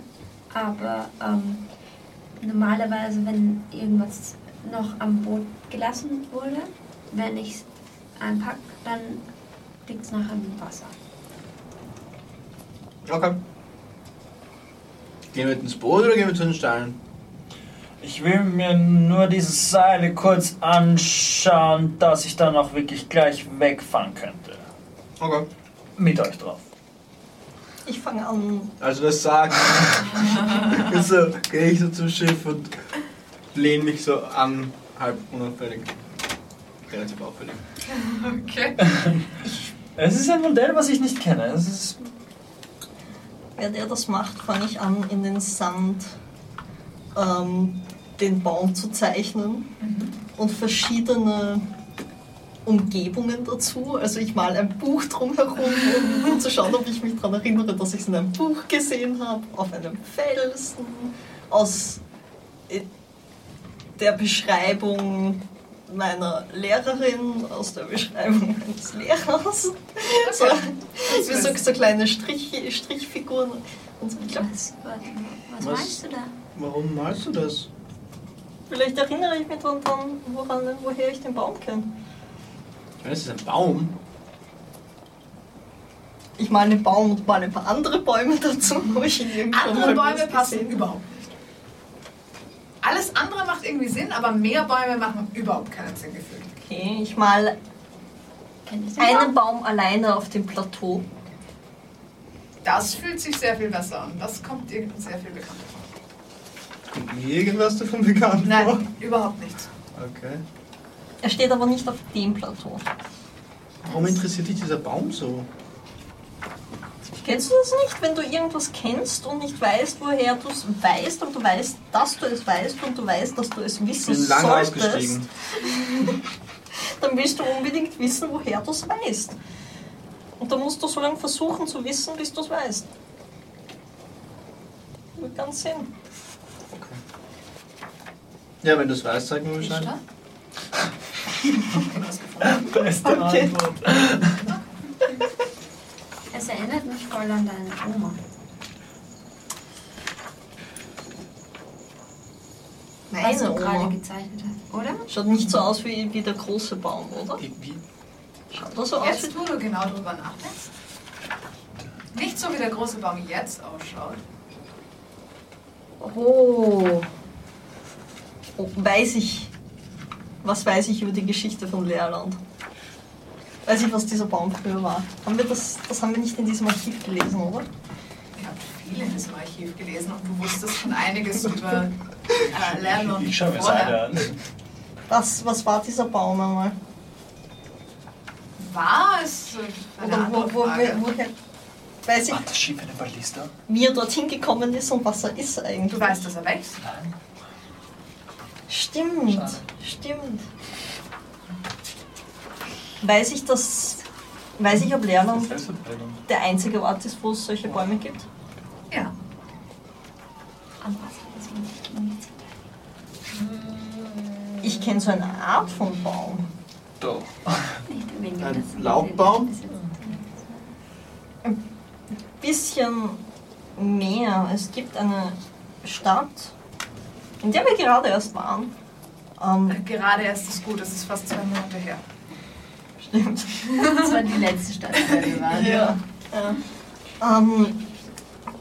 aber ähm, normalerweise, wenn irgendwas noch am Boot gelassen wurde, wenn ich es einpacke, dann liegt es nachher im Wasser. Okay. Gehen wir ins Boot oder gehen wir zu den Steinen? Ich will mir nur diese Seile kurz anschauen, dass ich dann auch wirklich gleich wegfahren könnte. Okay. Mit euch drauf. Ich fange an. Also das sagen. so gehe ich so zum Schiff und lehne mich so an, halb unauffällig. Relativ auffällig. Okay. Es ist ein Modell, was ich nicht kenne. Es ist Während er das macht, fange ich an, in den Sand ähm, den Baum zu zeichnen und verschiedene Umgebungen dazu. Also ich male ein Buch drumherum, um, um zu schauen, ob ich mich daran erinnere, dass ich es in einem Buch gesehen habe, auf einem Felsen, aus äh, der Beschreibung meiner Lehrerin, aus der Beschreibung meines Lehrers. So, wie so, so kleine Strich, Strichfiguren. Und so. Ich glaub, Was, was, Was? meinst du da? Warum malst du das? Vielleicht erinnere ich mich daran, woran, woher ich den Baum kenne. Ich meine, es ist ein Baum. Ich male einen Baum und male ein paar andere Bäume dazu, wo ich Andere mal Bäume passen überhaupt nicht. Alles andere macht irgendwie Sinn, aber mehr Bäume machen überhaupt keinen Sinn gefühlt. Okay, ich den einen Baum? Baum alleine auf dem Plateau. Das fühlt sich sehr viel besser an. Das kommt irgendwie sehr viel bekannter vor. Kommt mir irgendwas davon bekannt vor? Nein, überhaupt nichts. Okay. Er steht aber nicht auf dem Plateau. Warum interessiert dich dieser Baum so? Kennst du das nicht, wenn du irgendwas kennst und nicht weißt, woher du es weißt, und du weißt, dass du es weißt und du weißt, dass du es Ich wissen bin lange solltest, ausgestiegen. dann willst du unbedingt wissen, woher du es weißt. Und dann musst du so lange versuchen zu wissen, bis du es weißt. Macht ganz Sinn. Ja, wenn du es weißt, sag mir Bescheid. da? beste Okay. Antwort. Es erinnert mich voll an deine Oma. was Meine du gerade Oma. gezeichnet hast, oder? Schaut nicht so aus wie, wie der große Baum, oder? Wie, wie? Schaut das so aus Jetzt, wo du genau drüber nachdenkst. Nicht so wie der große Baum jetzt ausschaut. Oh. oh. Weiß ich. Was weiß ich über die Geschichte von Leerland? Weiß ich, was dieser Baum früher war? Haben wir das, das haben wir nicht in diesem Archiv gelesen, oder? Ich habe viel in diesem Archiv gelesen und du wusstest schon einiges über äh, Lernen und Ich schaue mir das an. Was, was war dieser Baum einmal? War es äh, Oder wo, wo, woher weiß ich, das Schiff eine Ballista? wie er dorthin gekommen ist und was er ist eigentlich? Du weißt, dass er wächst? Nein. Stimmt, Schade. stimmt. Weiß ich, dass. Weiß ich, ob Leerland der einzige Ort ist, wo es solche Bäume gibt? Ja. Am Wasser, das man nicht klingt. Ich kenne so eine Art von Baum. Doch. Ein Laubbaum? ist- Bisschen mehr. Es gibt eine Stadt, in der wir gerade erst waren. Ähm, Gerade erst ist gut, es ist fast zwei Monate her. Stimmt. Das war die letzte Stadt, der wir waren. Ja. ja. Ähm,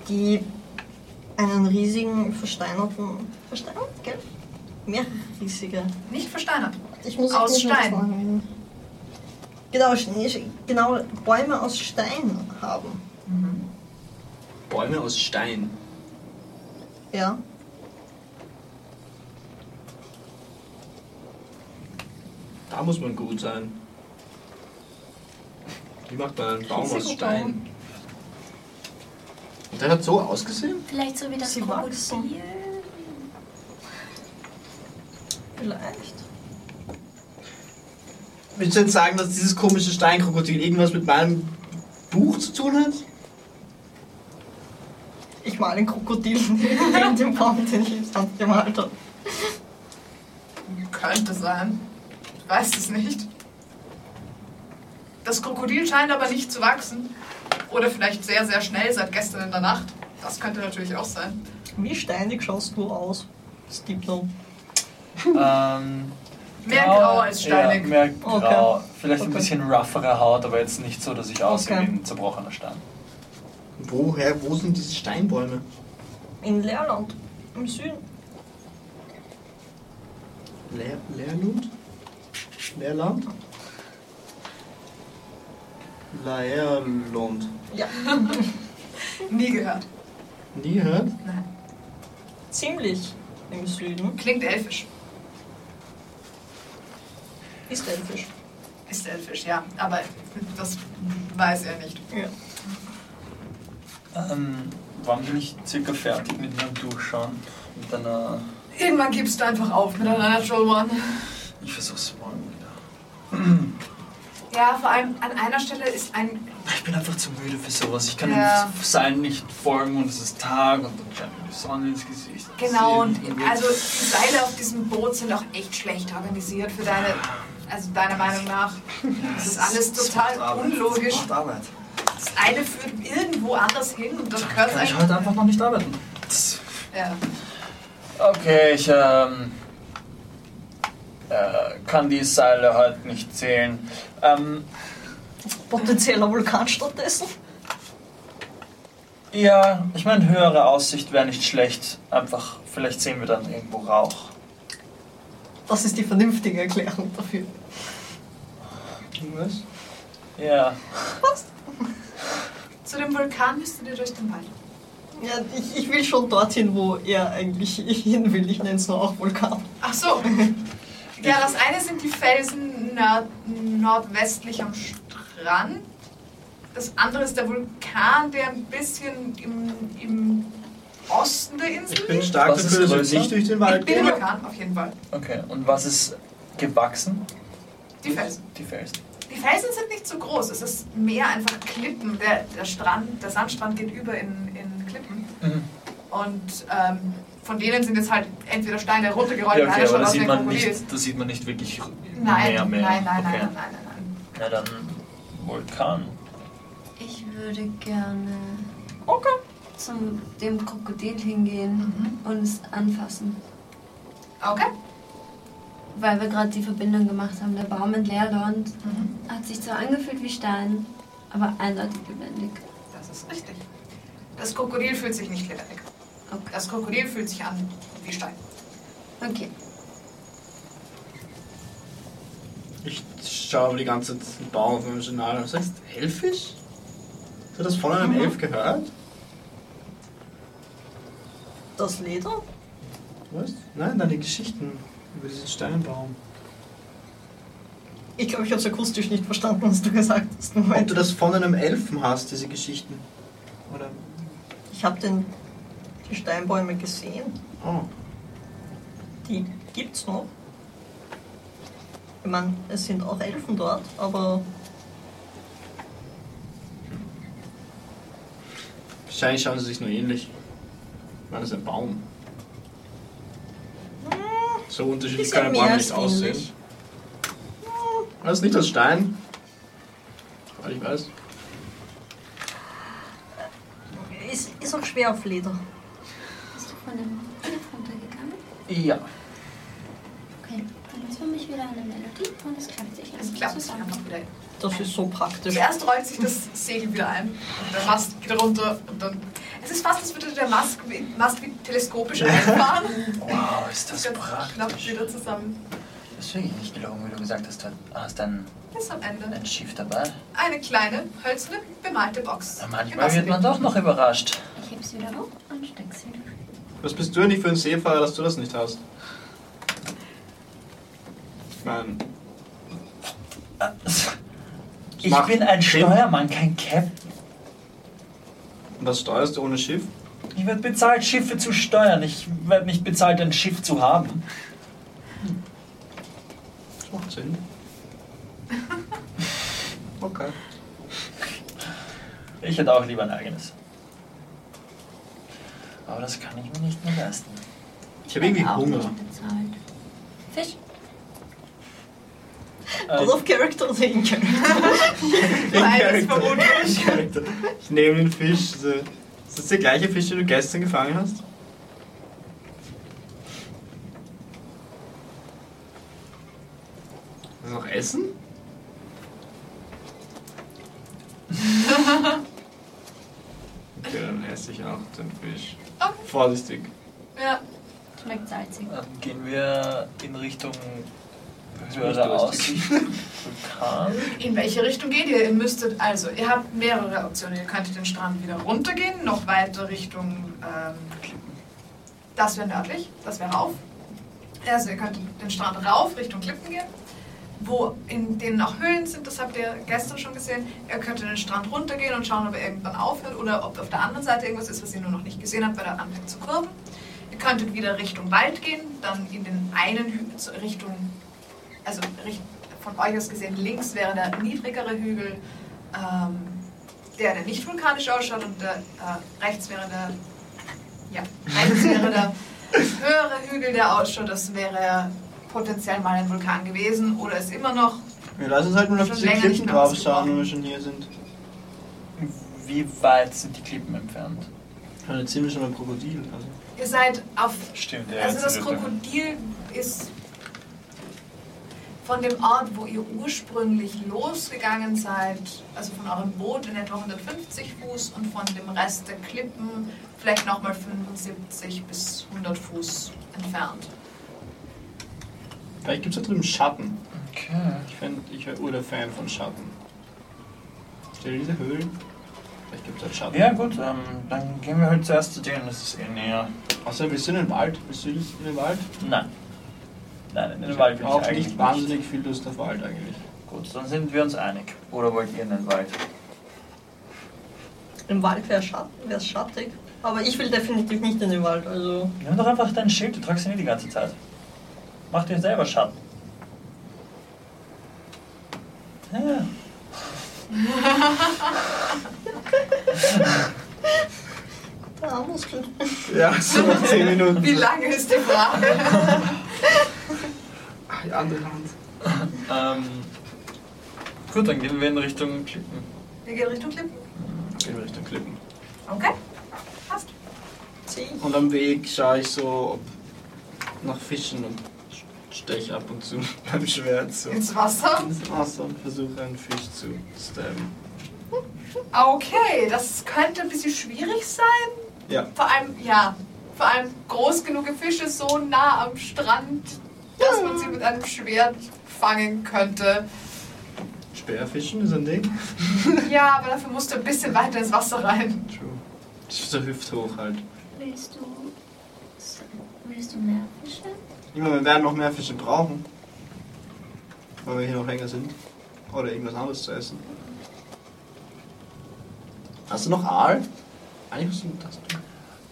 die einen riesigen versteinerten. Versteinert, gell? Mehrere riesige. Nicht versteinert. Ich muss Aus Stein. sagen. Genau, genau, Bäume aus Stein haben. Bäume aus Stein. Ja. Da muss man gut sein. Wie macht man einen Baum aus Stein? Und der hat so ausgesehen? Vielleicht so wie das Sie. Krokodil. Vielleicht. Willst du jetzt sagen, dass dieses komische Steinkrokodil irgendwas mit meinem Buch zu tun hat? Ich mal ein Krokodil neben dem Baum, den ich Sand gemalt habe. Könnte sein. Ich weiß es nicht. Das Krokodil scheint aber nicht zu wachsen. Oder vielleicht sehr, sehr schnell seit gestern in der Nacht. Das könnte natürlich auch sein. Wie steinig schaust du aus, Stipno? Ähm, Mehr grau als steinig. Ja, mehr grau. Okay. Vielleicht ein Okay. bisschen roughere Haut, aber jetzt nicht so, dass ich aussehe Okay. wie ein zerbrochener Stein. Woher, wo sind diese Steinbäume? In Leerland, im Süden. Leer, Leerlund? Leerland? Leerlund. Ja, Nie gehört. Nie gehört? Nein. ziemlich im Süden. Klingt elfisch. Ist elfisch. Ist elfisch, ja. Aber das weiß er nicht. Ja. Ähm, waren wir nicht circa fertig mit einem Durchschauen? Mit einer. Irgendwann gibst du einfach auf mit einer Natural One. Ich versuch's morgen wieder. Ja, vor allem an einer Stelle ist ein. Ich bin einfach zu müde für sowas. Ich kann Ja. dem Seil nicht folgen und es ist Tag und dann scheint mir die Sonne ins Gesicht. Genau, und Deswegen- also die Seile auf diesem Boot sind auch echt schlecht organisiert für deine. Also deiner Meinung nach. Das ist alles Das total Arbeit. unlogisch. Das Arbeit. Das eine führt irgendwo anders hin und das gehört Kann ich heute einfach noch nicht arbeiten. Das Ja. Okay, ich ähm, äh, kann die Seile heute nicht zählen. Ähm, Potenzieller Vulkan stattdessen. ja, ich meine, höhere Aussicht wäre nicht schlecht. Einfach, vielleicht sehen wir dann irgendwo Rauch. Das ist die vernünftige Erklärung dafür. Irgendwas? Ja, Zu dem Vulkan müsst ihr durch den Wald. Ja, ich, ich will schon dorthin, wo er eigentlich hin will. Ich nenne es nur auch Vulkan. Ach so. Ja, das eine sind die Felsen nord nordwestlich am Strand. Das andere ist der Vulkan, der ein bisschen im, im Osten der Insel Ich bin liegt. stark Was ist dafür, dass wir nicht durch den Ich Wald bin gehen. Vulkan, auf jeden Fall. okay. Und was ist gewachsen? Die Felsen. Die Felsen. Die Felsen sind nicht so groß. Es ist mehr einfach Klippen. Der, der Strand, der Sandstrand geht über in, in Klippen. Mhm. Und ähm, von denen sind jetzt halt entweder Steine runtergerollt, Ja, okay, schaut da aus wie sieht, ein man Krokodil. nicht, da sieht man nicht wirklich Nein, mehr, mehr. nein, nein, okay. nein, nein, nein, nein. Na dann Vulkan. Ich würde gerne Okay. zum dem Krokodil hingehen und es anfassen. Okay. Weil wir gerade die Verbindung gemacht haben. Der Baum in Leerland Mhm. hat sich zwar angefühlt wie Stein, aber eindeutig lebendig. Das Das ist richtig. Das Krokodil fühlt sich nicht lebendig. Das Krokodil fühlt sich an wie Stein. Okay. Ich schaue aber die ganze Zeit den Baum auf meinem Journal. Was heißt Elfisch? Hast du das von einem Elf gehört? Das Leder? Was? Nein, deine Geschichten über diesen Steinbaum. Ich glaube, ich habe es akustisch nicht verstanden, was du gesagt hast. Ob Moment. du das von einem Elfen hast, diese Geschichten? Oder? Ich habe den die Steinbäume gesehen. Oh. Die gibt's noch. Ich meine, es sind auch Elfen dort, aber Wahrscheinlich schauen sie sich nur ähnlich. Ich meine, das ist ein Baum. So unterschiedlich mehr Bäume als nicht aussehen. ähnlich. Das ist nicht aus Stein. Weil ich weiß. ist, ist auch schwer auf Leder. Bist du von dem Schiff runtergegangen? Ja. Okay. Dann ist für mich wieder eine Melodie und es klappt sich Es klappt sich einfach wieder. Das ist so praktisch. Zuerst rollt sich das Segel wieder ein und der Mast geht runter und dann. Es ist fast, als würde der Mast, Mast wie teleskopisch einfahren. Wow, ist das klappt praktisch. wieder zusammen. Das ist wirklich nicht gelogen, wie du gesagt hast. Du hast ein, Bis am Ende. ein Schiff dabei. Eine kleine, hölzerne, bemalte Box. Im manchmal wird man doch noch überrascht. Ich heb's wieder hoch und steck's wieder. Was bist du eigentlich für ein Seefahrer, dass du das nicht hast? Ich meine, Ich bin ein Sinn. Steuermann, kein Captain. was steuerst du ohne Schiff? Ich werde bezahlt, Schiffe zu steuern. Ich werde nicht bezahlt, ein Schiff zu haben. Das macht Sinn. Okay. Ich hätte auch lieber ein eigenes. Aber das kann ich mir nicht mehr leisten. Ich habe irgendwie Auch Hunger. Fisch? Out of character oder in character? Beides vermutlich. Charakter. Ich nehme den Fisch. So. Ist das der gleiche Fisch, den du gestern gefangen hast? Willst du noch essen? Okay, dann esse ich auch den Fisch. Okay. Vorsichtig. Ja. Schmeckt salzig. Dann gehen wir in Richtung höhere durchsichtig. Aussicht. Vulkan. In welche Richtung geht ihr? Ihr müsstet, also, ihr habt mehrere Optionen. Ihr könntet den Strand wieder runtergehen, noch weiter Richtung, ähm, das wäre nördlich, das wäre rauf. Also, ihr könnt den Strand rauf, Richtung Klippen gehen, wo in denen auch Höhlen sind, das habt ihr gestern schon gesehen. Ihr könnt den Strand runtergehen und schauen, ob er irgendwann aufhört oder ob auf der anderen Seite irgendwas ist, was ihr nur noch nicht gesehen habt, weil er anfängt zu kurven. Ihr könntet wieder Richtung Wald gehen, dann in den einen Hü zu- Richtung, also von euch aus gesehen, links wäre der niedrigere Hügel, ähm, der, der nicht vulkanisch ausschaut und der, äh, rechts wäre der, ja, rechts wäre der höhere Hügel, der ausschaut, das wäre potenziell mal ein Vulkan gewesen oder ist immer noch. Wir lassen uns halt nur auf diese Klippen drauf schauen, wenn wir schon hier sind. Wie weit sind die Klippen entfernt? Eine ziemlich schon ein Krokodil. Also. Ihr seid auf Stimmt, ja. Also jetzt das sind Krokodil ist von dem Ort, wo ihr ursprünglich losgegangen seid, also von eurem Boot in etwa 150 Fuß und von dem Rest der Klippen vielleicht nochmal 75 bis 100 Fuß entfernt. Vielleicht gibt es da drüben Schatten. Okay. Ich, find, ich wäre der Fan von Schatten. Stell dir diese Höhlen. Vielleicht gibt es halt Schatten. Ja gut, ähm, dann gehen wir halt zuerst zu denen, das ist eh näher. Außer willst du in den Wald? Willst du in den Wald? Nein. Nein, in den Wald will ich auch eigentlich nicht wahnsinnig viel Lust auf Wald eigentlich. Gut, dann sind wir uns einig. Oder wollt ihr in den Wald? Im Wald wäre Schatten, wär's schattig. Aber ich will definitiv nicht in den Wald, also. Nimm doch einfach dein Schild, du tragst ihn eh die ganze Zeit. Mach dir selber Schatten. Ja. Da, Muskeln. Ja, so nach 10 Minuten. Wie lange ist die Frage? Ach, die andere Hand. Ähm, gut, dann gehen wir in Richtung Klippen. Wir gehen Richtung Klippen. Gehen wir Richtung Klippen. Okay, passt. Zieh. Und am Weg schaue ich so nach Fischen und steche ab und zu beim Schwert so Ins Wasser. ins Wasser und versuche einen Fisch zu stabben. Okay, das könnte ein bisschen schwierig sein. Ja. Vor allem, ja, vor allem groß genug Fische so nah am Strand, dass man sie mit einem Schwert fangen könnte. Speerfischen ist ein Ding. Ja, aber dafür musst du ein bisschen weiter ins Wasser rein. True. Das ist so hüfthoch halt. Willst du. Willst du mehr Fische? Meine, wir werden noch mehr Fische brauchen. Weil wir hier noch länger sind. Oder irgendwas anderes zu essen. Hast du noch Aal? Eigentlich hast du das.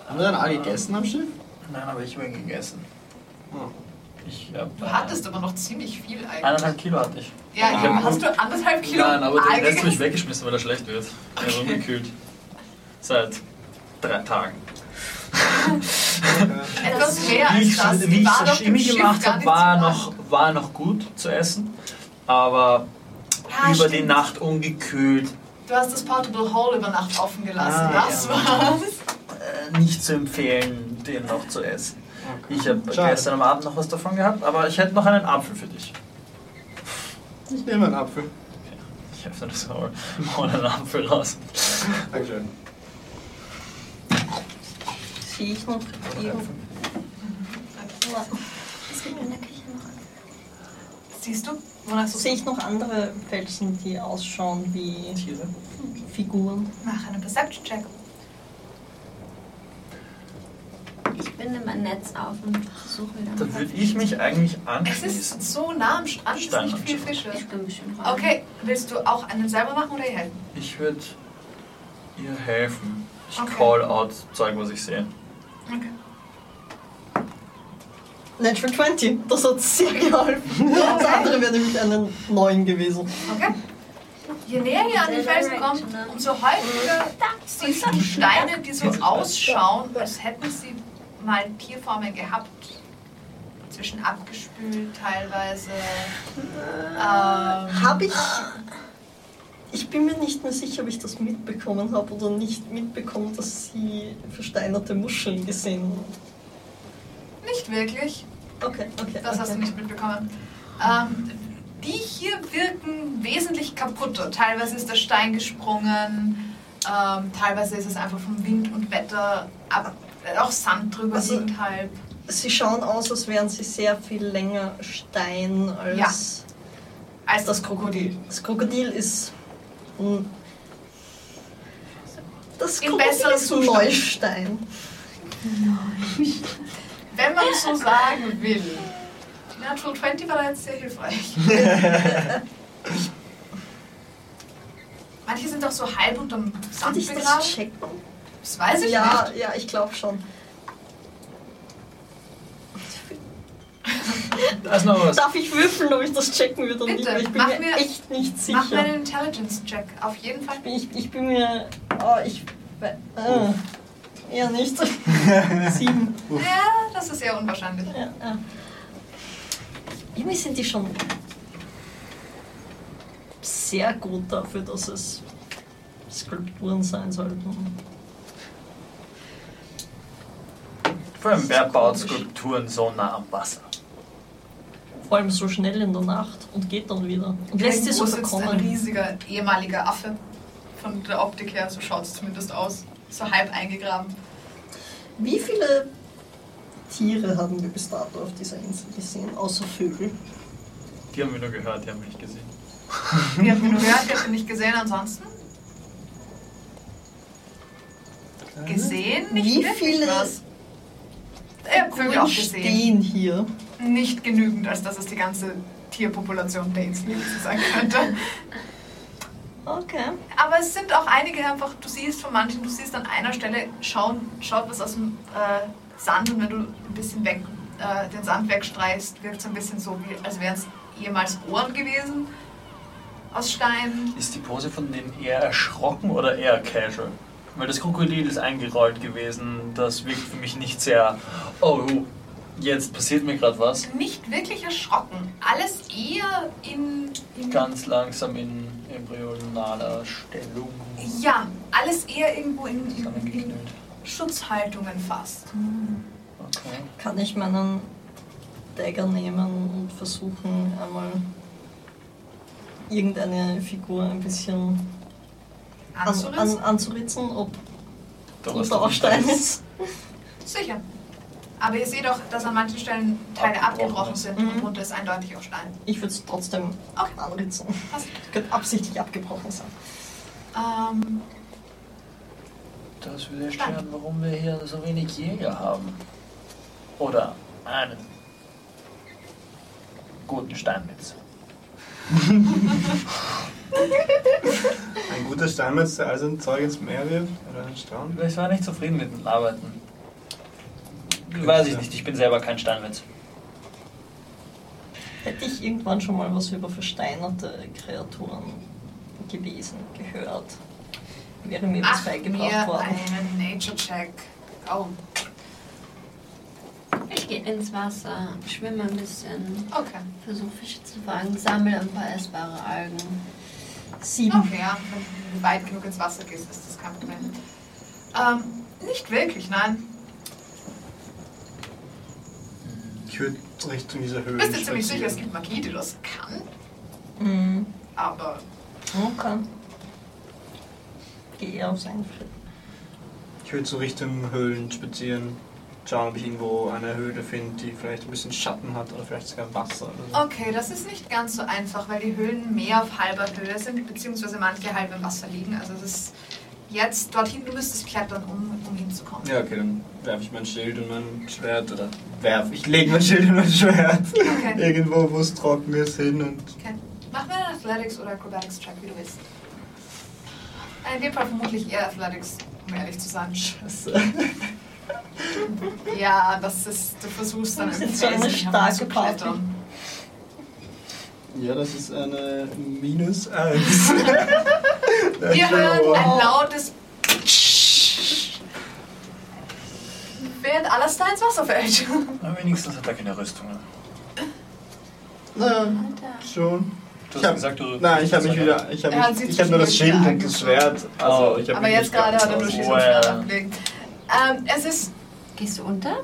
Haben wir dann Aal gegessen am Schiff? Nein, aber ich habe ihn gegessen. Oh. Ich hab, Du hattest aber noch ziemlich viel eigentlich. Eineinhalb Kilo hatte ich. Ja, Ich hab- hast du anderthalb Kilo Nein, aber den Rest habe ich weggeschmissen, weil er schlecht wird. Er ist ungekühlt. Seit drei Tagen. Etwas mehr Wie als ich, das. wie Die ich Sashimi Schiff gemacht habe, war, noch, war noch gut zu essen. Aber Ja, über die stimmt. Nacht ungekühlt Du hast das Portable Hole über Nacht offen gelassen. Ah, das ja. war's. äh, nicht zu empfehlen, den noch zu essen. Ich habe gestern am Abend noch was davon gehabt, aber ich hätte noch einen Apfel für dich. Ich nehme einen Apfel. Ich öffne das Maul, hol einen Apfel raus. Dankeschön. Sehe ich noch irgendwo. Es gibt in der Küche noch. Siehst du? Wonach suchst Sehe du? ich noch andere Felsen, die ausschauen wie Tiere. Figuren? Mach einen Perception-Check. Ich binde mein Netz auf und suche wieder Da würde ich mich eigentlich Es anschließen. ist so nah am Strand, es sind nicht viel Steinland. Fische. Ich bin bestimmt rein. Okay, willst du auch einen selber machen oder ihr helfen? Ich würde ihr helfen. Ich Okay. call out Zeug, was ich sehe. Okay. Natural 20, das hat sehr geholfen. Das andere wäre nämlich einen neuen gewesen. Okay. Je näher ihr an die Felsen kommt, umso häufiger siehst du die Steine, die so ausschauen, als hätten sie mal Tierformen gehabt. Zwischen abgespült teilweise. Ähm, Habe ich. Ich bin mir nicht mehr sicher, ob ich das mitbekommen habe oder nicht mitbekommen, dass sie versteinerte Muscheln gesehen haben. nicht wirklich. Okay, okay. Das hast du okay. nicht mitbekommen. Ähm, die hier wirken wesentlich kaputter. Teilweise ist der Stein gesprungen, ähm, teilweise ist es einfach vom Wind und Wetter, ab, äh, auch Sand drüber Also- liegt halb. Sie schauen aus, als wären sie sehr viel länger Stein als Ja. Als das Krokodil. Das Krokodil ist. Das ist Zustand. Neustein. Wenn man so sagen will. Die Natural 20 war da jetzt sehr hilfreich. Manche sind auch so halb unterm Sand das begraben. checken? Das weiß ich Ja, nicht. ja, ich glaube schon. Da ist noch was. Darf ich würfeln, ob ich das checken würde oder Bitte, nicht? Ich bin mach mir mir- echt nicht Mach mir sicher. einen Intelligence-Check. Auf jeden Fall. Ich, ich bin mir. Oh, ich. Äh, eher nicht. Sieben. Ja, das ist eher unwahrscheinlich. Ja, ja. Irgendwie sind die schon sehr gut dafür, dass es Skulpturen sein sollten. Vor allem, wer baut Skulpturen so nah am Wasser? Vor allem so schnell in der Nacht und geht dann wieder. Und lässt sie Irgendwo so sitzt ein riesiger ehemaliger Affe. Von der Optik her, so schaut es zumindest aus. So halb eingegraben. Wie viele Tiere haben wir bis dato auf dieser Insel gesehen, außer Vögel? Die haben wir nur gehört, die haben wir nicht gesehen. Wir haben ihn nur gehört, wir haben ihn nicht gesehen. Ansonsten gesehen, nicht Wie viele was. Ich habe Vögel auch gesehen. stehen hier? Nicht genügend, als dass es die ganze Tierpopulation der Insel sein könnte. Okay. Aber es sind auch einige einfach, du siehst von manchen, du siehst an einer Stelle, schauen, schaut was aus dem äh, Sand und wenn du ein bisschen weg, äh, den Sand wegstreichst, wirkt es ein bisschen so, wie, als wären es ehemals Ohren gewesen aus Stein. Ist die Pose von denen eher erschrocken oder eher casual? Weil das Krokodil ist eingerollt gewesen, das wirkt für mich nicht sehr, oh, jetzt passiert mir gerade was. Nicht wirklich erschrocken, alles eher in, in Ganz langsam in embryonaler Stellung ja, alles eher irgendwo in, in, in. Schutzhaltungen fast. Okay. Kann ich meinen Dagger nehmen und versuchen, einmal irgendeine Figur ein bisschen Anzuritzen? an, anzuritzen, ob drunter auch Stein ist. Sicher. Aber ihr seht auch, dass an manchen Stellen Teile Abgebrochen sind Mhm. und drunter ist eindeutig auch Stein. Ich würde es trotzdem Okay. anritzen. Könnte absichtlich abgebrochen sein. Ähm, Das würde erklären, warum wir hier so wenig Jäger haben. Oder einen guten Steinmetz. Ein guter Steinmetz, der also ein Zeug ins Meer wirft oder einen Strand. Ich war nicht zufrieden mit dem Arbeiten. Weiß ich nicht, ich bin selber kein Steinmetz. Hätte ich irgendwann schon mal was über versteinerte Kreaturen gelesen, gehört, wäre mir was ach, beigebracht mir worden. einen Nature-Check. Oh, Ich gehe ins Wasser, schwimme ein bisschen, okay. versuche Fische zu fangen, sammle ein paar essbare Algen. Sieben. Okay, ja. Wenn du weit genug ins Wasser gehst, ist das kein Problem. Ähm, nicht wirklich, nein. Ich würde Richtung dieser Höhe. Du bist dir ziemlich sicher, es gibt Magie, die das kann, Mhm. aber Okay. Geh eher auf seinen Schritt. Ich würde so Richtung Höhlen spazieren. Schauen, ob ich irgendwo eine Höhle finde, die vielleicht ein bisschen Schatten hat oder vielleicht sogar Wasser so. Okay, das ist nicht ganz so einfach, weil die Höhlen mehr auf halber Höhe sind, beziehungsweise manche halb im Wasser liegen. Also es ist jetzt dorthin, du müsstest klettern, um, um hinzukommen. Ja, okay, dann werfe ich mein Schild und mein Schwert oder werf. Ich lege mein Schild und mein Schwert Okay. irgendwo, wo es trocken ist, hin und. okay. Mach mir einen Athletics oder Acrobatics Check, wie du willst. In dem Fall vermutlich eher Athletics, um ehrlich zu sein. Scheiße. Ja, das ist, du versuchst dann ist so eine starke herumzuklettern. Ja, das ist eine Minus 1. Wir hören ein lautes während Alastair ins Wasser fällt. Aber wenigstens hat er keine Rüstungen. Na, Alter. schon. Du Ich hast hab- gesagt, du. Nein, ich habe mich wieder. Ich habe mich- ich hab nur das Schild und das Schwert. Also, ich hab Aber jetzt gerade hat er nur aus- Schieß Oh, und Schwert abgelegt. Ähm, es ist, Gehst du unter?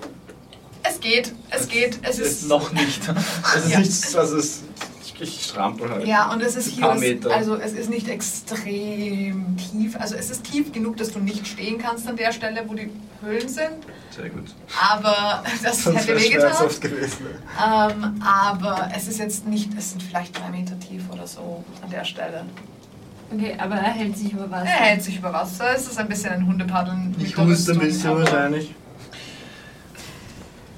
es geht, es geht, es Ist ist, noch nicht. Es ist Ja. nichts, also es, ich, ich strampel halt. ja, und es ist Ein hier, Meter. also es ist nicht extrem tief, also es ist tief genug, dass du nicht stehen kannst an der Stelle, wo die Höhlen sind, Sehr gut. aber das Sonst hätte wäre wehgetan. schmerzhaft gewesen. Ähm, aber es ist jetzt nicht, es sind vielleicht drei Meter tief oder so an der Stelle. Okay, aber er hält sich über Wasser. Er hält sich über Wasser, es ist ein bisschen ein Hundepaddeln. Ich huste ein bisschen wahrscheinlich.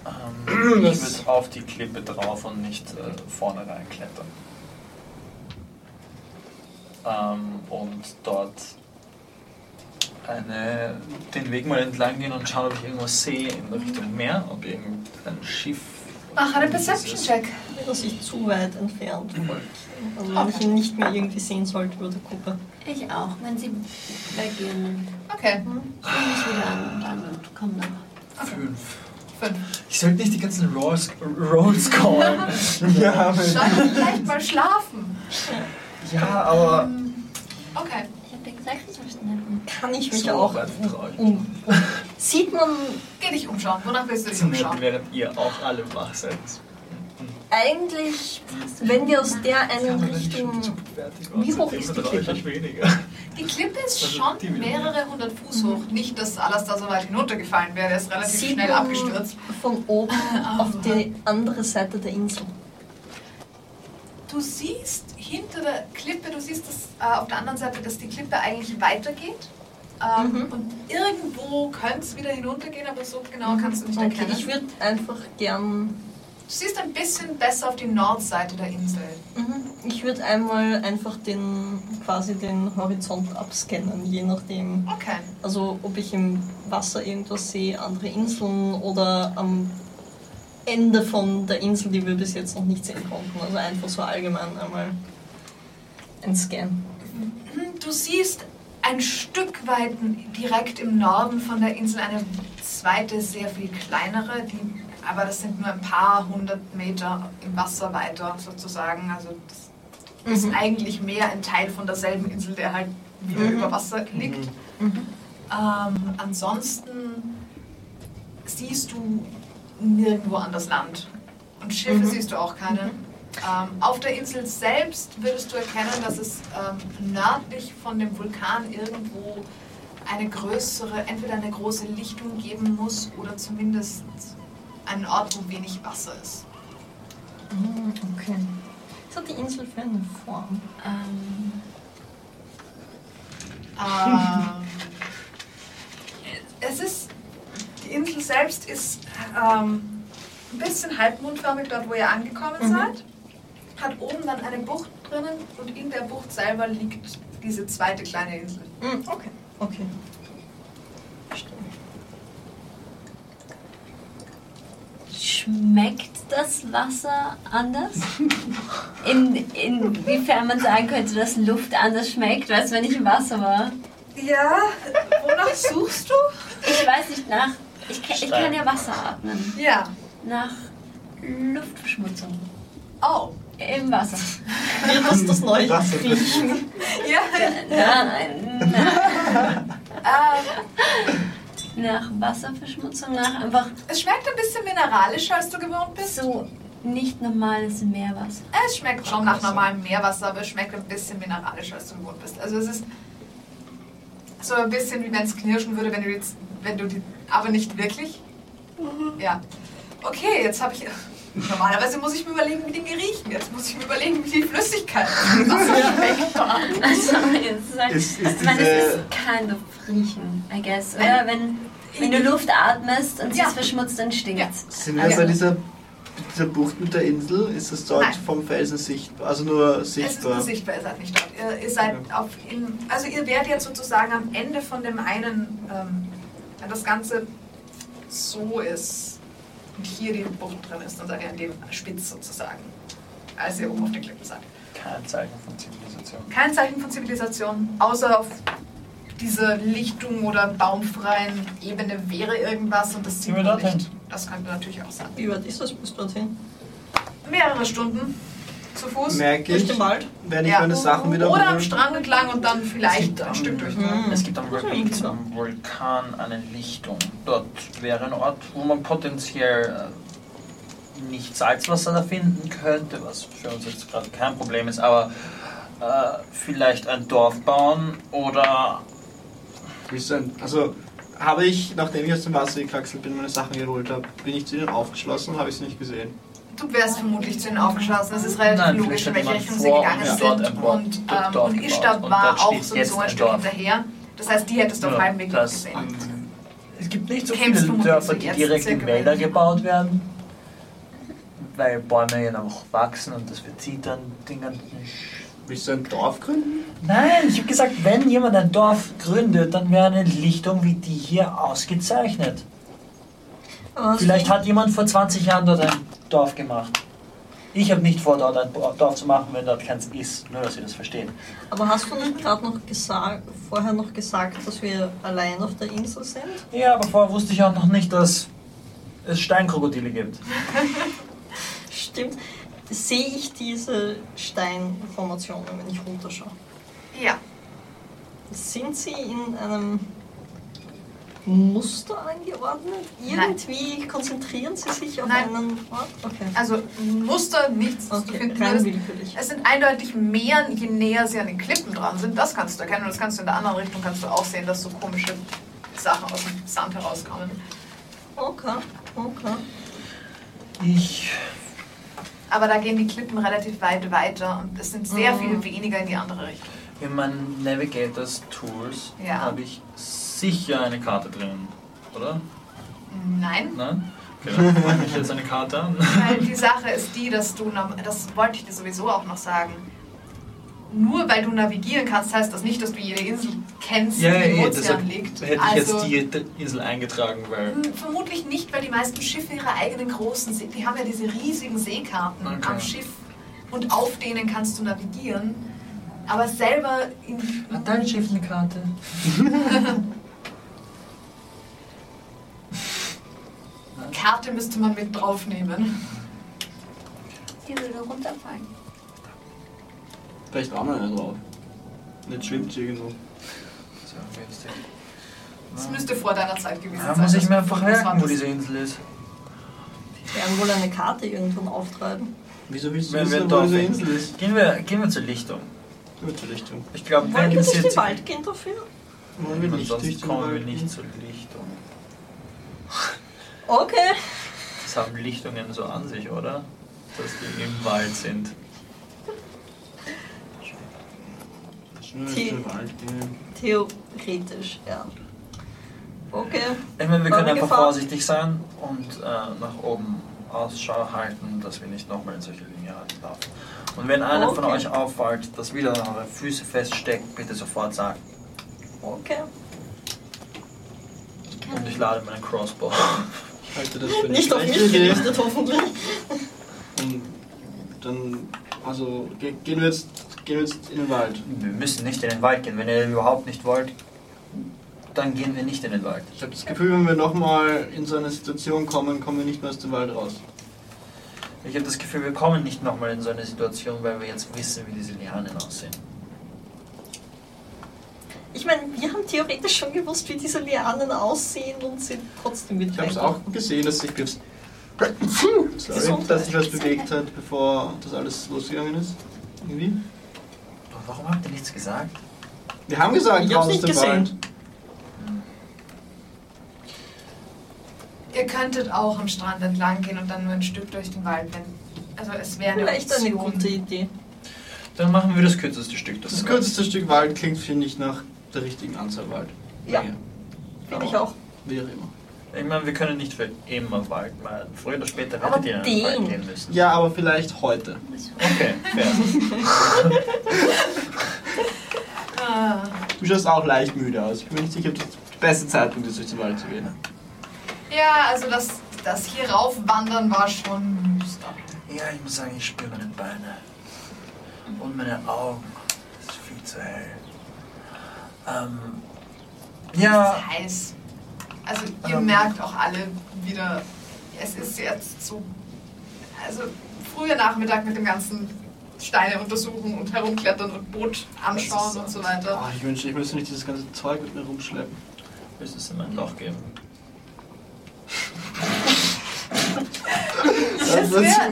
Ähm, ich würde auf die Klippe drauf und nicht äh, vorne reinklettern. Ähm, und dort eine, den Weg mal entlang gehen und schauen, ob ich irgendwas sehe in Richtung Meer, ob irgendein Schiff. Mach einen dieses- Perception-Check. Dass ich zu weit entfernt folge. Wenn Okay. ich ihn nicht mehr irgendwie sehen sollte über der Gruppe. Ich auch. Wenn sie weggehen, Okay, schwing ich wieder an und an und komm nach. Fünf. fünf. Ich sollte nicht die ganzen Rolls, Rolls callen. Ja, Soll ich vielleicht mal schlafen? ja, aber. Ähm, Okay. Ich hab dir gesagt, du sollst nehmen. Kann ich mich So auch ich um. Sieht man Geh dich umschauen. Wonach willst du dich Zu nett, umschauen? während ihr auch alle wach seid. Eigentlich, wenn wir aus der einen Richtung. Wie hoch ist die Klippe? Die Klippe ist Also, schon mehrere hundert Fuß hoch. Nicht, dass alles da so weit hinuntergefallen wäre. Der ist relativ Sieht schnell abgestürzt. von oben auf die andere Seite der Insel. Du siehst hinter der Klippe, du siehst das, äh, auf der anderen Seite, dass die Klippe eigentlich weitergeht. Ähm, Mhm. Und irgendwo könnte es wieder hinuntergehen, aber so genau kannst du nicht Okay, erkennen. ich würde einfach gern. Du siehst ein bisschen besser auf die Nordseite der Insel. Mhm, Ich würde einmal einfach den quasi den Horizont abscannen, je nachdem. Okay. Also ob ich im Wasser irgendwas sehe, andere Inseln oder am Ende von der Insel, die wir bis jetzt noch nicht sehen konnten. Also einfach so allgemein einmal ein Scan. Du siehst ein Stück weit direkt im Norden von der Insel eine zweite, sehr viel kleinere, die, aber das sind nur ein paar hundert Meter im Wasser weiter sozusagen. Also das ist Mhm. eigentlich mehr ein Teil von derselben Insel, der halt wieder Mhm. über Wasser liegt. Mhm. Ähm, ansonsten siehst du nirgendwo an das Land. Und Schiffe Mhm. siehst du auch keine. Ähm, auf der Insel selbst würdest du erkennen, dass es ähm, nördlich von dem Vulkan irgendwo eine größere, entweder eine große Lichtung geben muss oder zumindest einen Ort, wo wenig Wasser ist. Mhm, Okay. Was hat die Insel für eine Form? Ähm, Ähm, es ist, die Insel selbst ist ähm, ein bisschen halbmondförmig dort, wo ihr angekommen Mhm. seid. Hat oben dann eine Bucht drinnen und in der Bucht selber liegt diese zweite kleine Insel. Mhm, Okay, okay. Schmeckt das Wasser anders? In, inwiefern man sagen könnte, dass Luft anders schmeckt, weißt du, wenn ich im Wasser war? Ja, wonach suchst du? Ich weiß nicht nach. Ich, kann- ich kann ja Wasser atmen. Ja. Nach Luftverschmutzung. Oh. Im Wasser. Wird das das neue Das- Riechen? Ja. Nein, nein. Nach Wasserverschmutzung, nach einfach es schmeckt ein bisschen mineralischer, als du gewohnt bist. so nicht normales Meerwasser. Es schmeckt schon nach normalem Meerwasser, aber es schmeckt ein bisschen mineralischer, als du gewohnt bist. Also es ist so ein bisschen wie wenn es knirschen würde, wenn du jetzt, wenn du die, aber nicht wirklich. Ja. Okay, jetzt habe ich. Normalerweise muss ich mir überlegen, wie Dinge riechen. Jetzt muss ich mir überlegen, wie die Flüssigkeit Wasser schmeckt. Also, es ist halt, Ist- ist ich meine, es ist kind of riechen, I guess. Oder wenn, wenn du Luft atmest und sie Ja. ist verschmutzt, dann stinkt Ja. Sind wir Also- bei dieser, dieser Bucht mit der Insel? Ist das dort Nein. vom Felsen sichtbar? Also nur Es ist sichtbar? nur sichtbar, ihr seid nicht dort. Ihr, ihr seid auf in, also ihr werdet jetzt sozusagen am Ende von dem einen, ähm, wenn das Ganze so ist und hier die Bucht drin ist, dann seid ihr an dem Spitz sozusagen, als ihr oben auf den Klippen seid. Kein Zeichen von Zivilisation. Kein Zeichen von Zivilisation, außer auf dieser Lichtung oder baumfreien Ebene wäre irgendwas und das sieht wir man dorthin? nicht. Das könnte natürlich auch sein. Wie weit ist das bis dorthin? Mehrere Stunden zu Fuß. Merke Durch ich, den Wald? wenn ich Ja. meine Sachen wieder Oder am. Strand entlang und dann vielleicht ein am- Stück durch. Mhm. Es gibt am Weg ja zum Vulkan eine Lichtung. Dort wäre ein Ort, wo man potenziell äh, nicht Salzwasser da finden könnte, was für uns jetzt gerade kein Problem ist, aber äh, vielleicht ein Dorf bauen oder Also habe ich, nachdem ich aus dem Wasser gekraxelt bin, meine Sachen geholt habe, bin ich zu ihnen aufgeschlossen, habe ich sie nicht gesehen. Du wärst vermutlich zu ihnen aufgeschlossen. Es ist relativ Nein, logisch, in welche Richtung sie gegangen uns sind. dort und ähm, gebaut. und Ishtar Und war dort auch so, ein Stück Dorf. hinterher. Das heißt, die hättest du auf Ja, halbem Weg das, gesehen. ähm, es gibt nicht so Kämst viele Dörfer, die direkt in Wälder gebaut werden, weil Bäume ja noch wachsen und das verzieht dann den ganzen Willst du ein Dorf gründen? Nein, ich habe gesagt, wenn jemand ein Dorf gründet, dann wäre eine Lichtung wie die hier ausgezeichnet. Aber Vielleicht hat jemand vor 20 Jahren dort ein Dorf gemacht. Ich habe nicht vor, dort ein Dorf zu machen, wenn dort keins ist. Nur, dass Sie das verstehen. Aber hast du nicht gerade noch gesagt, vorher noch gesagt, dass wir allein auf der Insel sind? Ja, aber vorher wusste ich auch noch nicht, dass es Steinkrokodile gibt. Stimmt. Sehe ich diese Steinformationen, wenn ich runterschaue? Ja, Sind sie in einem Muster angeordnet? Irgendwie konzentrieren sie sich auf Nein. einen Ort? Okay. also Muster, nichts. Okay, findest- rein willkürlich. Es sind eindeutig mehr, je näher sie an den Klippen dran sind. Das kannst du erkennen. Und das kannst du in der anderen Richtung kannst du auch sehen, dass so komische Sachen aus dem Sand herauskommen. Okay, okay. Ich. Aber da gehen die Klippen relativ weit weiter und es sind sehr Mhm. viel weniger in die andere Richtung. In meinen Navigators Tools Ja. habe ich sicher eine Karte drin, oder? Nein, Nein? Okay, dann mache ich jetzt eine Karte an. weil die Sache ist die, dass du, das wollte ich dir sowieso auch noch sagen, nur weil du navigieren kannst, heißt das nicht, dass du jede Insel kennst, Ja, die im ja, Ozean liegt. hätte ich Also- jetzt die Insel eingetragen, weil. Hm, Vermutlich nicht, weil die meisten Schiffe ihre eigenen großen See, die haben ja diese riesigen Seekarten Okay. am Schiff und auf denen kannst du navigieren. Aber selber in Hat dein Schiff eine Karte? Karte müsste man mit draufnehmen. Die würde runterfallen. Vielleicht war man ja drauf. Nicht schwimmt sie irgendwo. So, jetzt Das müsste vor deiner Zeit gewesen Da sein. muss ich mir einfach merken, wo diese Insel ist. Die werden wohl eine Karte irgendwann auftreiben. Wieso willst du Wenn wir wissen, wo diese Insel ist? Gehen wir, gehen wir zur Lichtung. Gute Richtung. Ich glaube, wenn wir es nicht in jetzt... den Wald gehen dafür? Wollen wir nicht Sonst kommen wir nicht gehen? zur Lichtung. Okay. Das haben Lichtungen so an sich, oder? Dass die im Wald sind. Gehen. Theoretisch, ja. Okay. Ich meine, wir können einfach gefahren? vorsichtig sein und äh, nach oben Ausschau halten, dass wir nicht nochmal in solche Linearen laufen. Und wenn einer von Okay. euch auffällt, dass wieder eure Füße feststeckt, bitte sofort sagen. Okay. Und ich lade meinen Crossbow. Ich halte das für eine Nicht auf mich Idee. gerichtet, hoffentlich. Und dann, also ge gehen wir jetzt, gehen wir jetzt in den Wald. Wir müssen nicht in den Wald gehen. Wenn ihr überhaupt nicht wollt, dann gehen wir nicht in den Wald. Ich habe das Gefühl, wenn wir nochmal in so eine Situation kommen, kommen wir nicht mehr aus dem Wald raus. Ich habe das Gefühl, wir kommen nicht nochmal in so eine Situation, weil wir jetzt wissen, wie diese Lianen aussehen. Ich meine, wir haben theoretisch schon gewusst, wie diese Lianen aussehen und sind trotzdem wieder Ich habe es auch gesehen, dass sich jetzt Sorry, dass sich was bewegt hat, bevor das alles losgegangen ist. Irgendwie. Aber warum habt ihr nichts gesagt? Wir haben gesagt, Ich raus aus nicht dem gesehen. Wald. Ihr könntet auch am Strand entlang gehen und dann nur ein Stück durch den Wald, wenn. Also es wäre eine Vielleicht eine gute Idee. Dann machen wir das kürzeste Stück. Das kürzeste Stück Wald klingt, finde ich, nach der richtigen Anzahl Wald. Ja. Finde ich auch. Wie auch immer. Ich meine, wir können nicht für immer Wald meiden. Früher oder später Aber werdet ihr in den Wald gehen müssen. Ja, aber vielleicht heute. Okay, fair. Ah, Du schaust auch leicht müde aus. Ich bin mir nicht sicher, ob das der beste Zeitpunkt ist, durch den Wald zu gehen. ja, also das, das hier raufwandern war schon düster. Ja, ich muss sagen, ich spüre meine Beine. Und meine Augen. Es ist viel zu hell. Ähm, Es ja, ist heiß. Also ihr Ähm. merkt auch alle wieder, es ist jetzt so, also früher Nachmittag mit dem ganzen Steine untersuchen und herumklettern und Boot anschauen und so weiter. Ah, ich wünschte, ich müsste nicht dieses ganze Zeug mit mir rumschleppen. willst du es in mein Loch geben? Das wär-.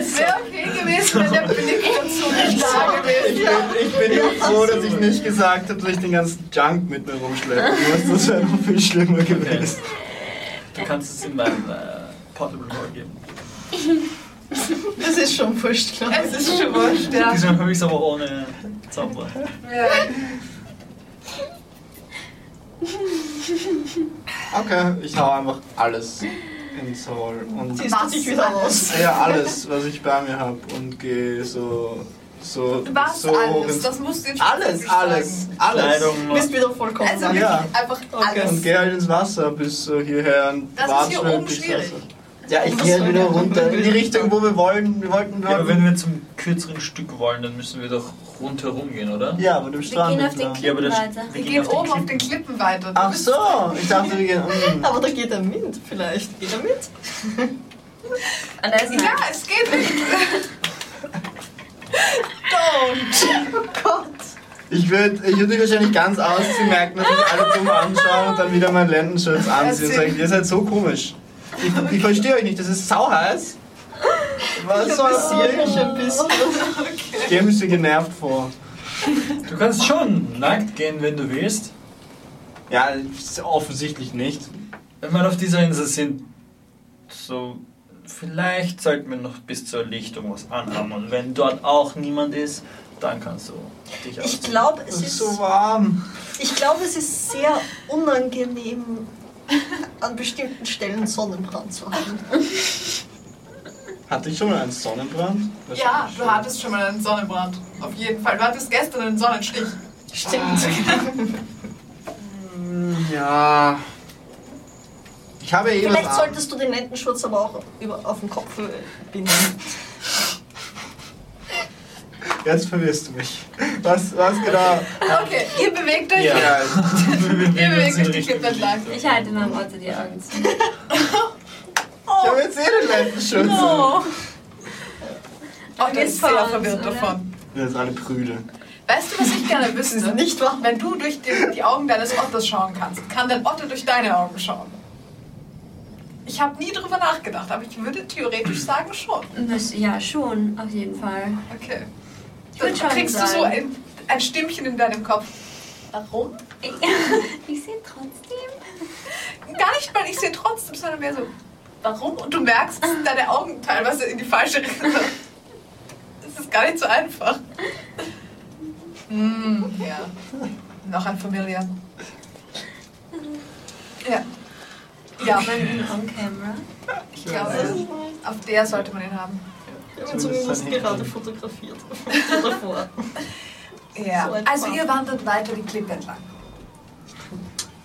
Es wäre okay gewesen, wenn der Blick dazu nicht da Ich gewesen bin, ich bin nur froh, dass ich nicht gesagt habe, dass ich den ganzen Junk mit mir rumschleppen muss. Das wäre noch viel schlimmer gewesen. Du kannst es in meinem äh, Portable Roll geben. Das ist schon wurscht, glaube Es ist schon wurscht, ja. Diesmal habe ich es aber ohne Zauberer. ja. Okay, ich hau einfach alles ins Hall. Und Siehst du dich wieder aus? ja, alles, was ich bei mir habe. Und gehe so. so Was so alles? Das musst du jetzt alles, alles, sagen. alles. Kleidung. Du bist wieder vollkommen Also Ja. einfach Okay. Und alles. gehe halt ins Wasser bis so hierher und Das ist hier oben schwierig. Wasser. Ja, ich gehe halt wieder runter in die Richtung, wo wir wollen. Wir wollten, wir Ja, aber wenn wir zum kürzeren Stück wollen, dann müssen wir doch rundherum gehen, oder? ja, aber dem Wir Strand gehen auf den entlang. Ja, aber das, Weiter. Wir gehen oben auf den Klippen weiter. Ach so, ich dachte, wir gehen. Aber da geht er mit, vielleicht. Geht er mit? Und da ist Ja, es geht nicht. Don't. Oh Gott. Ich würde ich würd mich wahrscheinlich ganz ausziehen, merken, dass mich alle dumm anschauen und dann wieder meinen Lendenschutz anziehen und sagen, ihr seid so komisch. Ich, ich verstehe euch nicht, das ist sauheiß. Was soll Interessiert mich hier? ein bisschen. Ich gehe ein bisschen genervt vor. Du kannst schon nackt gehen, wenn du willst. Ja, offensichtlich nicht. Wenn wir auf dieser Insel sind, so vielleicht sollten wir noch bis zur Lichtung was anhaben. Und wenn dort auch niemand ist, dann kannst du dich Ich glaube, Es es ist ist, so warm. ich glaube, es ist sehr unangenehm, an bestimmten Stellen Sonnenbrand zu haben. Hatte ich schon mal einen Sonnenbrand? Ja, du hattest schon mal einen Sonnenbrand. Auf jeden Fall. Du hattest gestern einen Sonnenstich. Stimmt. Mm, Ja. Ich habe eh Vielleicht solltest du den Lendenschutz aber auch über, auf den Kopf binden. Jetzt verwirrst du mich. Was, was genau? Okay, ihr bewegt euch. Ja. Ja, Ihr bewegt euch die entlang. Ich halte meinem Otto die Augen zu. ich habe jetzt eh den Lendenschutz. Oh. Oh, der Wir ist sehr fahren, verwirrt oder? davon. Wir sind alle prüde. Weißt du, was ich gerne wüsste? nicht wahr. Wenn du durch die, die Augen deines Otters schauen kannst, kann dein Otter durch deine Augen schauen. Ich habe nie drüber nachgedacht, aber ich würde theoretisch sagen schon. Ja, schon, auf jeden Fall. Okay. Dann kriegst du so ein, ein Stimmchen in deinem Kopf. Warum? Ich sehe trotzdem. Gar nicht mal, ich sehe trotzdem, sondern mehr so, warum? Und du merkst, deine Augen teilweise in die falsche Richtung. Das ist gar nicht so einfach. Mm, ja. Noch ein Familiar. Ja. Ja, man ihn on camera? ich glaube, auf der sollte man ihn haben. Wir haben zumindest gerade fotografiert. Davor. Ja. So Also ihr wandert weiter die Klippe entlang.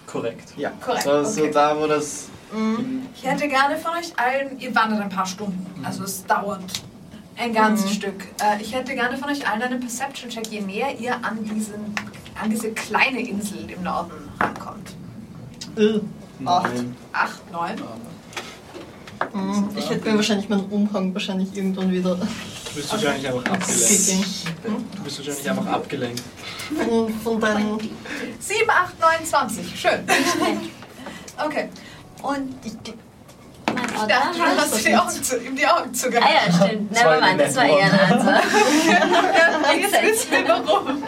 Korrekt. Ja, Korrekt, So, so okay. da, wo das. Ich hätte gerne von euch allen, ihr wandert ein paar Stunden, also es dauert ein ganzes Mhm. Stück. Äh, ich hätte gerne von euch allen einen Perception-Check, je näher ihr an, diesen, an diese kleine Insel im Norden rankommt. Äh, Acht. Acht, neun. Mhm. Ich hätte mir wahrscheinlich meinen Umhang wahrscheinlich irgendwann wieder Du bist wahrscheinlich einfach abgelenkt. gegeben. Du bist wahrscheinlich einfach abgelenkt. Von, von deinen. Sieben, acht, neun, zwanzig. Schön. Okay. Und Ich, mein Ich Otter dachte, du hast die Augen zu, ihm die Augen Ah zugehalten. ja, stimmt. Nevermind, das war eher ein Answer. Ja, jetzt wissen wir warum.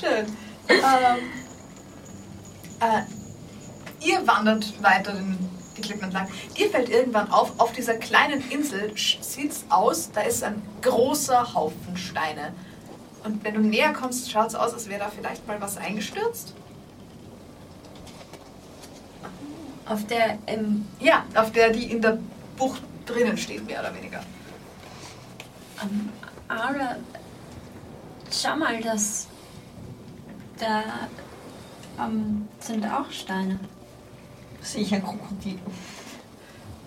Schön. Ähm, äh, ihr wandert weiter den, die Klippen entlang. Dir fällt irgendwann auf, auf dieser kleinen Insel sieht es aus, da ist ein großer Haufen Steine. Und wenn du näher kommst, schaut es aus, als wäre da vielleicht mal was eingestürzt. Auf der, im, Ja, auf der, die in der Bucht drinnen steht, mehr oder weniger. am Ara, schau mal, das, da ähm, sind auch Steine. Sehe ich ein Krokodil.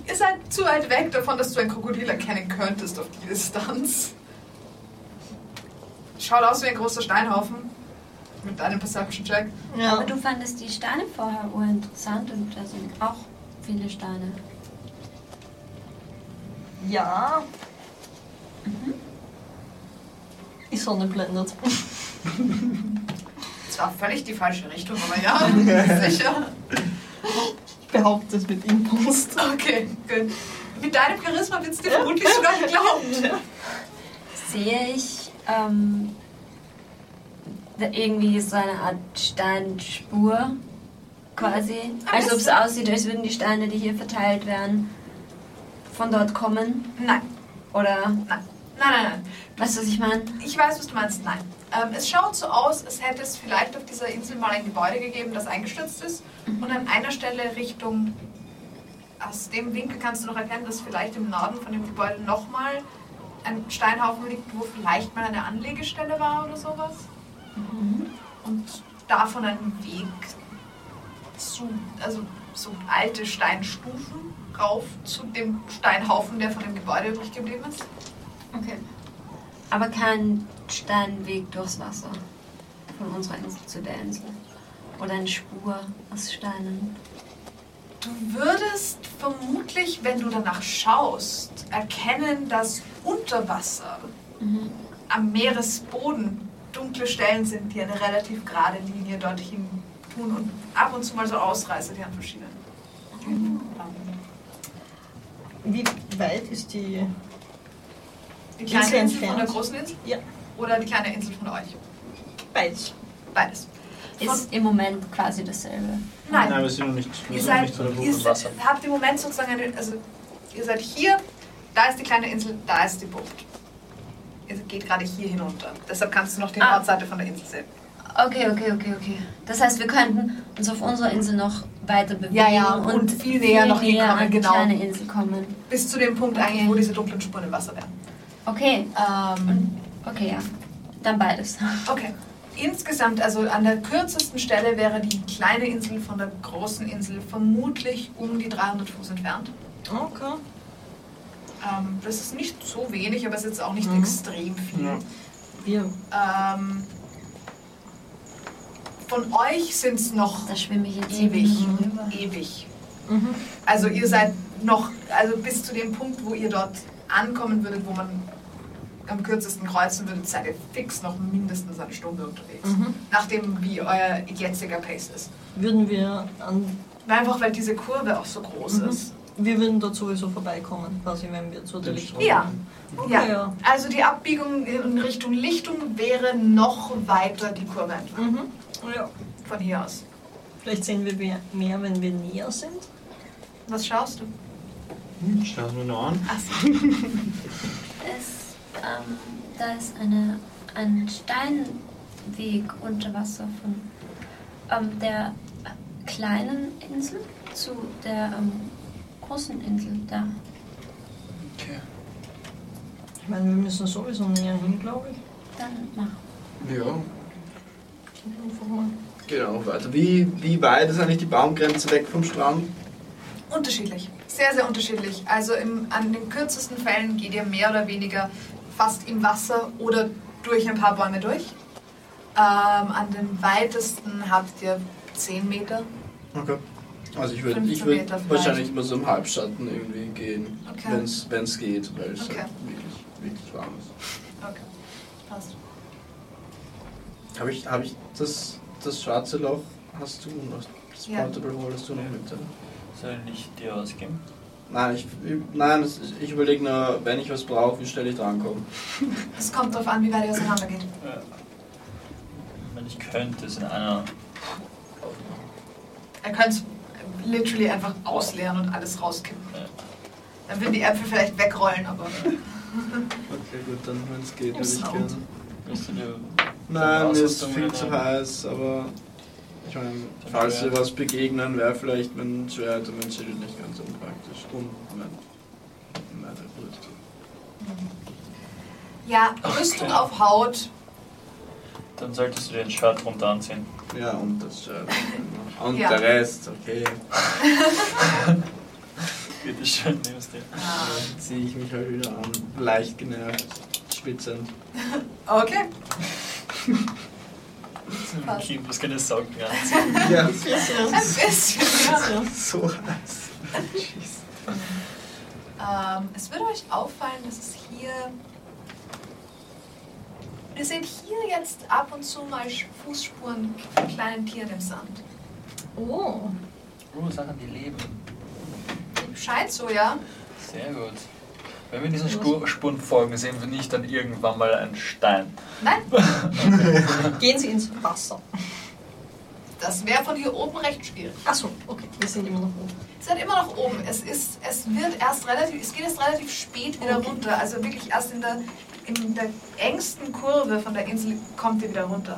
Ihr seid zu weit weg davon, dass du ein Krokodil erkennen könntest auf die Distanz. Schaut aus wie ein großer Steinhaufen. Mit deinem Perception-Check. Ja. Aber du fandest die Steine vorher urinteressant und da sind auch viele Steine. Ja. Die Sonne blendet. Zwar völlig die falsche Richtung, aber ja, sicher. Ich behaupte es mit Impost. Okay, gut. Mit deinem Charisma wird es dir vermutlich sogar geglaubt. Sehe ich ähm, irgendwie so eine Art Steinspur quasi. Aber Als das- ob es aussieht, als würden die Steine, die hier verteilt werden, von dort kommen. Nein, Oder nein. Nein, nein, nein. weißt du, was ich meine? Ich weiß, was du meinst. Nein. Ähm, es schaut so aus, als hätte es vielleicht auf dieser Insel mal ein Gebäude gegeben, das eingestürzt ist. Und an einer Stelle Richtung. Aus dem Winkel kannst du noch erkennen, dass vielleicht im Norden von dem Gebäude nochmal ein Steinhaufen liegt, wo vielleicht mal eine Anlegestelle war oder sowas. Und davon ein Weg zu, also so alte Steinstufen rauf zu dem Steinhaufen, der von dem Gebäude übrig geblieben ist. Okay. Aber kein Steinweg durchs Wasser. Von unserer Insel zu der Insel. Oder eine Spur aus Steinen. Du würdest vermutlich, wenn du danach schaust, erkennen, dass unter Wasser Mhm. am Meeresboden dunkle Stellen sind, die eine relativ gerade Linie dorthin tun und ab und zu mal so Ausreißer, die an verschiedenen. Wie weit ist die. Die kleine Insel Insel von der entfernt? großen Insel Ja. oder die kleine Insel von euch? Beides. Beides. Von, Ist im Moment quasi dasselbe. nein, Nein, wir sind noch nicht, wir ihr sind noch seid, nicht zu der ihr Bucht. Wasser. habt im Moment sozusagen eine, also ihr seid hier, da ist die kleine Insel, da ist die Bucht. Ihr geht gerade hier hinunter. Deshalb kannst du noch die Ah. Nordseite von der Insel sehen. Okay, okay, okay, okay. Das heißt, wir könnten uns auf unserer Insel noch weiter bewegen Ja, ja, und viel näher noch hinkommen, an die genau. kleine Insel kommen. Bis zu dem Punkt Okay. eigentlich, wo diese dunklen Spuren im Wasser wären. Okay, Ähm, okay, ja. Dann beides. okay. Insgesamt, also an der kürzesten Stelle wäre die kleine Insel von der großen Insel vermutlich um die 300 Fuß entfernt. Okay. Ähm, das ist nicht so wenig, aber es ist jetzt auch nicht Mhm. extrem viel. Ja. Wir. Ähm, von euch sind es noch Da schwimme ich jetzt ewig. Ewig. Mhm. Also ihr seid noch, also bis zu dem Punkt, wo ihr dort ankommen würdet, wo man am kürzesten kreuzen würdet, seid ihr fix noch mindestens eine Stunde unterwegs. Mhm. Nachdem wie euer jetziger Pace ist. Würden wir an Einfach weil diese Kurve auch so groß Mhm. ist. Wir würden dort sowieso vorbeikommen, quasi, wenn wir zu der Lichtung Ja. kommen. Ja. Okay, ja. Also die Abbiegung in Richtung Lichtung wäre noch weiter die Kurve entlang. Mhm. ja. Von hier aus. Vielleicht sehen wir mehr, wenn wir näher sind. Was schaust du? Hm, Schau mir noch an. Achso. Es, ähm, da ist eine, ein Steinweg unter Wasser von ähm, der kleinen Insel zu der ähm, großen Insel da. Okay. Ich meine, wir müssen sowieso näher hin, glaube ich. Dann mach. Ja, genau, weiter. Wie, wie weit ist eigentlich die Baumgrenze weg vom Strand? Unterschiedlich. Sehr, sehr unterschiedlich. Also im, an den kürzesten Fällen geht ihr mehr oder weniger fast im Wasser oder durch ein paar Bäume durch. Ähm, an den weitesten habt ihr 10 Meter. Okay. Also ich würde 15 ich würd wahrscheinlich immer so im Halbschatten irgendwie gehen, Okay. wenn es geht, weil es Okay. halt wirklich, wirklich warm ist. Okay, passt. Habe ich, hab ich das, das schwarze Loch, hast du noch, das Ja. Portable Hole hast du noch mit? Soll ich dir was geben? Nein, ich, nein, ich überlege nur, wenn ich was brauche, wie schnell ich drankomme. Es kommt darauf an, wie weit ihr auseinander geht. Ja. Ich könnte es in einer. Ihr könnt literally einfach ausleeren und alles rauskippen. Ja. Dann würden die Äpfel vielleicht wegrollen, aber Okay, gut, dann wenn es geht, würde ich gerne. Willst du dir. Nein, mir ist viel zu heiß, aber ich meine, falls wir was begegnen, wäre vielleicht mein Schwert und mein Schild nicht ganz unpraktisch. Und mein, meine Rüstung. ja, Rüstung auf Haut. Dann solltest du dir ein Shirt runter anziehen. Ja, und das Schwert. Und Ja. der Rest, okay. Bitte schön, nimm es dir. Dann ziehe ich mich halt wieder an. Leicht genervt, schwitzend. Okay. Kind, was keine Socken anziehen. Ja, Ein bisschen, ja. so heiß. Ähm, es würde euch auffallen, dass es hier. Ihr seht hier jetzt ab und zu mal Fußspuren von kleinen Tieren im Sand. Oh. Oh, Sachen, die leben. Scheint so, ja? Sehr gut. Wenn wir diesen Spur Spuren folgen, sehen wir nicht dann irgendwann mal einen Stein. Nein? Gehen Sie ins Wasser. Das wäre von hier oben recht schwierig. Achso, okay. Wir sind immer noch oben. Es seid immer noch oben. Es ist, es wird erst relativ, es geht erst relativ spät wieder Okay. runter. Also wirklich erst in der, in der engsten Kurve von der Insel kommt ihr wieder runter.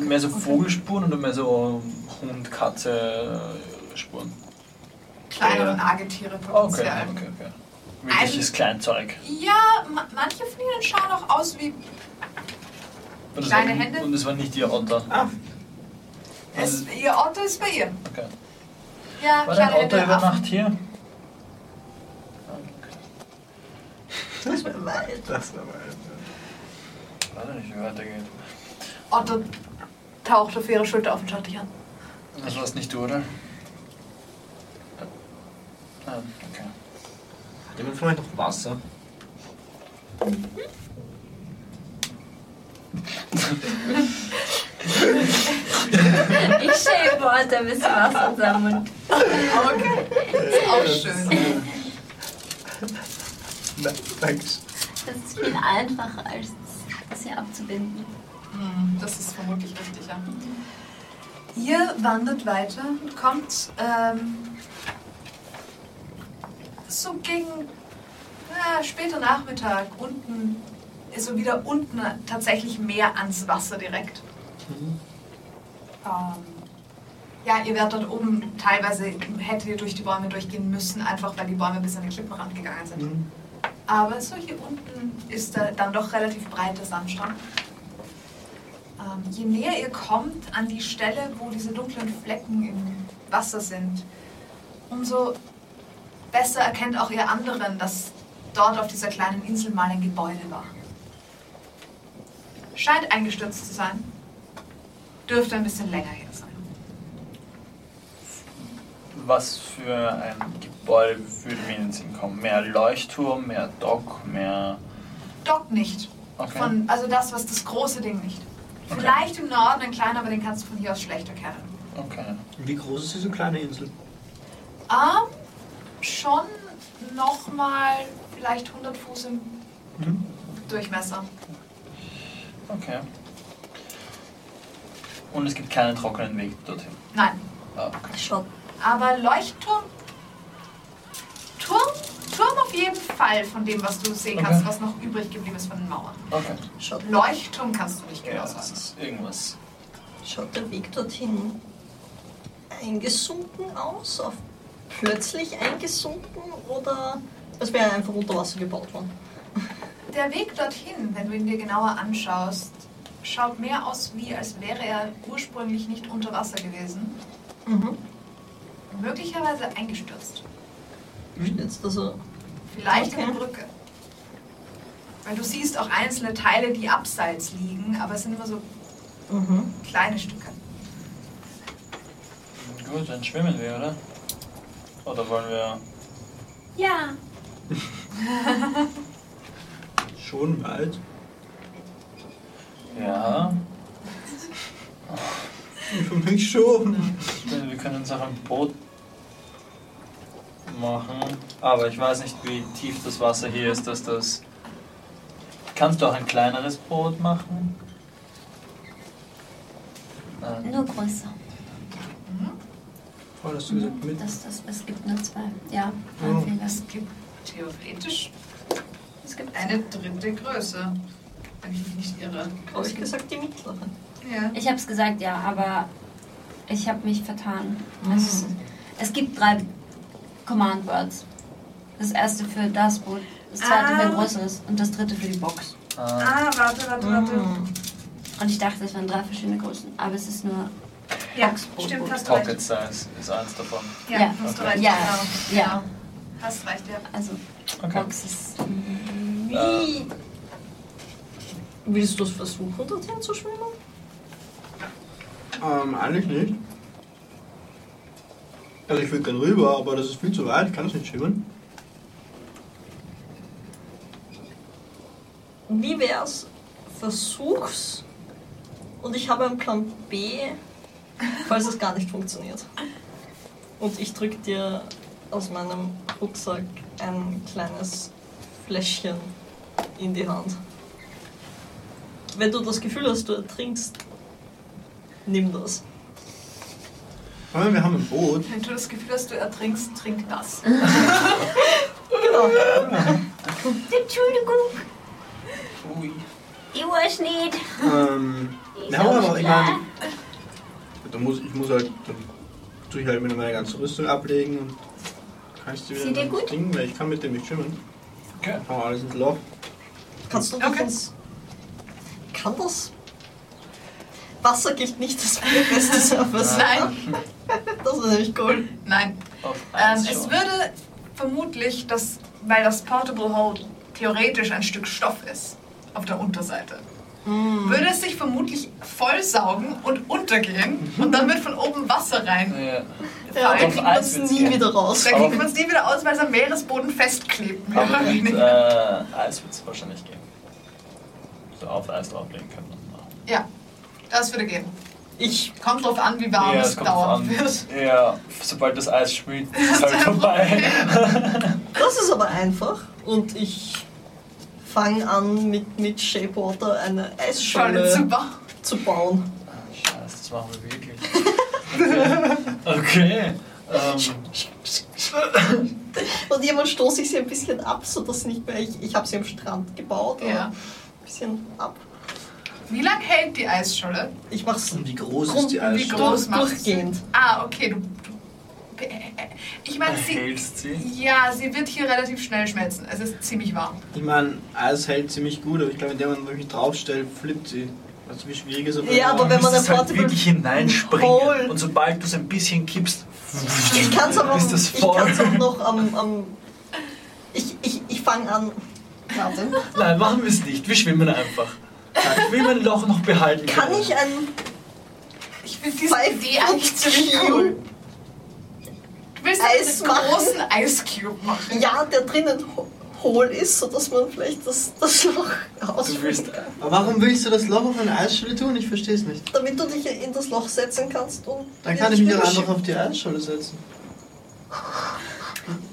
Mehr so Vogelspuren oder mehr so Hund, Katze Spuren? Kleinere. Nagetiere Okay, potenziell. okay, okay. Wirkliches Kleinzeug. Ja, ma manche von ihnen schauen auch aus wie. Kleine war, Hände? Und es war nicht ihr Otter. Ah, Es, ihr Otto ist bei ihr. Okay. Ja, War dein Otter Hände, über. Nacht hier? Das wäre weit. Das war weit. Weiß nicht, wie weitergeht. Otto taucht auf ihre Schulter auf und schaut dich an. Das war's nicht du, oder? Ah, okay. Jemand von euch noch Wasser? Ich schäme Worte ein bisschen Wasser in seinem Mund. Okay. Ist auch schön. Nein, danke. Das ist viel einfacher, als das hier abzubinden. Hm, Das ist vermutlich richtig, ja. Ihr wandert weiter und kommt ähm, so gegen ja, später Nachmittag unten, so wieder unten tatsächlich mehr ans Wasser direkt. Ähm, ja, ihr werdet dort oben teilweise hättet ihr durch die Bäume durchgehen müssen, einfach weil die Bäume bis an den Klippenrand gegangen sind. Aber so hier unten ist da dann doch relativ breiter Sandstrand. Ähm, je näher ihr kommt an die Stelle, wo diese dunklen Flecken im Wasser sind, umso besser erkennt auch ihr anderen, dass dort auf dieser kleinen Insel mal ein Gebäude war. Scheint eingestürzt zu sein. Dürfte ein bisschen länger her sein. Was für ein Gebäude würde mir in den Sinn kommen? Mehr Leuchtturm, mehr Dock, mehr. Dock nicht. Okay. Von, also das, was das große Ding nicht. Okay. Vielleicht im Norden ein kleiner, aber den kannst du von hier aus schlecht erkennen. Okay. Wie groß ist diese kleine Insel? Ähm, schon nochmal vielleicht 100 Fuß im Mhm. Durchmesser. Okay. Und es gibt keinen trockenen Weg dorthin. Nein, Ah, okay. Schaut. aber Leuchtturm. Turm? Turm auf jeden Fall von dem, was du sehen kannst, Okay. was noch übrig geblieben ist von den Mauern. Okay. Schaut, Leuchtturm kannst du nicht Ja, genau das sagen. ist irgendwas. schaut der Weg dorthin eingesunken aus? Auf plötzlich eingesunken? Oder es wäre einfach unter Wasser gebaut worden? Der Weg dorthin, wenn du ihn dir genauer anschaust, schaut mehr aus, wie als wäre er ursprünglich nicht unter Wasser gewesen. Mhm. Möglicherweise eingestürzt. Jetzt also. Vielleicht Okay. eine Brücke. Weil du siehst auch einzelne Teile, die abseits liegen, aber es sind immer so Mhm. kleine Stücke. Gut, dann schwimmen wir, oder? Oder wollen wir. Ja. Schon weit. Ja. Für mich schon. Wir können uns auch ein Boot machen. Aber ich weiß nicht, wie tief das Wasser hier ist, dass das. Kannst du auch ein kleineres Boot machen? Nein. Nur größer. Vorhin hast du gesagt, mit. Das, das, es gibt nur zwei. Ja, Oh. ein Fehler. Es gibt theoretisch Es gibt eine dritte Größe, wenn ich mich nicht irre. Habe ich gesagt, die mittlere. Ja. Ich habe es gesagt, ja, aber ich habe mich vertan. Mhm. Es, es gibt drei Command Words. Das erste für das Boot, das zweite für ein Ah. größeres und das dritte für die Box. Ah, Ah, warte, warte, warte. Mhm. Und ich dachte, es wären drei verschiedene Größen, aber es ist nur Ja, stimmt, hast du recht. Pocket Size ist eins davon. Ja, Ja. hast du Okay. recht. Ja. Genau. Ja. Hast recht, ja. Also Okay. Box ist. Wie. Willst du es versuchen, dorthin zu schwimmen? Ähm, eigentlich nicht. Also ich würde gern rüber, aber das ist viel zu weit, ich kann es nicht schwimmen. Wie wär's? Versuch's. Und ich habe einen Plan B, falls es gar nicht funktioniert. Und ich drück dir aus meinem Rucksack ein kleines Fläschchen in die Hand. Wenn du das Gefühl hast, du ertrinkst, nimm das. Aber wir haben ein Boot. Wenn du das Gefühl hast, du ertrinkst, trink das. Genau. Entschuldigung, Ui. ich weiß nicht. Ähm, Ich wir haben auch aber, ich meine, da muss, ich muss halt, dann tue ich halt wieder meine ganze Rüstung ablegen und kann ich Sieht wieder dir gut? Ding, weil ich kann mit dem nicht schwimmen. Okay. Hau alles ins Loch. Kannst du Okay. ins. Kann das? Wasser gilt nicht als beste Surface. Nein, Das ist nämlich cool. nein. Auf Ähm, es würde vermutlich, dass, weil das Portable Hold theoretisch ein Stück Stoff ist auf der Unterseite, würde es sich vermutlich vollsaugen und untergehen und dann wird von oben Wasser rein. Ja. Ja, dann kriegt man es nie gehen. wieder raus. Da kriegt man es nie wieder aus, weil es am Meeresboden festklebt. Aber mit äh, Eis wird es wahrscheinlich gehen. So auf Eis drauflegen können. Ja, das würde gehen. Ich Kommt drauf an, wie warm Ja, es an. wird. Ja, sobald das Eis schmilzt, ist es halt vorbei. Das ist aber einfach und ich fange an mit, mit Shapewater eine Scholle Eisscholle zu bauen. zu bauen. Scheiße, das machen wir wirklich. Okay. Ähm, Und jemand stoße ich sie ein bisschen ab, sodass nicht mehr, ich, ich habe sie am Strand gebaut, Ja. ein bisschen ab. Wie lang hält die Eisscholle? Ich mach's Und wie groß ist die Wie Eisscholle? groß durch, macht's? durchgehend. Ah, okay. Du, ich meine, sie, sie? ja, sie wird hier relativ schnell schmelzen. Es ist ziemlich warm. Ich meine, Eis hält ziemlich gut, aber ich glaube, in dem Moment, wo ich mich draufstelle, flippt sie. Weißt du, wie schwierig es ist? Ja, aber wenn man es halt wirklich hineinspringen. Hole- Und sobald du es ein bisschen kippst, Ich kann's aber ist das ich voll. kann's auch noch am. am ich ich, ich fange an. Warte. Nein, machen wir es nicht. Wir schwimmen einfach. Ich will mein Loch noch behalten. Kann ich ein Ich finde diese Idee eigentlich ziemlich Cube cool. Du willst Eis einen machen? großen Eiscube machen. Ja, der drinnen ho- hohl ist, sodass man vielleicht das, das Loch ausfüllen willst. kann. Aber warum willst du das Loch auf eine Eisscholle tun? Ich verstehe es nicht. Damit du dich in das Loch setzen kannst und. Dann kann ich mich doch einfach auf die Eisscholle setzen.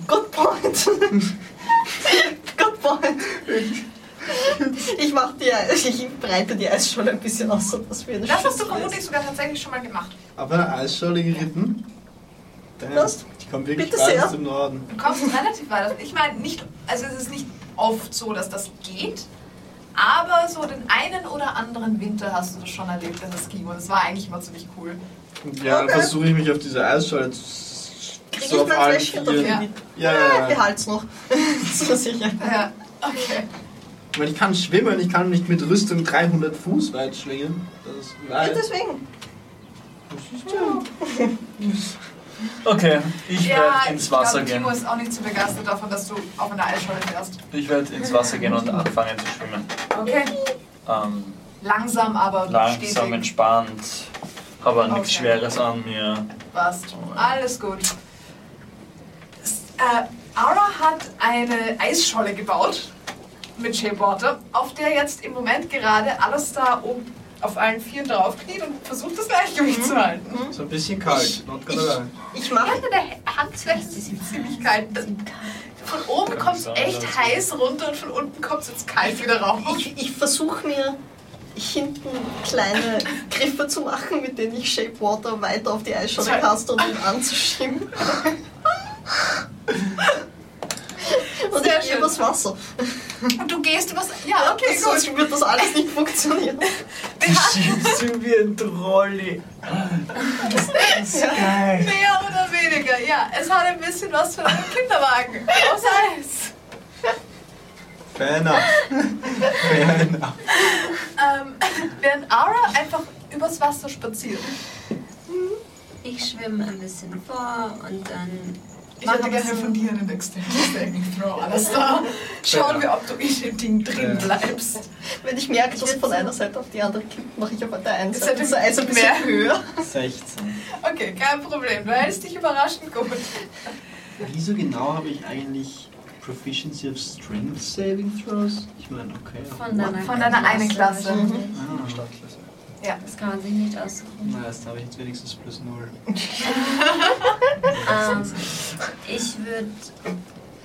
Good point. Good point. Ich mach die, ich breite die Eisscholle ein bisschen aus, sodass wir eine Das hast du vermutlich sogar tatsächlich schon mal gemacht. Auf einer Eisscholle geritten. Was? Ich komme wirklich Bitte weit sehr. aus dem Norden. Du kommst relativ weit. Ich meine, nicht, also es ist nicht oft so, dass das geht. Aber so den einen oder anderen Winter hast du das schon erlebt, das Ski. Und es war eigentlich immer ziemlich cool. Ja, dann Okay. versuche ich mich auf diese Eisscholle zu. Krieg so ich mein Fläschchen dafür mit? Ja, ja, ja. Behalt's noch. so sicher. Ja, okay. Ich meine, ich kann schwimmen, ich kann nicht mit Rüstung 300 Fuß weit schwingen. Das ist Ja, weit. deswegen. Okay, ich ja, werde ich ins Wasser glaube, gehen. Timo ist auch nicht so begeistert davon, dass du auf einer Eisscholle fährst. Ich werde ins Wasser gehen und anfangen zu schwimmen. Okay. Ähm, Langsam, aber langsam, stetig. entspannt. Nichts Okay. Schweres an mir. Passt. Alles gut. S- Äh, Aura hat eine Eisscholle gebaut mit Shapewater, auf der jetzt im Moment gerade alles da oben auf allen Vieren draufkniet und versucht das Gleichgewicht zu halten. So ein bisschen kalt, lie. Ich Ja, mache der Handflächen sind ziemlich kalt. Von oben kommt es echt heiß runter und von unten kommt es jetzt kalt wieder rauf. ich, ich versuche mir hinten kleine Griffe zu machen, mit denen ich Shape Water weiter auf die Eisscholle caste und ihn anzuschieben. Und Sehr ich gehe übers Wasser. Und du gehst übers... Ja, okay, Sonst gut. wird das alles nicht funktionieren. Du schiebst ihn wie ein Trolley. Das ist geil. Mehr oder weniger, ja. Es hat ein bisschen was von einem Kinderwagen. Aus Eis. Fair enough. Fair enough. Ähm, während Aura einfach übers Wasser spaziert. Ich schwimme ein bisschen vor und dann. Ich hätte gerne von dir einen Dexterity Saving Throw, alles da. Schauen wir, ob du in dem Ding drin bleibst. Wenn ich merke, dass es von einer Seite auf die andere kippt, mache ich auf der einen Seite das Eis ein bisschen mehr. höher. 16. Okay, kein Problem. Du hältst dich überraschend gut. Wieso genau habe ich eigentlich Proficiency of Strength Saving Throws? Ich meine, okay. Von deiner, Von deiner einen Klasse. wahrscheinlich. Ah, Startklasse. Ja. Das kann man sich nicht aussuchen. na, jetzt habe ich jetzt wenigstens plus 0. Ähm, ich würde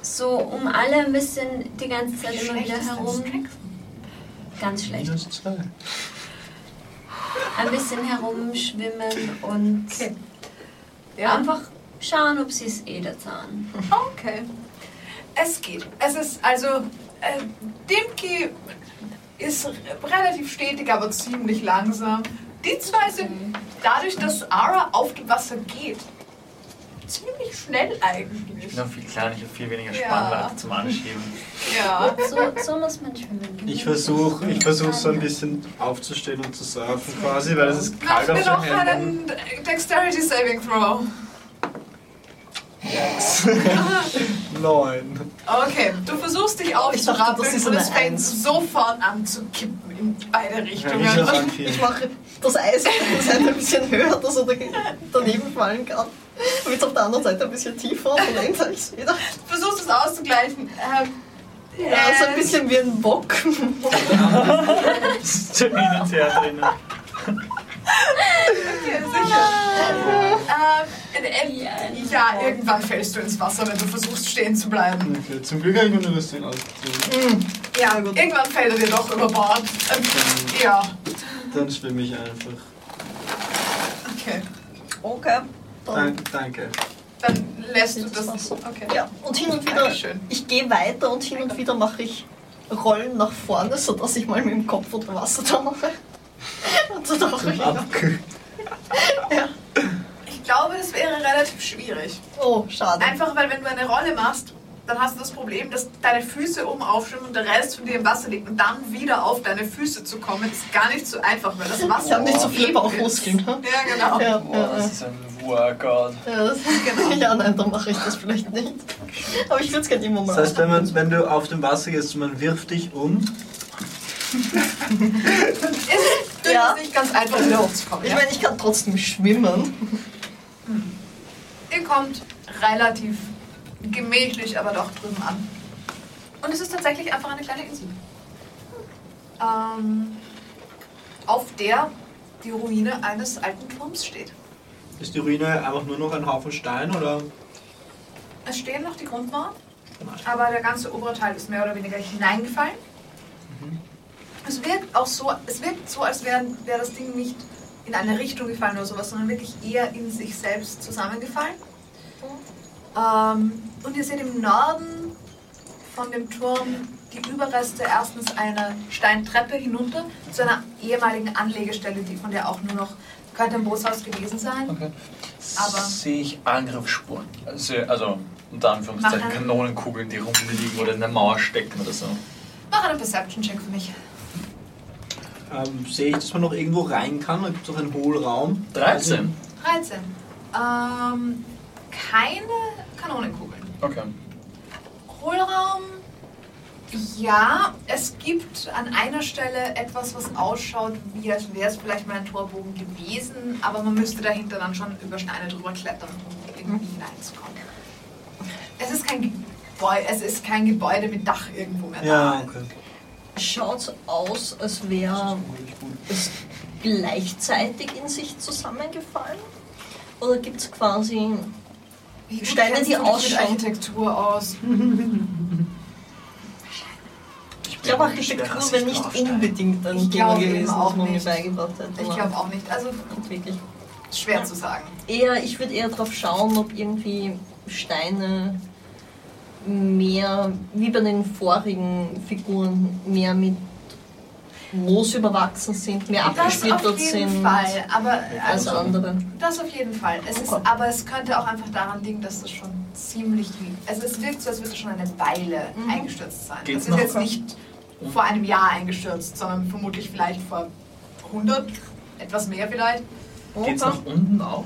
so um alle ein bisschen die ganze Zeit immer wieder herum. Ganz schlecht. Minus 2. Ein bisschen herumschwimmen und Okay. Ja, einfach schauen, ob sie es eh da zahlen. okay. Es geht. Es ist also. Äh, Dimki ist relativ stetig, aber ziemlich langsam. Die zwei sind dadurch, dass Ara auf dem Wasser geht, ziemlich schnell Ich eigentlich. bin noch viel kleiner, ich habe viel weniger Ja. Spannweite zum Anschieben. Ja. So, so muss man schwimmen. Ich versuche ich versuch so ein bisschen aufzustehen und zu surfen quasi, weil es ist Mach kalt mir auf noch den einen. Dexterity Saving Throw. Neun. Okay, du versuchst dich Ich aufzurappeln das ist und es fängt Eins. sofort an zu kippen in beide Ja, Richtungen. ich Und an vier. Ich mache das Eis auf der Seite ein bisschen höher, dass er da daneben fallen kann. Damit es auf der anderen Seite ein bisschen tiefer und dann ändere ich es wieder. du versuchst es auszugleichen. Ähm, Ja, so ein es- bisschen wie ein Bock. Hin und her drinnen. Okay, sicher. Ähm, äh, äh, Ja, irgendwann fällst du ins Wasser, wenn du versuchst stehen zu bleiben. Okay, zum Glück habe ich meine Rüstung ausgezogen. Ja, gut. irgendwann fällt er dir doch über Bord. Ähm, ja, Dann schwimme ich einfach. okay. Okay. Dann Danke. danke. Dann lässt du das. Wasser. Okay. Ja, und hin und wieder, Dankeschön. ich gehe weiter und hin und wieder mache ich Rollen nach vorne, sodass ich mal mit dem Kopf unter Wasser tauche. Und Abkühlen. Ja. Ich glaube, das wäre relativ schwierig. Oh, schade. Einfach weil wenn du eine Rolle machst, dann hast du das Problem, dass deine Füße oben aufschwimmen und der Rest von dir im Wasser liegt. Und dann wieder auf deine Füße zu kommen, ist gar nicht so einfach, weil das Wasser Ich habe nicht so eben Bauchmuskeln. ist. ne? Ja, genau. Ja, Boah, ja, das ist ein Workout. Ja, das, ja, nein, dann mache ich das vielleicht nicht. Aber ich würde es gerne immer mal Das heißt, wenn, man, wenn du auf dem Wasser gehst und man wirft dich um, Ist Ja. nicht ganz einfach wieder hochzukommen. Ich Ja? meine, ich kann trotzdem schwimmen. Ihr kommt relativ gemächlich, aber doch drüben an. Und es ist tatsächlich einfach eine kleine Insel. Ähm, auf der die Ruine eines alten Turms steht. ist die Ruine einfach nur noch ein Haufen Stein oder? Es es stehen noch die Grundmauern, aber der ganze obere Teil ist mehr oder weniger hineingefallen. Es wirkt auch so, es wirkt so, als wäre wär das Ding nicht in eine Richtung gefallen oder sowas, sondern wirklich eher in sich selbst zusammengefallen. Ähm, und ihr seht im Norden von dem Turm die Überreste erstens einer Steintreppe hinunter zu einer ehemaligen Anlegestelle, die von der auch nur noch könnte ein Bootshaus gewesen sein. Okay. Aber- Sehe ich Angriffsspuren? Also, also unter Anführungszeichen. Kanonenkugeln, die rumliegen oder in der Mauer stecken oder so. Mach einen Perception-Check für mich. Ähm, sehe ich, dass man noch irgendwo rein kann? Da gibt es auch einen Hohlraum. 13. 13. Ähm, keine Kanonenkugeln. Okay. Hohlraum. Ja, es gibt an einer Stelle etwas, was ausschaut, wie als wäre es vielleicht mal ein Torbogen gewesen, aber man müsste dahinter dann schon über Steine drüber klettern, um irgendwie hineinzukommen. Es ist kein Gebäude, es ist kein Gebäude mit Dach irgendwo mehr Ja, da. okay. Schaut aus, als wäre es gleichzeitig in sich zusammengefallen? Oder gibt es quasi Wie Steine, die ausschauen. Architektur aus. Ich glaube, Architektur wäre nicht unbedingt ein Ich Thema gewesen, das man mir beigebracht hätte. Ich glaube auch nicht. Also wirklich. schwer zu sagen. Eher, ich würde eher darauf schauen, ob irgendwie Steine mehr, wie bei den vorigen Figuren, mehr mit Moos überwachsen sind, mehr abgesplittert jeden sind Fall. Aber als also, andere. Das auf jeden Fall. Es ist, Okay. aber es könnte auch einfach daran liegen, dass das schon ziemlich. Also es wirkt so, als würde es schon eine Weile Mhm. eingestürzt sein. Geht's das ist jetzt nicht vor einem Jahr eingestürzt, sondern vermutlich vielleicht vor 100, etwas mehr vielleicht. Geht's Okay. nach unten auch?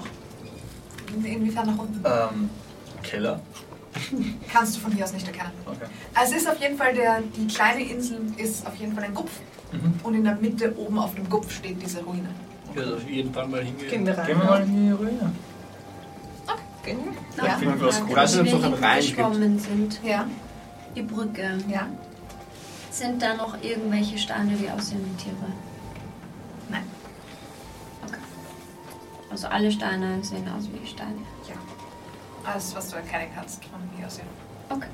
In- Inwiefern nach unten? Ähm, Keller? Kannst du von hier aus nicht erkennen. Okay. Also es ist auf jeden Fall der, die kleine Insel ist auf jeden Fall ein Gupf Mhm. und in der Mitte oben auf dem Gupf steht diese Ruine. Ich werde auf jeden Fall mal hingehen. Gehen wir rein. Gehen wir mal in die Ruine. Gehen wir? Ja. Finden wir was ob es wir hingeschwommen sind, Ja, die Brücke, ja. sind da noch irgendwelche Steine, die aussehen wie Tiere? Nein. Okay. Also alle Steine sehen aus wie Steine. Alles, was du erkennen kannst von hier aus. Ja. Okay.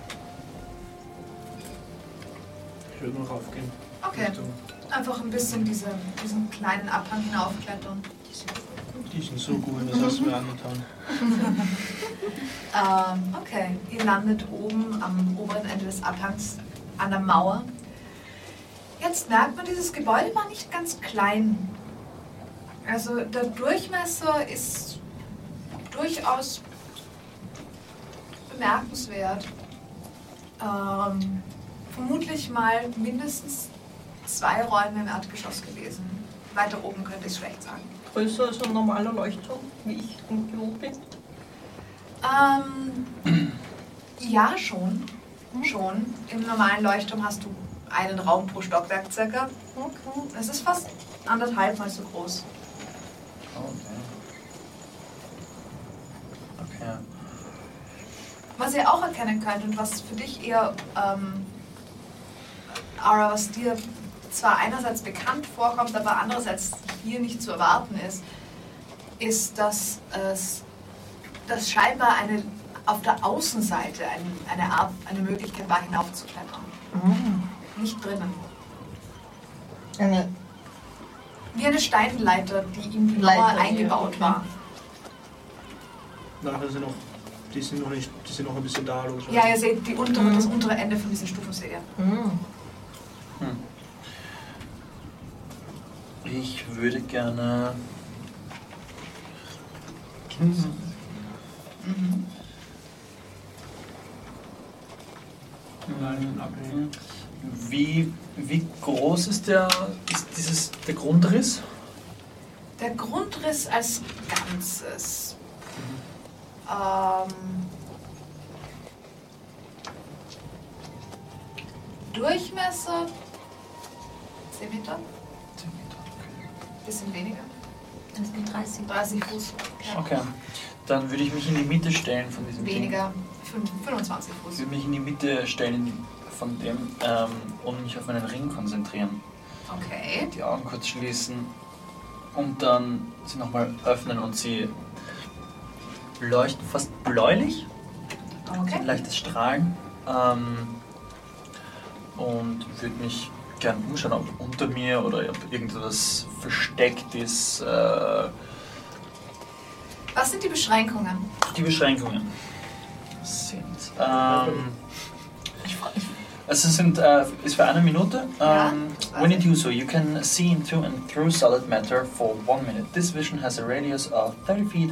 Ich würde noch raufgehen. Okay. Richtung- Einfach ein bisschen diese, diesen kleinen Abhang hinaufklettern. Die sind so gut, das hast du mir angetan. Ähm, okay, ihr landet oben am oberen Ende des Abhangs an der Mauer. Jetzt merkt man, dieses Gebäude war nicht ganz klein. Also der Durchmesser ist durchaus bemerkenswert. Ähm, vermutlich mal mindestens zwei Räume im Erdgeschoss gewesen. Weiter oben könnte ich es schlecht sagen. Größer als ein normaler Leuchtturm, wie ich im gewohnt bin. Ähm, ja, schon. Schon. Im normalen Leuchtturm hast du einen Raum pro Stockwerk circa. Okay. Es ist fast anderthalb mal so groß. Okay. Okay. Was ihr auch erkennen könnt und was für dich eher, ähm, Ara, was dir zwar einerseits bekannt vorkommt, aber andererseits hier nicht zu erwarten ist, ist, dass es dass scheinbar eine, auf der Außenseite ein, eine Art, eine Möglichkeit war, hinaufzuklettern. Nicht drinnen. Eine Wie eine Steinleiter, die in die Mauer ja, eingebaut okay. war. Nachher sind noch, die sind noch nicht, die sind noch ein bisschen da, los. Ja, ihr seht die untere, Mhm. das untere Ende von diesen Stufen seht ihr. mm. Ich würde gerne. Nein, abhängen. Wie, wie groß ist der, ist dieses, der Grundriss? Der Grundriss als Ganzes. Ähm, Durchmesser 10 Meter, bisschen weniger, Das sind 30. 30 Fuß. Ja. Okay. Dann würde ich mich in die Mitte stellen von diesem Weniger, fünf- 25 Ding. Ich Fuß. würde mich in die Mitte stellen von dem ähm, und mich auf meinen Ring konzentrieren. Okay. Die Augen kurz schließen und dann sie nochmal öffnen und sie leuchten fast bläulich. Okay. leichtes Strahlen. Ähm, und würde mich gern umschauen, ob unter mir oder ob irgendwas versteckt ist. Äh, Was sind die Beschränkungen? die Beschränkungen sind. Ähm, also es sind, äh, ist für eine Minute. Ja, Um, das weiß when you do so, you can see into and through solid matter for one minute. This vision has a radius of 30 feet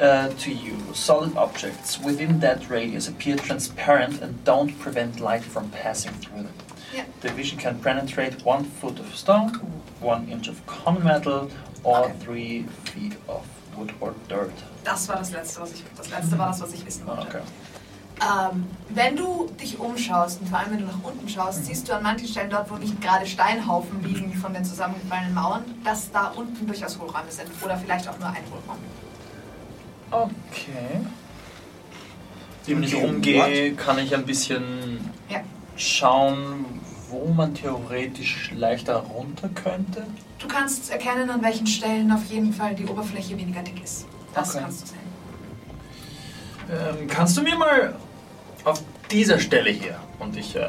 uh, to you. Solid objects within that radius appear transparent and don't prevent light from passing through them. Yeah. The vision can penetrate one foot of stone, one inch of common metal, or Okay. three feet of wood or dirt. Das war das Letzte, was ich. Das Letzte war das, was ich wissen wollte. Okay. Ähm, wenn du dich umschaust und vor allem wenn du nach unten schaust, siehst du an manchen Stellen dort, wo nicht gerade Steinhaufen liegen von den zusammengefallenen Mauern, dass da unten durchaus Hohlräume sind. Oder vielleicht auch nur ein Hohlraum. Okay. Wenn ich umgehe, kann ich ein bisschen Ja. schauen, wo man theoretisch leichter runter könnte. Du kannst erkennen, an welchen Stellen auf jeden Fall die Oberfläche weniger dick ist. Das Okay. kannst du sehen. Ähm, kannst du mir mal auf dieser Stelle hier und ich äh,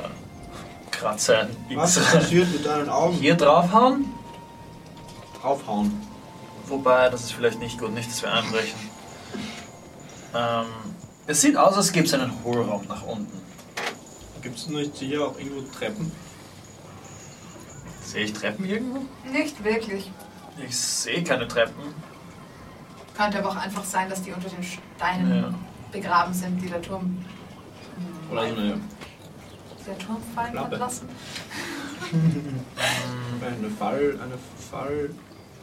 kratze ein Was passiert mit deinen Augen? hier draufhauen? Draufhauen. Wobei, das ist vielleicht nicht gut, nicht, dass wir einbrechen. Ähm, es sieht aus, als gäbe es einen Hohlraum nach unten. Gibt es nicht hier auch irgendwo Treppen? Sehe ich Treppen irgendwo? Nicht wirklich. Ich sehe keine Treppen. Könnte aber auch einfach sein, dass die unter den Steinen Ja. begraben sind, die der Turm. Oder so eine, Der Turm fallen hat Klappe. lassen. eine Fall, eine Fall.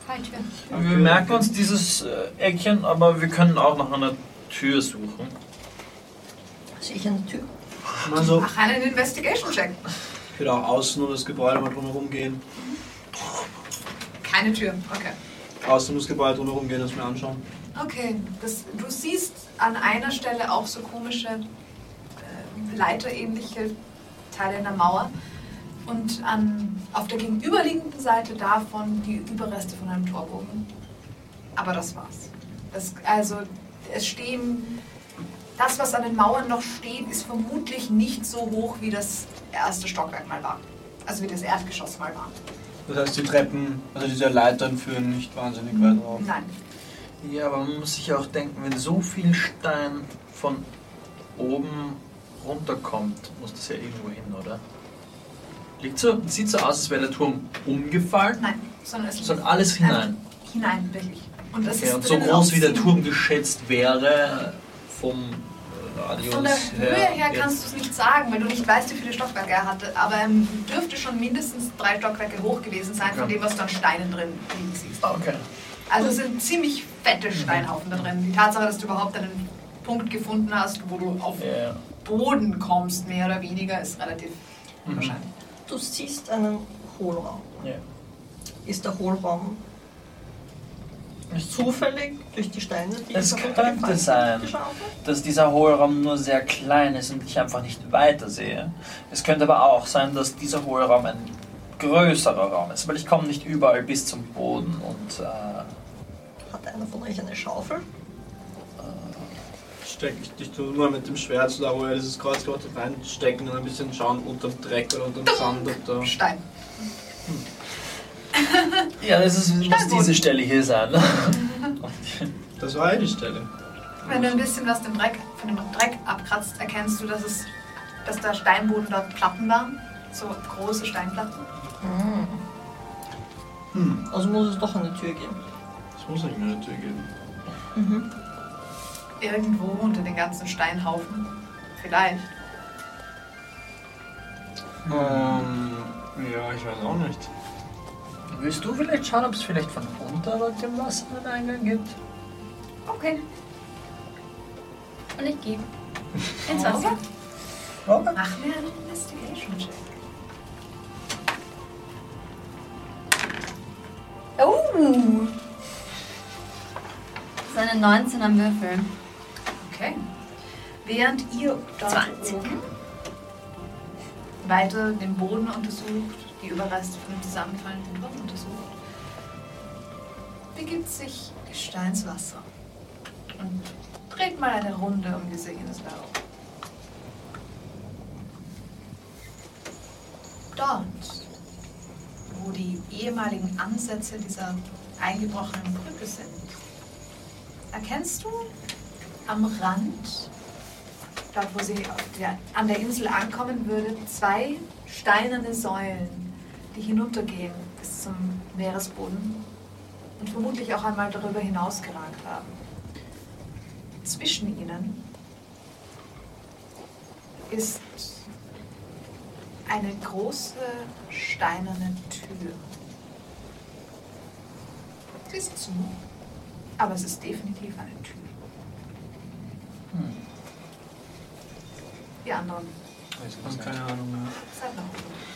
Falltür. Wir merken uns dieses äh, Eckchen, aber wir können auch nach einer Tür suchen. Sehe ich eine Tür? Also, Mach einen Investigation-Check. ich würde auch außen um das Gebäude mal drumherum gehen. Keine Tür. Okay. Außen um das Gebäude drumherum gehen, das mir anschauen. Okay, das, du siehst an einer Stelle auch so komische äh, leiterähnliche Teile in der Mauer und an, auf der gegenüberliegenden Seite davon die Überreste von einem Torbogen. Aber das war's. Das, also es stehen, das was an den Mauern noch steht, ist vermutlich nicht so hoch wie das erste Stockwerk mal war. Also wie das Erdgeschoss mal war. Das heißt, die Treppen, also diese Leitern führen nicht wahnsinnig weit rauf. Nein. Ja, aber man muss sich auch denken, wenn so viel Stein von oben runterkommt, muss das ja irgendwo hin, oder? Liegt so, sieht so aus, als wäre der Turm umgefallen, Nein, sondern es sondern alles hinein. hinein, wirklich. Und das Okay, ist und so groß wie der Turm geschätzt wäre, vom Radius Von der Höhe her jetzt- kannst du es nicht sagen, weil du nicht weißt, wie viele Stockwerke er hatte. Aber er dürfte schon mindestens drei Stockwerke hoch gewesen sein, von Okay. dem, was du an Steinen drin liegen siehst. Ah, Okay. Also es sind ziemlich fette Steinhaufen da drin. Die Tatsache, dass du überhaupt einen Punkt gefunden hast, wo du auf Ja. Boden kommst, mehr oder weniger, ist relativ Mhm. wahrscheinlich. Du siehst einen Hohlraum. Ja. Ist der Hohlraum zufällig durch die Steine, die Es könnte sein. dass dieser Hohlraum nur sehr klein ist und ich einfach nicht weiter sehe. Es könnte aber auch sein, dass dieser Hohlraum ein größerer Raum ist, weil ich komme nicht überall bis zum Boden und äh, Hat einer von euch eine Schaufel? Steck ich dich nur mit dem Schwert so da, wo wir dieses Kreuzgott reinstecken und ein bisschen schauen unterm Dreck oder unterm Sand. Und da. Stein. ja, das ist, muss diese Stelle hier sein. ne? Das war eine Stelle. Wenn du ein bisschen was dem Dreck, von dem Dreck abkratzt, erkennst du, dass, es, dass der Steinboden dort Platten waren. So große Steinplatten. Hm, Also muss es doch eine Tür geben. es muss nicht mehr eine Tür geben. Mhm. Irgendwo unter den ganzen Steinhaufen. Vielleicht. Ähm, ja, ich weiß auch nicht. Willst du vielleicht schauen, ob es vielleicht von unter dem Wasser einen Eingang gibt? Okay. Und ich gehe ins Wasser. Mach mir einen Investigation-Check. Oh! Das ist eine 19 am Würfel. Okay. Während ihr dort 20. oben weiter den Boden untersucht, die Überreste von dem zusammengefallenen ergibt sich Gesteinswasser und dreht mal eine Runde um diese Insel auf. Dort, wo die ehemaligen Ansätze dieser eingebrochenen Brücke sind, erkennst du am Rand, dort wo sie der, an der Insel ankommen würde, zwei steinerne Säulen, die hinuntergehen bis zum Meeresboden und vermutlich auch einmal darüber hinaus geragt haben. Zwischen ihnen ist eine große steinerne Tür. Sie ist zu, aber es ist definitiv eine Tür. Hm. Die anderen ich nicht. keine Ahnung mehr. seid.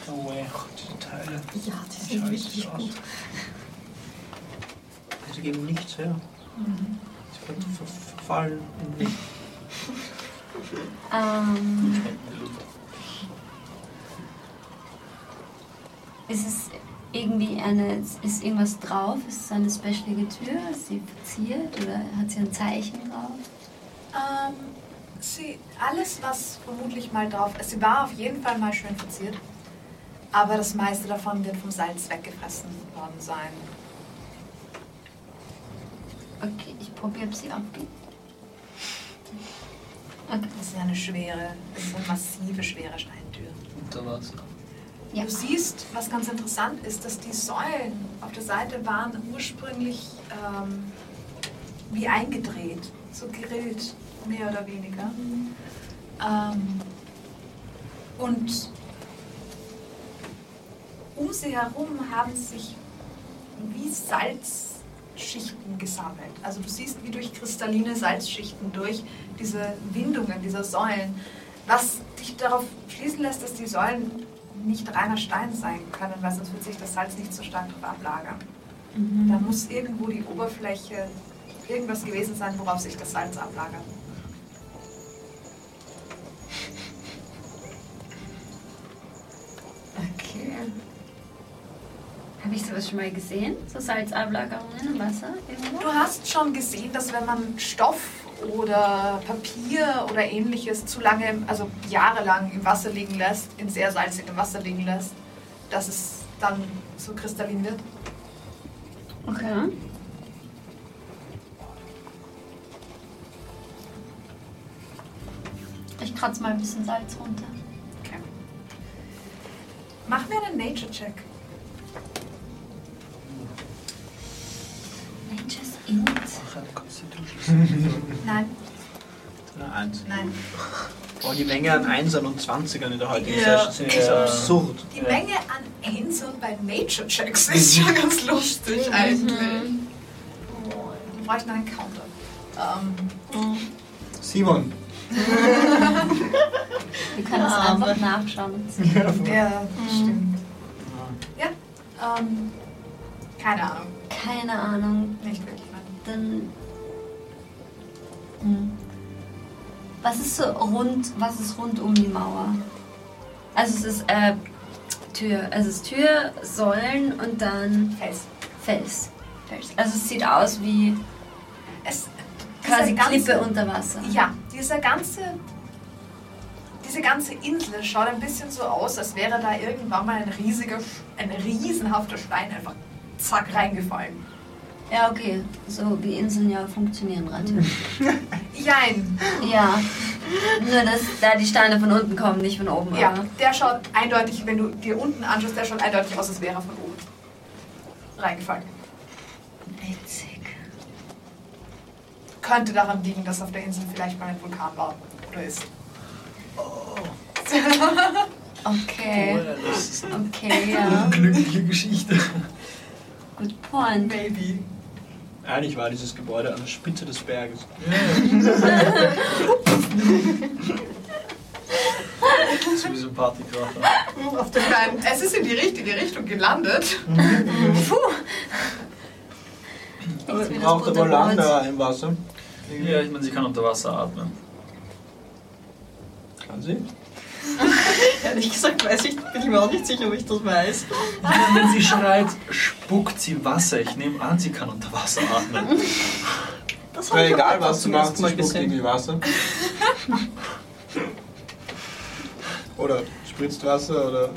No way. Diese Teile. Ja, die sind wirklich aus. gut. Sie geben nichts her. Sie können ver verfallen in nichts. Ähm, ist es irgendwie eine, ist irgendwas drauf? Ist es eine specialige Tür? Ist sie verziert oder hat sie ein Zeichen drauf? Ähm, sie, alles, was vermutlich mal drauf ist, sie war auf jeden Fall mal schön verziert, aber das meiste davon wird vom Salz weggefressen worden sein. Okay, ich probiere, ob sie abgeht. Okay. Das ist eine schwere, das ist eine massive, schwere Steintür. Unter Wasser. Ja. Du siehst, was ganz interessant ist, dass die Säulen auf der Seite waren ursprünglich ähm, wie eingedreht, so gerillt, mehr oder weniger. Ähm, und um sie herum haben sich wie Salzschichten gesammelt. Also du siehst wie durch kristalline Salzschichten durch diese Windungen dieser Säulen, was dich darauf schließen lässt, dass die Säulen nicht reiner Stein sein können, weil sonst wird sich das Salz nicht so stark darauf ablagern. Da muss irgendwo die Oberfläche irgendwas gewesen sein, worauf sich das Salz ablagert. Okay. Habe ich sowas schon mal gesehen? So Salzablagerungen im Wasser irgendwo? Du hast schon gesehen, dass wenn man Stoff oder Papier oder ähnliches zu lange, also jahrelang im Wasser liegen lässt, in sehr salzigem Wasser liegen lässt, dass es dann so kristallin wird. Okay. Ich kratze mal ein bisschen Salz runter. Okay. Mach mir einen Nature-Check. Nature's Int. Ach, eine Constitution. Nein, Eine Eins. nein. Oh, die Menge an Einsern und Zwanzigern in der heutigen Ja. Session ist Ja. absurd. Die Menge an Einsern bei Nature-Checks ist ja ganz lustig eigentlich. Wir bräuchten einen Counter. Ähm, Simon. Wir können es Ja, einfach aber- nachschauen. ja, stimmt. Ja, ähm, keine Ahnung. Keine Ahnung. Nicht wirklich. Dann. Hm. Was ist so rund, was ist rund um die Mauer? Also es ist äh, Tür, also es ist Tür, Säulen und dann Fels. Fels. Fels. Also es sieht aus wie Es, quasi ganze- Klippe unter Wasser. Ja, dieser ganze, diese ganze Insel schaut ein bisschen so aus, als wäre da irgendwann mal ein riesiger, ein riesenhafter Stein einfach zack reingefallen. Ja, okay. So wie Inseln ja funktionieren, natürlich. Jein. ja. Nur, dass da die Steine von unten kommen, nicht von oben. Ja, aber- der schaut eindeutig, wenn du dir unten anschaust, der schaut eindeutig aus, als wäre er von oben reingefallen. Witzig. Könnte daran liegen, dass auf der Insel vielleicht mal ein Vulkan war oder ist. Okay. Das ist eine Okay, ja. unglückliche Geschichte. Good point. Maybe. Eigentlich war dieses Gebäude an der Spitze des Berges. So wie so ein Partykracher. Auf der kleinen. Es ist in die richtige Richtung gelandet. Puh. Aber sie braucht aber lang Butterbrot. da im Wasser. Ja, ich meine, sie kann unter Wasser atmen. Kann sie? Ehrlich gesagt weiß ich, bin ich mir auch nicht sicher, ob ich das weiß. Wenn sie schreit, spuckt sie Wasser. Ich nehme an, sie kann unter Wasser atmen. Das auch egal, was du machst, sie spuckt irgendwie Wasser. Oder spritzt Wasser oder.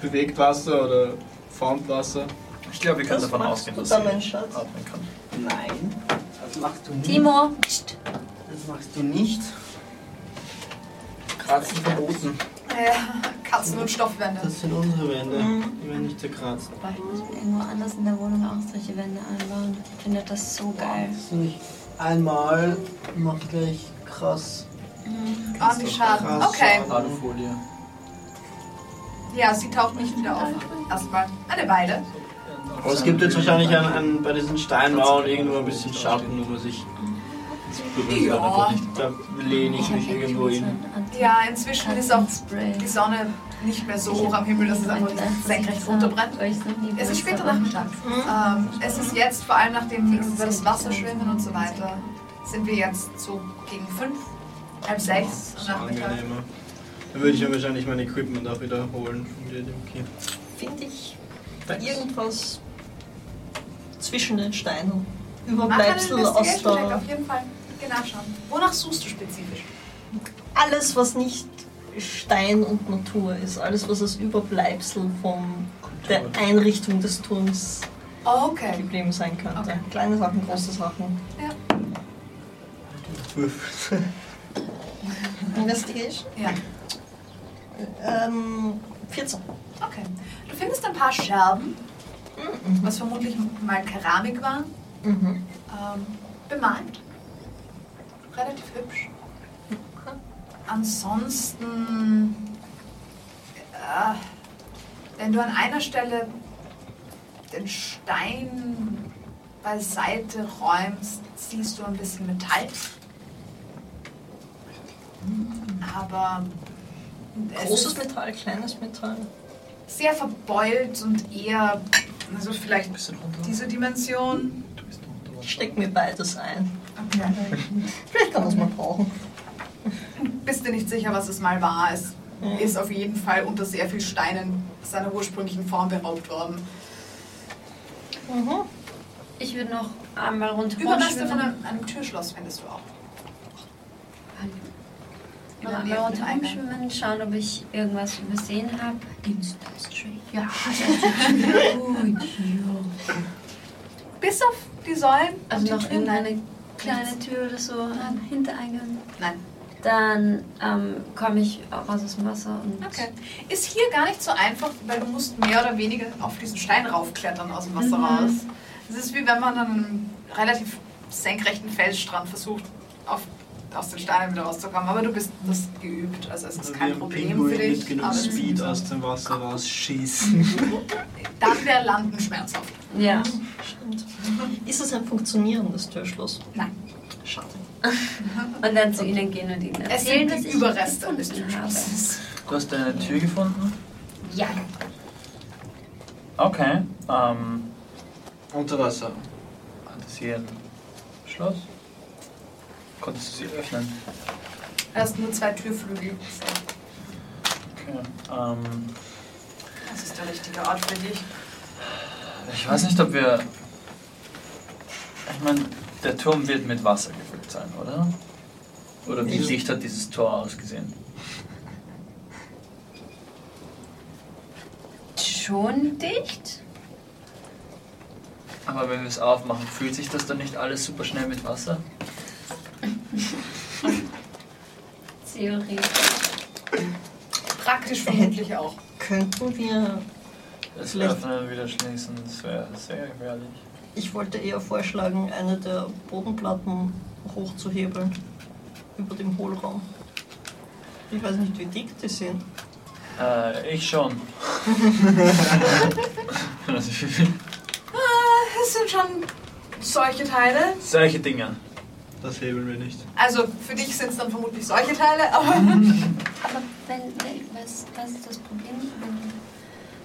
bewegt Wasser oder formt Wasser. Ich glaube, wir können Das davon ausgehen, dass sie atmen kann. Nein, das machst du nicht. Timo. Das machst du nicht. Kratzen verboten. Ja, Katzen und Stoffwände. Das sind unsere Wände. Mhm. Die werden nicht zerkratzt. Boah, ich muss mir irgendwo anders in der Wohnung auch solche Wände einbauen. Ich finde das so geil. Das ist nicht einmal macht gleich krass. Ordentlich Schaden. Krass Okay. Alufolie. Ja, sie taucht nicht wieder auf. Erstmal eine Weile. Aber es gibt jetzt wahrscheinlich an, an, bei diesen Steinmauern irgendwo ein bisschen Schatten, wo man sich. Berührt Ja. einfach nicht. Da lehne ich mich irgendwo hin. Ja, inzwischen ist auch die Sonne nicht mehr so hoch am Himmel, dass es einfach senkrecht runterbrennt. Es ist später Nachmittag. Ähm, es ist jetzt, vor allem nachdem wir über das Wasser schwimmen und so weiter, sind wir jetzt so gegen fünf, halb sechs am Nachmittag. angenehmer. Dann würde ich ja wahrscheinlich mein Equipment auch wieder holen von dir, Dimki. Finde ich Thanks. irgendwas zwischen den Steinen. Überbleibsel aus der. auf jeden Fall. Geh nachschauen. Wonach suchst du spezifisch? Alles, was nicht Stein und Natur ist. Alles, was als Überbleibsel von der Einrichtung des Turms Okay. geblieben sein könnte. Okay. Kleine Sachen, große Sachen. Investigation? Ja. Ähm, 14. Okay. Du findest ein paar Scherben, was vermutlich mal Keramik war, Mhm. ähm, bemalt. Relativ hübsch. Ansonsten, äh, wenn du an einer Stelle den Stein beiseite räumst, siehst du ein bisschen Metall. Aber es Großes Metall, kleines Metall. sehr verbeult und eher, also vielleicht Ein bisschen runter. diese Dimension. Du bist unter Ich stecke mir beides ein. Okay. Vielleicht kann man es mal brauchen. Bist dir nicht sicher, was es mal war. Es Mhm. ist auf jeden Fall unter sehr viel Steinen seiner ursprünglichen Form beraubt worden. Mhm. Ich würde noch einmal rundherum Überreste von einem, einem Türschloss findest du auch. Noch Ja, einmal neben dem rundherum Eingang. schwimmen, schauen, ob ich irgendwas übersehen habe. Ja. Bis auf die Säulen. Also noch irgendeine kleine Tür oder so am Hintereingang. Nein. Dann ähm, komme ich auch raus aus dem Wasser und Okay. Ist hier gar nicht so einfach, weil du musst mehr oder weniger auf diesen Stein raufklettern aus dem Wasser Mhm. raus. Es ist wie wenn man an einem relativ senkrechten Felsstrand versucht, auf, aus den Steinen wieder rauszukommen. Aber du bist das geübt, also es ist Also wie kein ein Problem Pinguin für dich. mit genug Speed aus dem Wasser rausschießen. Dann wäre Landen schmerzhaft. Ja. Stimmt. Ist es ein funktionierendes Türschloss? Nein. Schade. Und dann zu ihnen gehen und ihnen Es erzählen, die ich Überreste des. Türschlosses. Du hast eine Tür gefunden? Ja. Okay. Ähm, Unter Wasser. hat es hier ein Schloss? Konntest du sie öffnen? Hast nur zwei Türflügel. Okay. Ähm, Das ist der richtige Ort für dich. Ich weiß nicht, ob wir. Ich meine, der Turm wird mit Wasser gefüllt sein, oder? Oder wie dicht hat dieses Tor ausgesehen? Schon dicht? Aber wenn wir es aufmachen, fühlt sich das dann nicht alles super schnell mit Wasser? Theorie. Praktisch vermutlich auch. Könnten wir. Das Vielleicht- Öffnen und wieder schließen, das wäre sehr gefährlich. Ich wollte eher vorschlagen, eine der Bodenplatten hochzuhebeln. Über dem Hohlraum. Ich weiß nicht, wie dick die sind. Äh, ich schon. Es sind schon solche Teile. Solche Dinge. Das hebeln wir nicht. Also für dich sind es dann vermutlich solche Teile, aber Aber wenn, wenn, was, was ist das Problem? Wenn-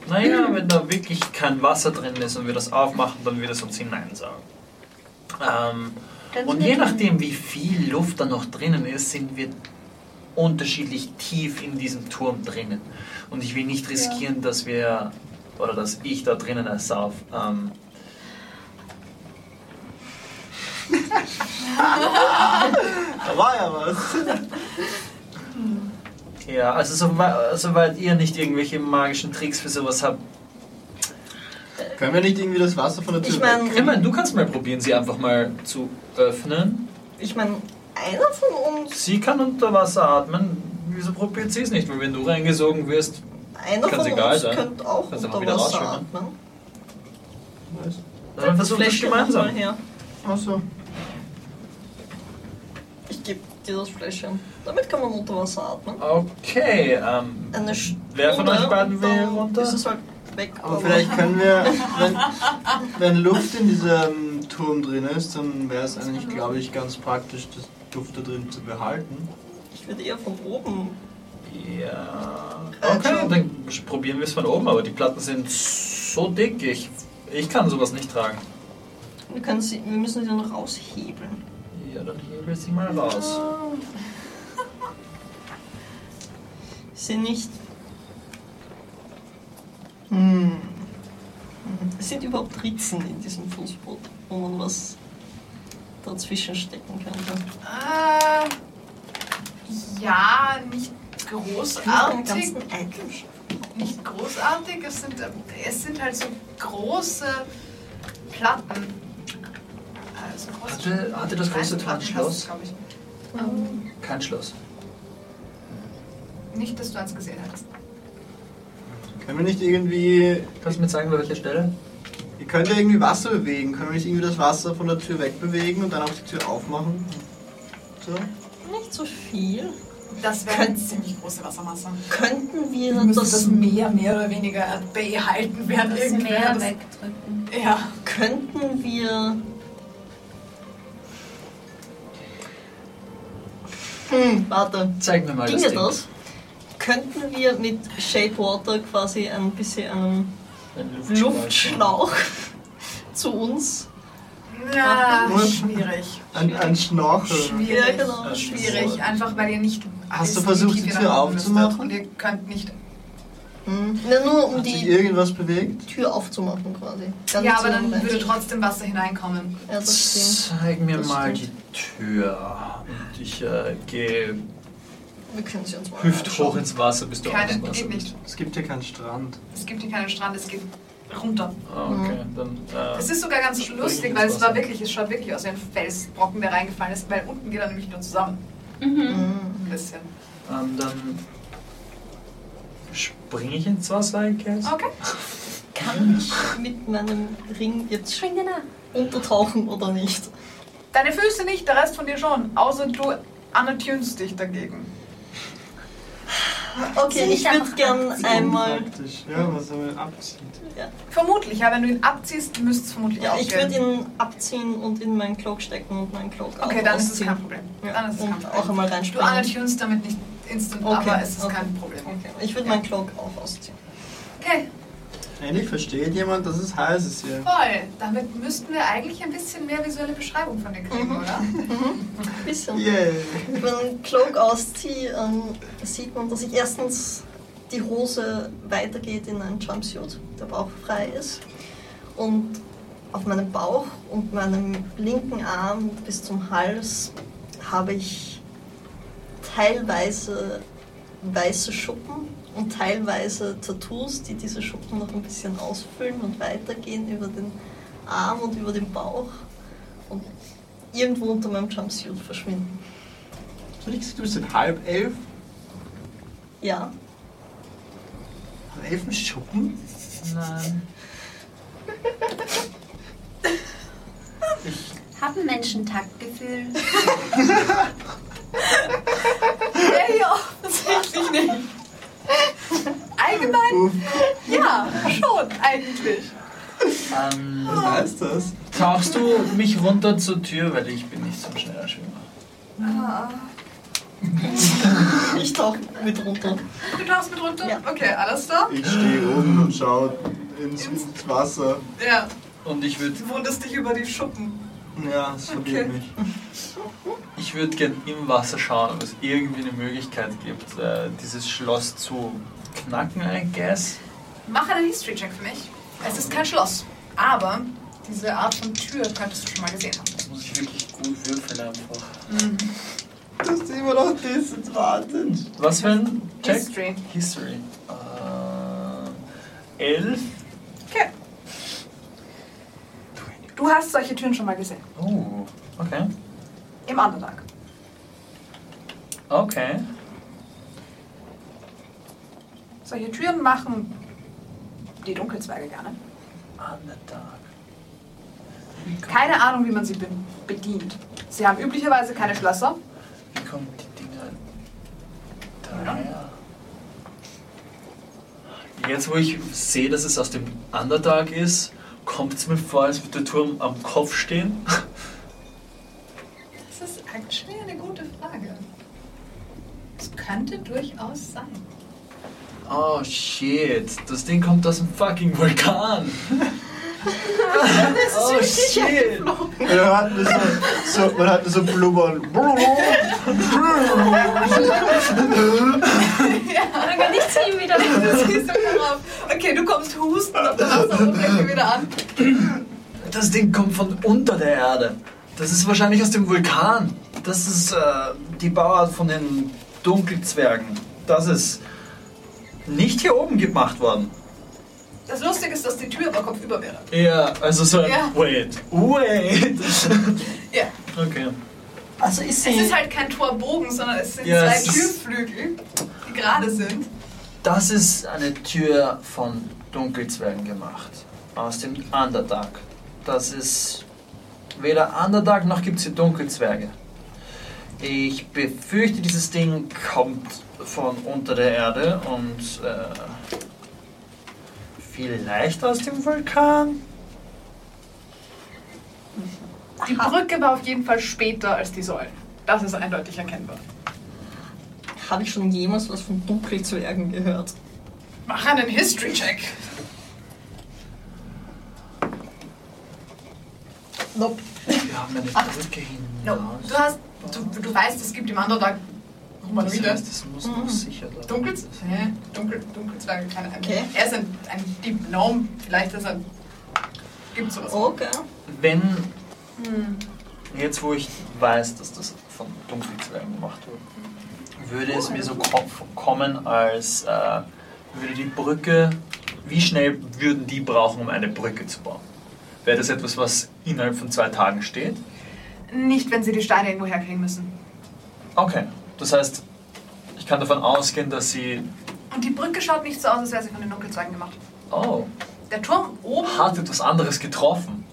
Naja, wenn da wirklich kein Wasser drin ist und wir das aufmachen, dann wird es uns hineinsaugen. Ähm, Kannst und je nachdem, wie viel Luft da noch drinnen ist, sind wir unterschiedlich tief in diesem Turm drinnen. Und ich will nicht riskieren, dass wir, oder dass ich da drinnen ersauf. Ähm, Da war ja was. Ja, also soweit, soweit ihr nicht irgendwelche magischen Tricks für sowas habt. Können wir nicht irgendwie das Wasser von der Tür Ich meine, Ich meine, du kannst mal probieren, sie einfach mal zu öffnen. ich mein, einer von uns, Sie kann unter Wasser atmen. Wieso probiert sie es nicht? Weil wenn du reingesogen wirst, einer Kann's von egal uns sein. könnte auch Kannst unter Wasser atmen. dann versucht es Fläschchen mach gemeinsam. Achso. Ich gebe dir das Fläschchen. Damit kann man unter Wasser atmen. Okay, ähm, Eine Stunde. Wer von euch beiden will runter? Ist es halt weg. Aber vielleicht können wir, wenn, wenn Luft in diesem Turm drin ist, dann wäre es eigentlich, glaube ich, ganz praktisch, das Luft da drin zu behalten. Ich würde eher von oben. ja. Äh, Okay, schon. dann probieren wir es von oben, aber die Platten sind so dick, ich, ich kann sowas nicht tragen. Wir, können sie, wir müssen sie noch raushebeln. Ja, dann hebel sie mal raus. Sind nicht. Hm. Es sind überhaupt Ritzen in diesem Fußboot, wo man was dazwischen stecken könnte. Äh, ja, nicht großartig. Nicht großartig. Es sind, es sind halt so große Platten. Hatte, hatte das große es, glaub ich. Ähm, Kein Schloss. nicht, dass du eins gesehen hättest. Können wir nicht irgendwie. Kannst du mir zeigen, bei welcher Stelle? Ihr könnt ja irgendwie Wasser bewegen. Können wir nicht irgendwie das Wasser von der Tür wegbewegen und dann auch die Tür aufmachen? So? Nicht so viel. Das wäre eine ziemlich große Wassermasse. Könnten wir das, das Meer mehr oder weniger behalten, während Das Meer das- wegdrücken. Ja. könnten wir. Hm, warte. Zeig mir mal das Ginge Ding. das? Könnten wir mit Shapewater quasi ein bisschen einen Ein Luftschlauch zu uns? Ja, Nur- schwierig. Ein, ein Schnorchel. Schwierig. Ja, genau. Schwierig, einfach weil ihr nicht. Hast du versucht, die Tür aufzumachen? Und ihr könnt nicht. Hm. Na, nur um Hat sich die irgendwas bewegt? Tür aufzumachen quasi. Ganz Ja, aber dann würde trotzdem Wasser hineinkommen. Ja. Zeig mir Das mal stimmt. die Tür. Und ich äh, gehe Wir können sie uns mal hüfthoch anschauen. ins Wasser, bis du Keine, Wasser geht nicht. Es gibt hier keinen Strand. Es gibt hier keinen Strand, es geht runter. Ah, okay, dann. Äh, Es ist sogar ganz lustig, weil es war wirklich, es schaut wirklich aus wie ein Felsbrocken, der reingefallen ist, weil unten geht er nämlich nur zusammen. Mhm. Hm. Ein bisschen. ähm, dann springe ich ins Wasser, I guess. Okay. Kann ich mit meinem Ring jetzt untertauchen oder nicht? Deine Füße nicht, der Rest von dir schon. Außer du anattunst dich dagegen. Okay, ich würde gern abziehen. einmal. Praktisch. Ja, was er mal abzieht. Ja, Vermutlich, ja, wenn du ihn abziehst, müsste es vermutlich ja auch ich würde ihn abziehen und in meinen Cloak stecken und meinen Cloak Okay, auch dann ist es ausziehen. kein Problem. Ja, Dann ist es kein und Problem. auch einmal Du reinspringen. anattunst damit nicht instant, Okay, aber es ist okay. kein Problem. Okay, ich würde meinen Cloak auch ausziehen. Okay, Endlich versteht jemand, dass es heiß ist hier. voll. Damit müssten wir eigentlich ein bisschen mehr visuelle Beschreibung von dir kriegen, Mhm. oder? Ein bisschen. Yay! Wenn ich einen Cloak ausziehe, ähm, sieht man, dass ich erstens die Hose weitergeht in einen Jumpsuit, der Bauch frei ist. Und auf meinem Bauch und meinem linken Arm bis zum Hals habe ich teilweise weiße Schuppen und teilweise Tattoos, die diese Schuppen noch ein bisschen ausfüllen und weitergehen über den Arm und über den Bauch und irgendwo unter meinem Jumpsuit verschwinden. Du gesagt, du bist ein halb elf? Ja. Haben Elfen Schuppen? Nein. Haben Menschen Taktgefühl? Ja, ja, tatsächlich nicht. Allgemein, ja, schon, eigentlich. Ähm, was heißt das? tauchst du mich runter zur Tür, weil ich bin nicht so ein schneller Schwimmer. Ich tauche mit runter. Du tauchst mit runter? Ja. Okay, alles klar. Ich stehe oben und schaue ins, ins Wasser. Ja, Und ich würde du wunderst dich über die Schuppen. Ja, das verwirrt Okay. mich. ich würd gern im Wasser schauen, ob es irgendwie eine Möglichkeit gibt, äh, dieses Schloss zu knacken, I guess. Mach einen History-Check für mich. Es ist kein Schloss, aber diese Art von Tür könntest du schon mal gesehen haben. Das muss ich wirklich gut würfeln einfach. Du hast immer noch Disadvantage. Was für ein Check? History. History. Äh, elf. Okay. Du hast solche Türen schon mal gesehen. Oh, okay. Im Underdark. Okay. Solche Türen machen die Dunkelzwerge gerne. Underdark. Keine Ahnung, wie man sie be bedient. Sie haben üblicherweise keine Schlösser. Wie kommen die Dinger daher? Jetzt, wo ich sehe, dass es aus dem Underdark ist, kommt es mir vor, als würde der Turm am Kopf stehen. Das ist actually eine gute Frage. Es könnte durchaus sein. Oh shit, das Ding kommt aus dem fucking Vulkan. oh shit. Man hat nur so, so, man hat so blubbern. Dann kann ich ziehen wieder. Okay, du kommst husten auf der Wasseroberfläche wieder an. Das Ding kommt von unter der Erde. Das ist wahrscheinlich aus dem Vulkan. Das ist äh, die Bauart von den Dunkelzwergen. Das ist nicht hier oben gemacht worden. Das Lustige ist, dass die Tür aber kopfüber wäre. Ja, also so ein. Ja. Wait, wait. Ja. okay. Also ist sie. Es ist halt kein Torbogen, sondern es sind Ja, zwei es Türflügel, die gerade sind. Das ist eine Tür von Dunkelzwergen gemacht. Aus dem Underdark. Das ist weder Underdark noch gibt es hier Dunkelzwerge. Ich befürchte, dieses Ding kommt von unter der Erde und äh, vielleicht aus dem Vulkan. Die Brücke war auf jeden Fall später als die Säulen. Das ist eindeutig erkennbar. Habe ich schon jemals was von Dunkelzwergen gehört? Mach einen History-Check. Nope. Wir haben eine Brücke No. hinaus. Du, hast, du, du weißt, es gibt im Underdark Das Humanoide. heißt, es muss noch sicher da Dunkels? Hä? Dunkel, Dunkelzwerge, keine Ahnung. Okay. Er ist ein, ein Deep Gnome, vielleicht ist er. Gibt sowas. Okay. Wenn, jetzt wo ich weiß, dass das von Dunkelzwergen gemacht wurde, würde es mir so ko kommen, als äh, würde die Brücke, wie schnell würden die brauchen, um eine Brücke zu bauen? Wäre das etwas, was innerhalb von zwei Tagen steht? Nicht, wenn sie die Steine irgendwo herkriegen müssen. Okay, das heißt, ich kann davon ausgehen, dass sie, Und die Brücke schaut nicht so aus, als wäre sie von den Dunkelzwergen gemacht. oh, Der Turm oben. hat etwas anderes getroffen.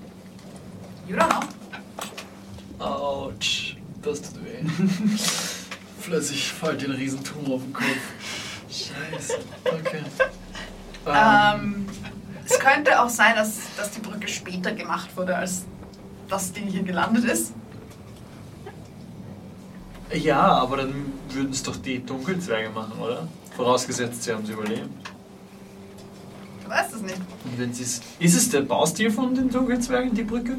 You don't know. Autsch, das tut weh. Plötzlich fällt dir ein Riesenturm auf den Kopf. Scheiße. Okay. Ähm, es könnte auch sein, dass, dass die Brücke später gemacht wurde, als das Ding hier gelandet ist. Ja, aber dann würden es doch die Dunkelzwerge machen, oder? Vorausgesetzt, sie haben sie überlebt. Du weißt es nicht. Und wenn sie's, ist es der Baustil von den Dunkelzwergen, die Brücke?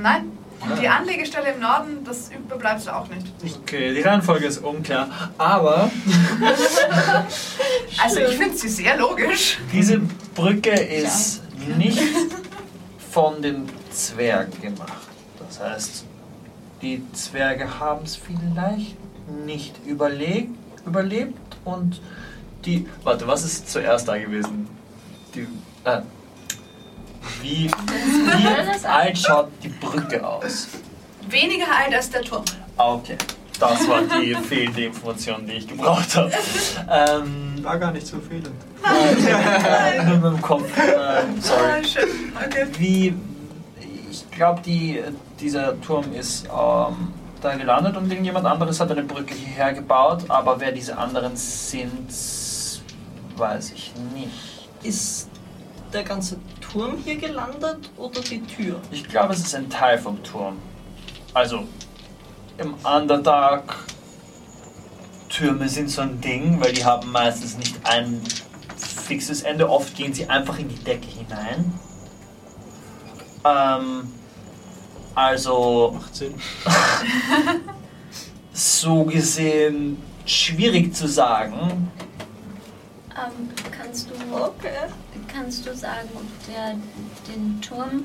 Nein. Und Ah. die Anlegestelle im Norden, das überbleibst du auch nicht. Okay, die Reihenfolge ist unklar. Aber Also ich finde sie sehr logisch. diese Brücke ist nicht von den Zwergen gemacht. Das heißt, die Zwerge haben es vielleicht nicht überlebt, überlebt und die. Warte, was ist zuerst da gewesen? Die. Äh, wie, wie alt schaut die Brücke aus? Weniger alt als der Turm. Ah, Okay, das war die fehlende Information, die ich gebraucht habe. Ähm, War gar nicht so fehlend. nur mit dem Kopf. Ähm, sorry. Ah. Okay. Wie, glaube, die, dieser Turm ist ähm, da gelandet und irgendjemand anderes hat eine Brücke hierher gebaut, aber wer diese anderen sind, weiß ich nicht. Ist der ganze Turm hier gelandet oder die Tür? Ich glaube, es ist ein Teil vom Turm. Also, im Underdark, Türme sind so ein Ding, weil die haben meistens nicht ein fixes Ende. Oft gehen sie einfach in die Decke hinein. Ähm, also, Macht Sinn. so gesehen schwierig zu sagen. Ähm, kannst du Okay. kannst du sagen, ob der den Turm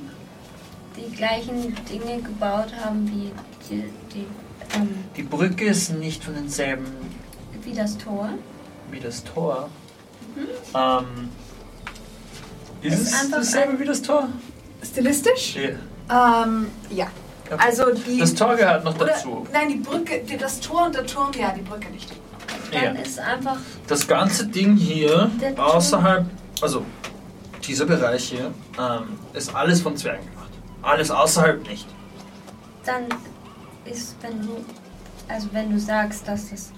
die gleichen Dinge gebaut haben wie die, die Ähm, Die Brücke ist nicht von denselben wie das Tor. wie das Tor. Ähm, ist es dasselbe wie das Tor? Stilistisch? Ja. Ähm, ja. Okay. Also die. Das Tor gehört noch oder, dazu. Nein, die Brücke, die, das Tor und der Turm, ja, die Brücke nicht. Dann Ja. ist einfach Das ganze Ding hier außerhalb, also dieser Bereich hier, ähm, ist alles von Zwergen gemacht. Alles außerhalb nicht. dann ist, wenn du, also wenn du sagst, dass es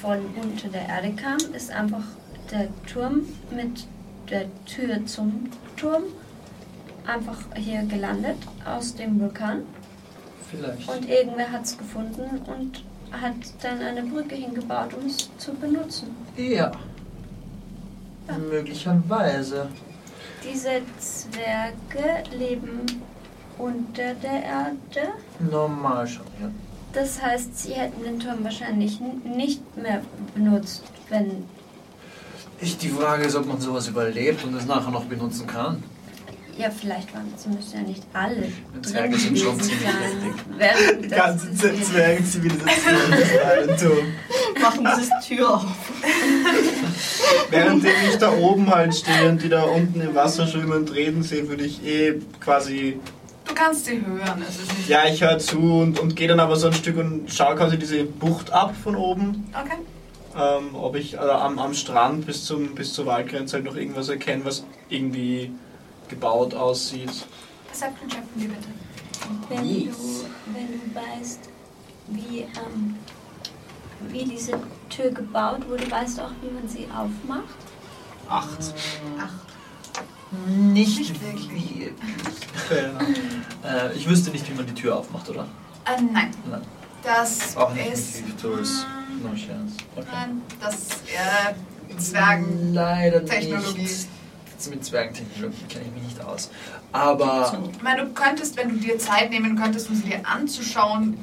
von unter der Erde kam, ist einfach der Turm mit der Tür zum Turm einfach hier gelandet aus dem Vulkan Vielleicht. und irgendwer hat es gefunden und hat dann eine Brücke hingebaut, um es zu benutzen. Ja. Möglicherweise. Diese Zwerge leben unter der Erde. Normal schon, ja. Das heißt, sie hätten den Turm wahrscheinlich nicht mehr benutzt, wenn. Ich, die Frage ist, ob man sowas überlebt und es nachher noch benutzen kann. Ja, vielleicht waren sie müssen ja nicht alle. Die Zwerge sind schon ziemlich während Die das- ganze Zwergenzivilisation ist ein Turm. Machen diese Tür auf. Während ich da oben halt stehe und die da unten im Wasser schwimmen und reden sehe, würde ich eh quasi. Du kannst sie hören. Ja, ich höre zu und, und gehe dann aber so ein Stück und schaue quasi diese Bucht ab von oben. Okay. Ähm, ob ich also am, am Strand bis, zum, bis zur Waldgrenze halt noch irgendwas erkenne, was irgendwie gebaut aussieht. Perception check von dir bitte. Wenn, Yes. du, wenn du weißt, wie, ähm, wie diese Tür gebaut wurde, weißt du auch, wie man sie aufmacht? Acht. Nicht, Nicht wirklich. wie. Fair. Äh, ich wüsste nicht, wie man die Tür aufmacht, oder? Äh, nein. Nein. Das Auch nicht ist. mit Tools. No chance. Okay. Nein, das äh, Zwergen. Leider Technologie. nicht. Mit Zwergentechnologie kenne ich mich nicht aus. Aber Ich meine, du könntest, wenn du dir Zeit nehmen könntest, um sie dir anzuschauen,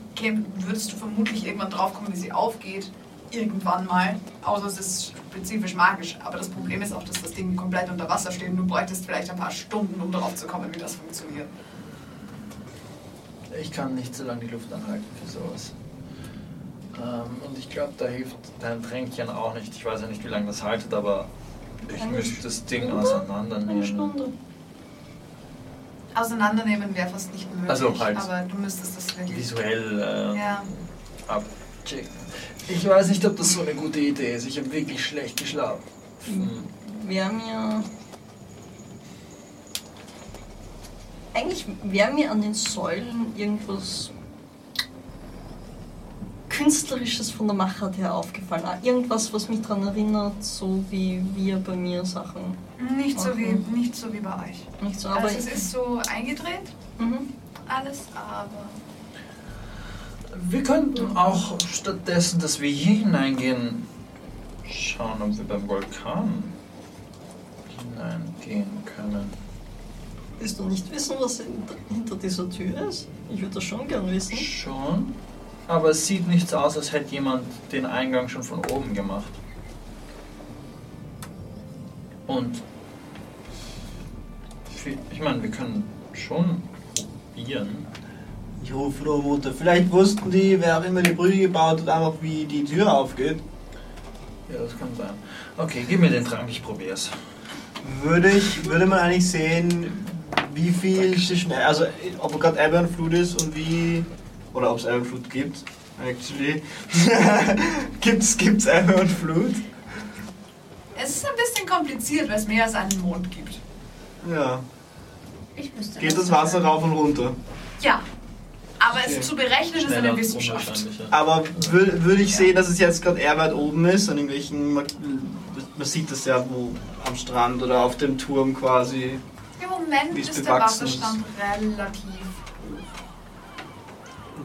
würdest du vermutlich irgendwann draufkommen, wie sie aufgeht. Irgendwann mal. Außer es ist spezifisch magisch. Aber das Problem ist auch, dass das Ding komplett unter Wasser steht und du bräuchtest vielleicht ein paar Stunden, um darauf zu kommen, wie das funktioniert. ich kann nicht so lange die Luft anhalten für sowas. Ähm, und ich glaube, da hilft dein Tränkchen auch nicht. Ich weiß ja nicht, wie lange das haltet, aber ich Eine müsste das Ding Stunde? auseinandernehmen. Eine Stunde. Auseinandernehmen wäre fast nicht möglich. Also halt Aber du müsstest das wirklich. Visuell äh, Ja. abchecken. Ich weiß nicht, ob das so eine gute Idee ist. Ich habe wirklich schlecht geschlafen. Wäre mir. Eigentlich wäre mir an den Säulen irgendwas Künstlerisches von der Machart her aufgefallen. Ah, Irgendwas, was mich daran erinnert, so wie wir bei mir Sachen. Nicht so, wie, nicht so wie bei euch. Nicht so, aber Also es ist so eingedreht, mhm. alles, aber. Wir könnten auch stattdessen, dass wir hier hineingehen, schauen, ob wir beim Vulkan hineingehen können. Willst du nicht wissen, was hinter, hinter dieser Tür ist? Ich würde das schon gern wissen. Schon, aber es sieht nicht so aus, als hätte jemand den Eingang schon von oben gemacht. Und ich meine, wir können schon probieren. Ich rufe nur Mutter. Vielleicht wussten die, wer auch immer die Brücke gebaut hat, einfach wie die Tür aufgeht. Ja, das kann sein. Okay, gib mir den Trank, ich probier's. Würde ich, würde man eigentlich sehen, wie viel zwischen, also ob gerade Ebbe und Flut ist und wie, oder ob es Ebbe und Flut gibt, actually. gibt's, gibt's Ebbe und Flut? Es ist ein bisschen kompliziert, weil es mehr als einen Mond gibt. Ja. Ich wüsste Geht das Wasser rauf und runter? Ja. Aber Okay. es zu berechnen ist eine Wissenschaft. Aber wür- würde ich Ja. sehen, dass es jetzt gerade eher weit oben ist, an irgendwelchen, man, man sieht das ja wo am Strand oder auf dem Turm quasi. Im Moment ist der bewachsen ist. Wasserstand relativ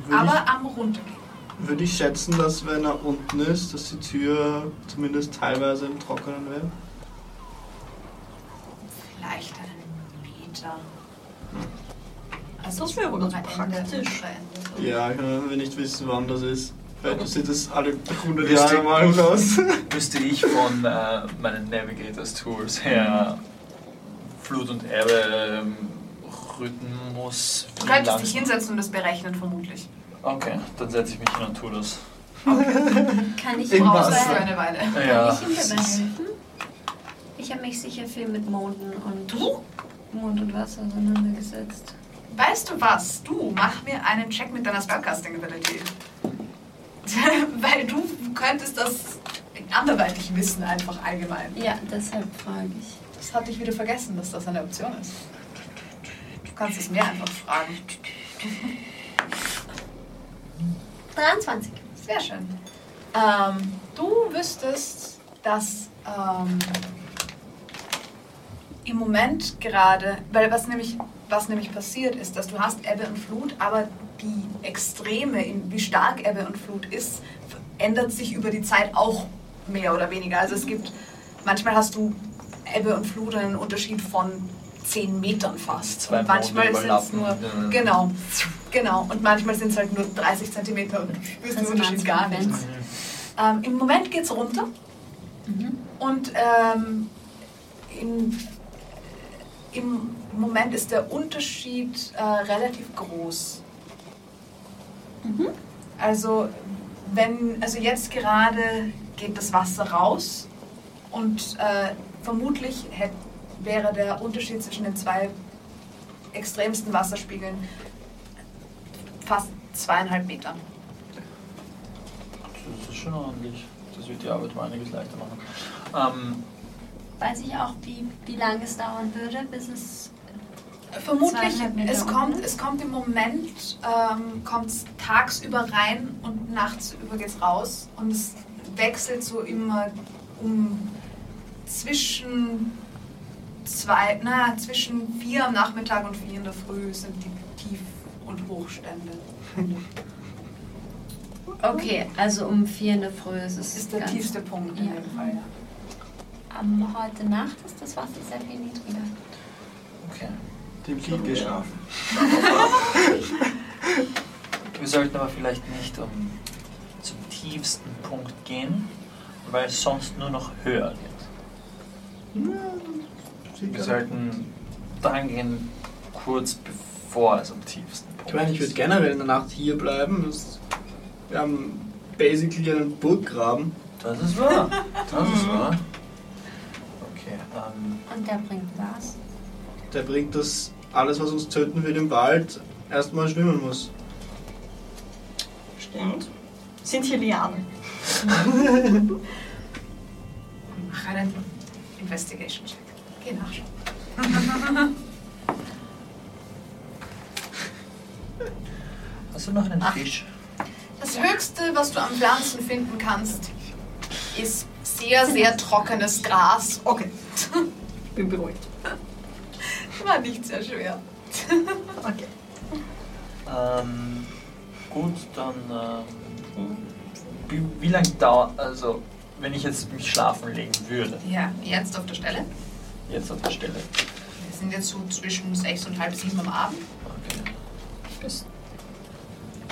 Würde aber am runtergehen. ich, würde ich schätzen, dass wenn er unten ist, dass die Tür zumindest teilweise im Trockenen wäre. Vielleicht einen Meter. Also Das wäre ganz Ende, praktisch. Ende. Ja, wenn wir nicht wissen, wann das ist. Vielleicht sieht das alle 100 Wüsste- Jahre mal aus. Wüsste ich von äh, meinen Navigators Tools her Flut und Ebbe ähm, Rhythmus. Du könntest dich hinsetzen und das berechnen, vermutlich. Okay, dann setze ich mich hin und tue das. Kann ich ihm. Brauchst du für eine Weile. Ja. kann ich ihm dabei helfen? Ich habe mich sicher viel mit Monden und Du? Mond und Wasser auseinandergesetzt. Weißt du was? Du, mach mir einen Check mit deiner Spellcasting Ability. Weil du könntest das anderweitig wissen, einfach allgemein. Ja, deshalb frage ich. Das hatte ich wieder vergessen, dass das eine Option ist. Du kannst es mir einfach fragen. 23. Sehr schön. Ähm, du wüsstest, dass ähm, im Moment gerade, weil was nämlich, was nämlich passiert ist, dass du hast Ebbe und Flut, aber die Extreme, wie stark Ebbe und Flut ist, ändert sich über die Zeit auch mehr oder weniger. Also es gibt, manchmal hast du Ebbe und Flut einen Unterschied von 10 Metern fast. Zwei und manchmal sind es nur, genau, genau. Und manchmal sind es halt nur 30 Zentimeter und du spürst den Unterschied gar nicht. Ähm, Im Moment geht es runter. Und ähm, im, im Moment ist der Unterschied äh, relativ groß. Also, wenn, also jetzt gerade geht das Wasser raus und äh, vermutlich hätt, wäre der Unterschied zwischen den zwei extremsten Wasserspiegeln fast zweieinhalb Metern. Das ist schon ordentlich. Das wird die Arbeit um einiges leichter machen. Ähm, Weiß ich auch, wie, wie lange es dauern würde, bis es. Vermutlich, Zweieinhalb Meter es kommt, es kommt im Moment, ähm, kommt es tagsüber rein und nachts über geht's raus. Und es wechselt so immer um zwischen zwei, na, zwischen vier am Nachmittag und vier in der Früh sind die Tief- und Hochstände. Okay, also um 4 in der Früh ist es. Das ist der ganz- tiefste Punkt in Ja. dem Fall. Ähm, heute Nacht ist das Wasser sehr viel niedriger. okay. Dem Kind geschlafen. Wir sollten aber vielleicht nicht um, zum tiefsten Punkt gehen, weil es sonst nur noch höher geht. Wir sollten dahin gehen, kurz bevor es am tiefsten Punkt Ich meine, ich würde generell in der Nacht hier bleiben. Das, wir haben basically einen Burggraben. Das ist wahr. Das ist wahr. Okay, ähm, Und der bringt was? Der bringt das alles, was uns töten will im Wald, erstmal schwimmen muss. Stimmt. Sind hier Lianen? Mach einen Investigation-Check. Geh nachschauen. hast du noch einen Ach. Fisch? Das Höchste, was du an Pflanzen finden kannst, ist sehr, sehr trockenes Gras. Okay. Bin beruhigt. War nicht sehr schwer. Okay. Ähm, gut, dann. Ähm, wie, wie lange dauert. Also, wenn ich jetzt mich schlafen legen würde, Ja, jetzt auf der Stelle. Jetzt auf der Stelle. Wir sind jetzt so zwischen sechs und halb sieben am Abend. Okay. Bis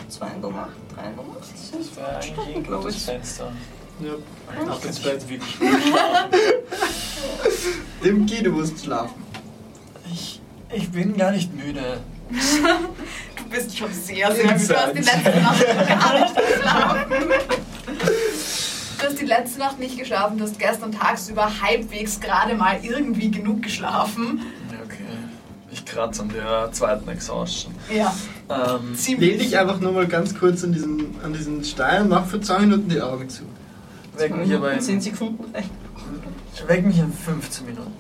zwei in der Nacht, drei in der Nacht. Das wäre eigentlich ein gutes ich. Fenster. Ja. Ins ins Bett wirklich. Dem Kind, du musst schlafen. Ich, ich bin gar nicht müde. Du bist schon sehr, sehr müde. Du hast die letzte Nacht gar nicht geschlafen. Du hast die letzte Nacht nicht geschlafen. Du hast gestern tagsüber halbwegs gerade mal irgendwie genug geschlafen. Ja, Okay. Ich kratze an der zweiten Exhaustion. Ja, Ähm, Lehn ziemlich. dich einfach nur mal ganz kurz an diesen, an diesen Stein und mach für zwei Minuten die Augen zu. weck mich aber in, 10 Sekunden recht. weck mich in 15 Minuten.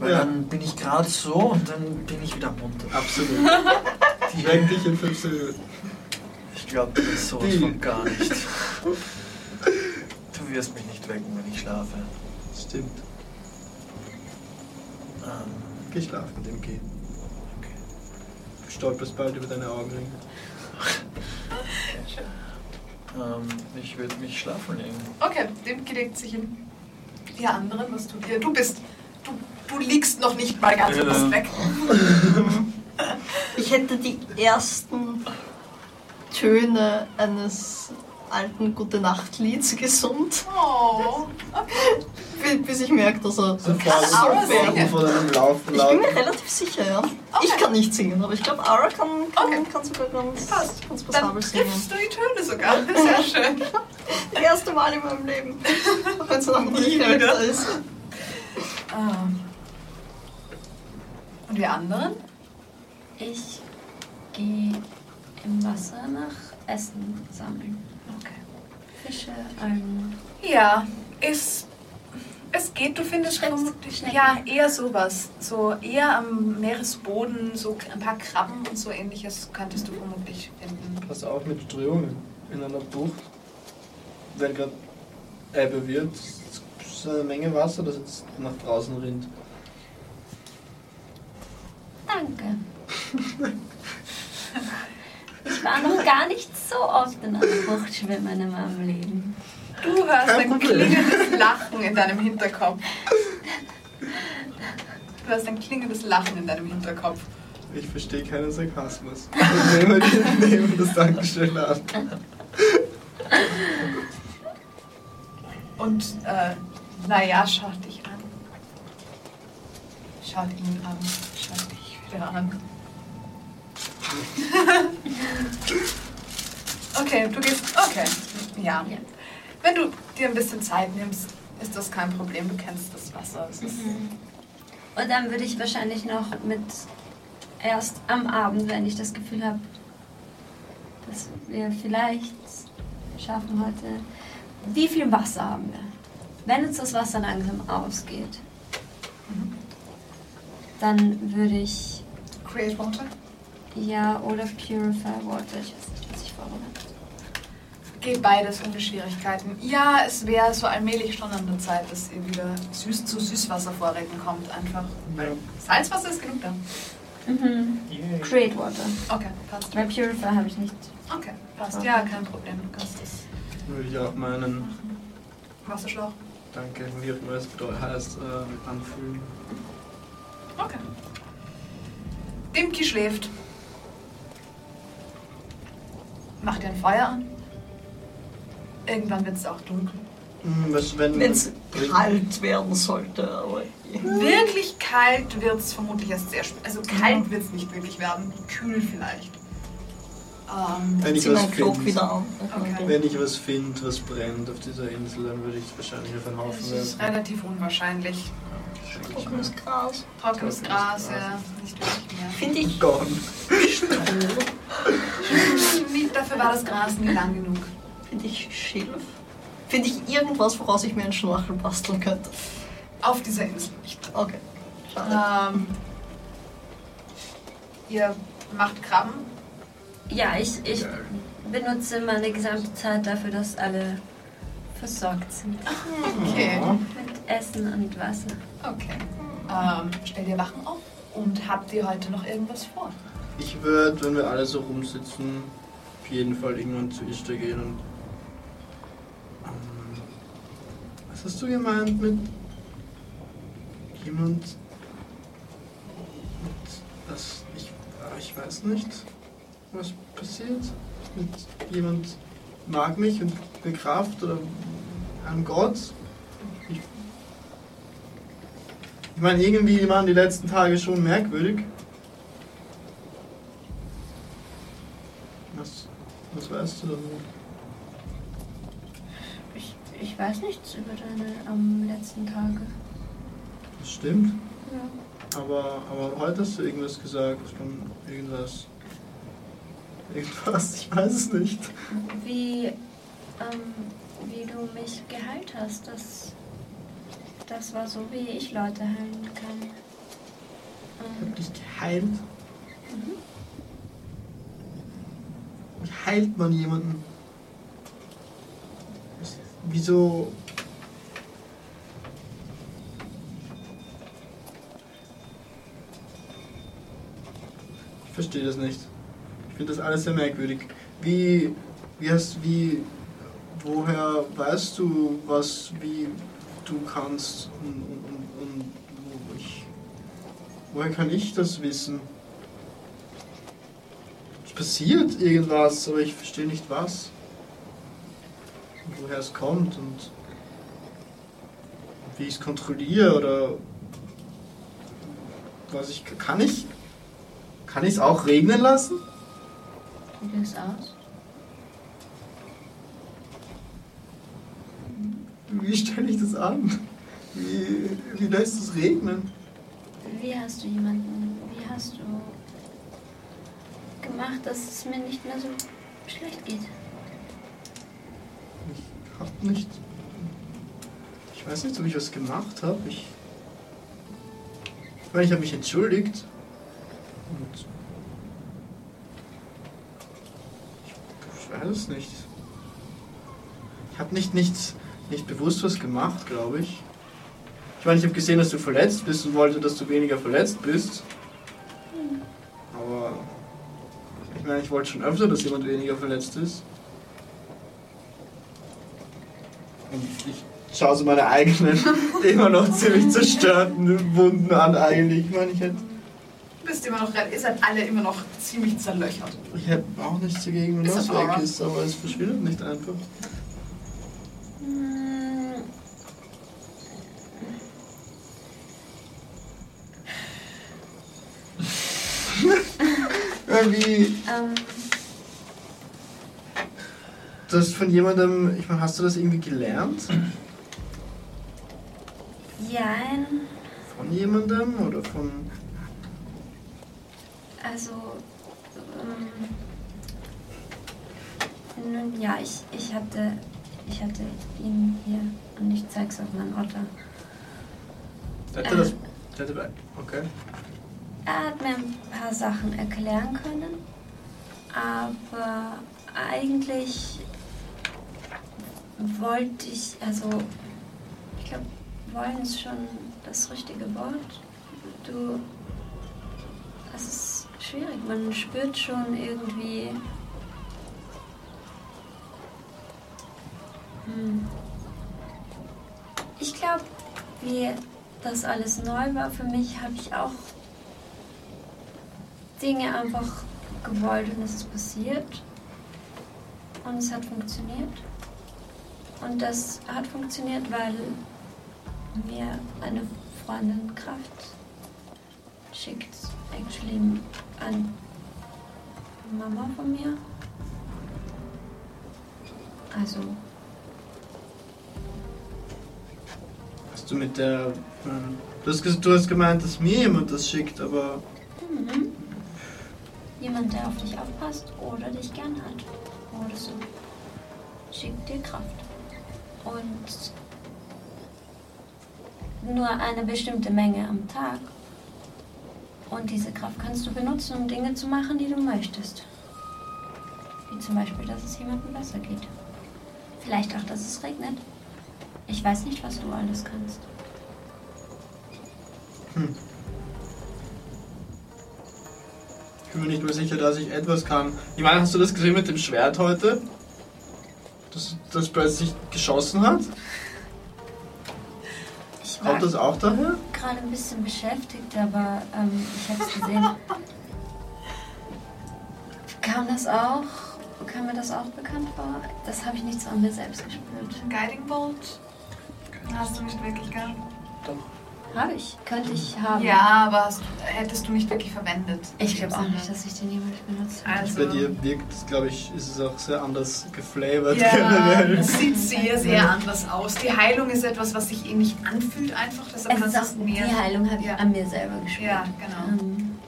Weil Ja. dann bin ich gerade so und dann bin ich wieder munter. Absolut. Ich weck dich in 15 Minuten. Ich glaube das ist sowas Die- von gar nicht. Du wirst mich nicht wecken, wenn ich schlafe. Stimmt. Ähm, Geh schlafen mit dem Kind. okay. Du stolperst bald über deine Augenringe. Ähm, ich würde mich schlafen legen. Okay, dem gelegt sich hin. Die anderen, was tut ihr? Du bist. Du, du liegst noch nicht mal ganz Ja. weg. Ich hätte die ersten Töne eines alten Gute-Nacht-Lieds gesummt. Oh, okay. bi- bis ich merke, dass er so singen? von einem Laufen Ich bin mir relativ sicher, ja. Ich kann nicht singen, aber ich glaube, Aura kann, kann, Okay. kann sogar ganz, Passt. ganz Dann passabel singen. triffst du die Töne sogar. Sehr schön. Das erste Mal in meinem Leben. Auch wenn es ein anderer Nie Charakter wieder. ist. Ähm. Und wir anderen? Ich gehe im Wasser nach Essen sammeln. Fische, Algen. Ja, es, es geht, du findest vermutlich. Ja, eher sowas. So eher am Meeresboden, so ein paar Krabben und so ähnliches könntest du vermutlich finden. Pass auf mit Strömungen in einer Bucht. Wenn gerade Ebbe wird, ist eine Menge Wasser, das jetzt nach draußen rinnt. Danke. Ich war noch gar nicht so oft in einer Bucht schwimmen in meinem Leben. Du hörst Kein ein Problem. klingendes Lachen in deinem Hinterkopf. Du hörst ein klingendes Lachen in deinem Hinterkopf. Ich verstehe keinen Sarkasmus. Ich nehme, die- nehme das Dankeschön an. Und, äh, naja, schaut dich an. Schaut ihn an. Schaut dich wieder an. okay, du gehst. Okay. Ja. Wenn du dir ein bisschen Zeit nimmst, ist das kein Problem. Du kennst das Wasser. Es ist, Und dann würde ich wahrscheinlich noch mit erst am Abend, wenn ich das Gefühl habe, dass wir vielleicht schaffen heute. Wie viel Wasser haben wir? Wenn uns das Wasser langsam ausgeht, dann würde ich Create Water. Ja oder Purify Water, ich weiß nicht, was ich vorbereitet Geht beides ohne Schwierigkeiten. Ja, es wäre so allmählich schon an der Zeit, dass ihr wieder süß zu Süßwasservorräten kommt. Einfach. Ja. Salzwasser ist genug da. Mhm. Create Water. Okay, passt. Weil Purify habe ich nicht. Okay, passt. Ja, kein Problem. Du kannst das. Würde ich auch meinen, Wasserschlauch. danke, wie auch immer es bedeutet, heißt, äh, anfühlen. Okay. Dimki schläft. Mach dir ein Feuer an. Irgendwann wird es auch dunkel. Hm, was, wenn Wenn es kalt werden sollte, aber Wirklich kalt wird es vermutlich erst sehr spät. Also kalt wird es nicht wirklich werden. Kühl vielleicht. Ähm, Wenn ich was finde, wieder an. Okay. wenn ich was finde, was brennt auf dieser Insel, dann würde ich es wahrscheinlich auf einen das Haufen ist werfen. relativ unwahrscheinlich. Trockenes Gras. Trockenes Gras, ja, nicht wirklich mehr. Finde ich Gone. Dafür war das Gras nie lang genug. Finde ich Schilf. Finde ich irgendwas, woraus ich mir einen Schnorchel basteln könnte. Auf dieser Insel nicht. Okay. Schade. Ähm, ihr macht Krabben. Ja, ich, ich benutze meine gesamte Zeit dafür, dass alle versorgt sind. Okay. Mit Essen und Wasser. Okay. Ähm, stellt ihr Wachen auf? Und habt ihr heute noch irgendwas vor? Ich würde, wenn wir alle so rumsitzen, auf jeden Fall irgendwann zu Ishtar gehen und. Ähm, was hast du gemeint mit jemand? Mit das. Ich, ah, ich weiß nicht, was passiert. Mit jemand mag mich und eine Kraft oder einem Gott. Ich, ich meine, irgendwie waren die letzten Tage schon merkwürdig. Was, was weißt du darüber? Ich, ich weiß nichts über deine am letzten Tage. Das stimmt. Ja. Aber, aber heute hast du irgendwas gesagt von irgendwas. Irgendwas, ich weiß es nicht. Wie, ähm, wie du mich geheilt hast, das, das war so, wie ich Leute heilen kann. Ich Ähm, hab dich geheilt. Wie heilt man jemanden? Wieso? Ich verstehe das nicht. Finde das alles sehr merkwürdig. Wie, wie hast, wie, woher weißt du, was, wie du kannst und, und, und, wo ich, woher kann ich das wissen? Es passiert irgendwas, aber ich verstehe nicht was. Woher es kommt und wie ich es kontrolliere oder was ich kann ich kann ich es auch regnen lassen? Probier es aus. Wie stelle ich das an? Wie, wie lässt es regnen? Wie hast du jemanden, wie hast du gemacht, dass es mir nicht mehr so schlecht geht? Ich hab nicht. Ich weiß nicht, ob ich was gemacht habe. Ich. Ich meine, ich habe mich entschuldigt. Und. Ich, ich weiß es nicht. Ich habe nicht, nicht, nicht bewusst was gemacht, glaube ich. Ich meine, ich habe gesehen, dass du verletzt bist und wollte, dass du weniger verletzt bist. Aber. Ich meine, ich wollte schon öfter, dass jemand weniger verletzt ist. Und ich schaue so meine eigenen, immer noch ziemlich zerstörten Wunden an eigentlich. Ich meine, ich hätte. Bist immer noch, ihr seid alle immer noch ziemlich zerlöchert. Ich hätte auch nichts dagegen, wenn Ist das weg ist, aber es verschwindet nicht einfach. Hm, Irgendwie, ähm, das von jemandem, ich meine, hast du das irgendwie gelernt? jein. Von jemandem oder von. Also, ähm, nun ja, ich, ich hatte, ich hatte ihn hier und ich zeig's auf meinen Otter. Hätte das. Hätte, okay. Er hat mir ein paar Sachen erklären können, aber eigentlich wollte ich, also ich glaube, wollen ist schon das richtige Wort. Du, es ist schwierig, man spürt schon irgendwie. Hm. Ich glaube, wie das alles neu war für mich, habe ich auch Dinge einfach gewollt und es ist passiert. Und es hat funktioniert. Und das hat funktioniert, weil mir eine Freundin Kraft schickt. Actually an Mama von mir. Also, Hast du mit der. ähm, Du hast, du hast gemeint, dass mir jemand das schickt, aber. mhm. jemand, der auf dich aufpasst oder dich gern hat. Oder so. Schickt dir Kraft. Und nur eine bestimmte Menge am Tag. Und diese Kraft kannst du benutzen, um Dinge zu machen, die du möchtest. Wie zum Beispiel, dass es jemandem besser geht. Vielleicht auch, dass es regnet. Ich weiß nicht, was du alles kannst. Ich bin mir nicht mehr sicher, dass ich etwas kann. Ich meine, hast du das gesehen mit dem Schwert heute? Das, das plötzlich geschossen hat? Ich war Kommt das auch daher? gerade ein bisschen beschäftigt, aber ähm, ich habe es gesehen. Kam das auch? Kam mir das auch bekannt vor? Das habe ich nicht so an mir selbst gespürt. Ein Guiding Bolt hast du nicht wirklich gehabt. Habe ich. Könnte ich haben. Ja, aber hast, hättest du nicht wirklich verwendet. Ich glaube auch nicht, dass ich den jemals benutzt habe. Also, Bei dir wirkt es, glaube ich, ist es auch sehr anders geflavored ja, generell. es sieht sehr, sehr anders aus. Die Heilung ist etwas, was sich ähnlich anfühlt einfach. Deshalb Es kannst ist du auch, es die mehr... Heilung habe ich Ja. an mir selber gespürt. Ja, genau. Ähm,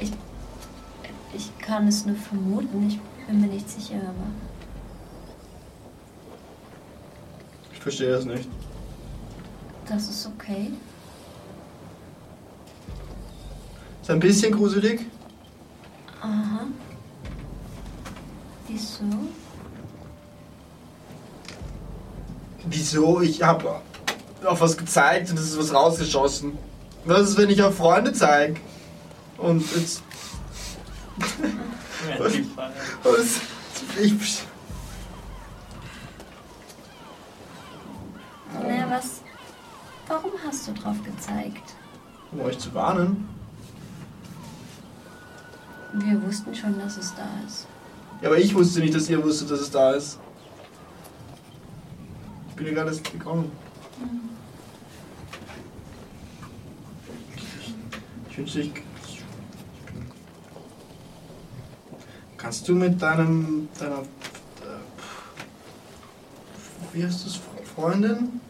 ich, ich kann es nur vermuten, ich bin mir nicht sicher, aber Ich verstehe das nicht. Das ist okay. Ist ein bisschen gruselig. Aha. Wieso? Wieso? Ich habe auf was gezeigt und es ist was rausgeschossen. Was ist, wenn ich auf Freunde zeige? Und jetzt. Es- ich, Naja, was. Warum hast du drauf gezeigt? um euch zu warnen. Wir wussten schon, dass es da ist. Ja, aber ich wusste nicht, dass ihr wusstet, dass es da ist. Ich bin ja gerade erst gekommen. Ich wünsche dich. Kannst du mit deinem. deiner. äh, Wie heißt das? Freundin?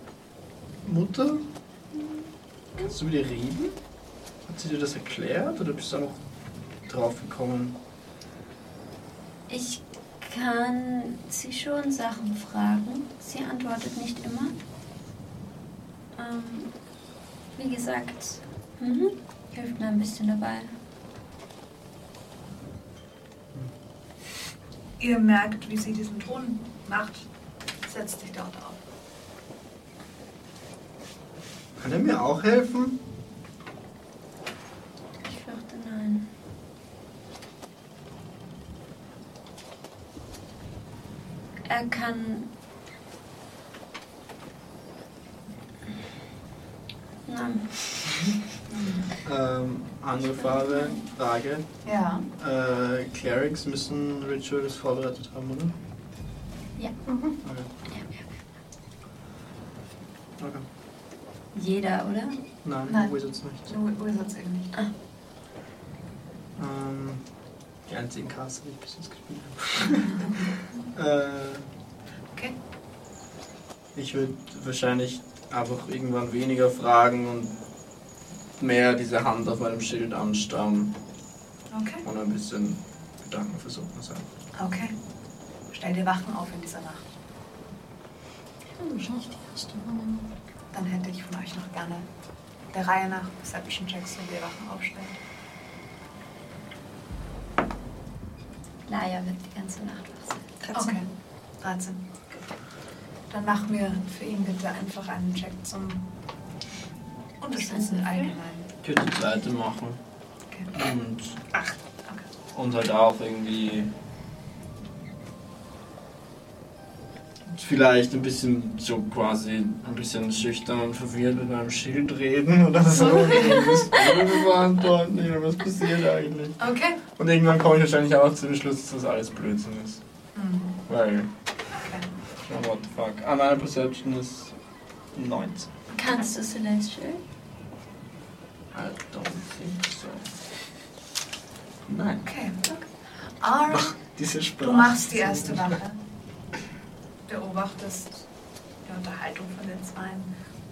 Mutter? Kannst du mit ihr reden? Hat sie dir das erklärt oder bist du da noch drauf gekommen? Ich kann sie schon Sachen fragen. Sie antwortet nicht immer. Ähm, wie gesagt, mhm, hilft mir ein bisschen dabei. Ihr merkt, wie sie diesen Ton macht. Setzt sich dort auf. Kann er mir auch helfen? Ich fürchte nein. Er kann. Nein. Ähm, andere Frage, Frage. Ja. Äh, Clerics müssen Rituals vorbereitet haben, oder? Ja. Ja. okay. Jeder, oder? Nein, Nein. Wizards nicht. Wizards eben nicht. Ähm, die einzigen Caster, die ich bis jetzt gespielt habe. äh, Okay. ich würde wahrscheinlich einfach irgendwann weniger fragen und mehr diese Hand auf meinem Schild anstarren Okay. und ein bisschen Gedanken versuchen sein. Okay. Stell dir Wachen auf in dieser Nacht. Wahrscheinlich die erste Runde. Dann hätte ich von euch noch gerne der Reihe nach Perception Checks, wenn ihr Wachen aufstellt. Laia wird die ganze Nacht wach sein. Okay. 13. Gut. Dann machen wir für ihn bitte einfach einen Check zum Unterstützen allgemein. Ich würde die zweite machen. Okay. Und, Acht. Okay. und halt auch irgendwie. Vielleicht ein bisschen so quasi ein bisschen schüchtern und verwirrt mit meinem Schild reden oder so. Nicht mehr, was passiert eigentlich. Okay. Und irgendwann komme ich wahrscheinlich auch zu dem Schluss, dass das alles Blödsinn ist. Mhm. Weil, okay. what the fuck. Ah, meine Perception ist 19. Kannst du Celestial? I don't think so. Nein. Okay. Ar, Diese Sprache. du machst die erste Wache. Beobachtest die Unterhaltung von den Zweien.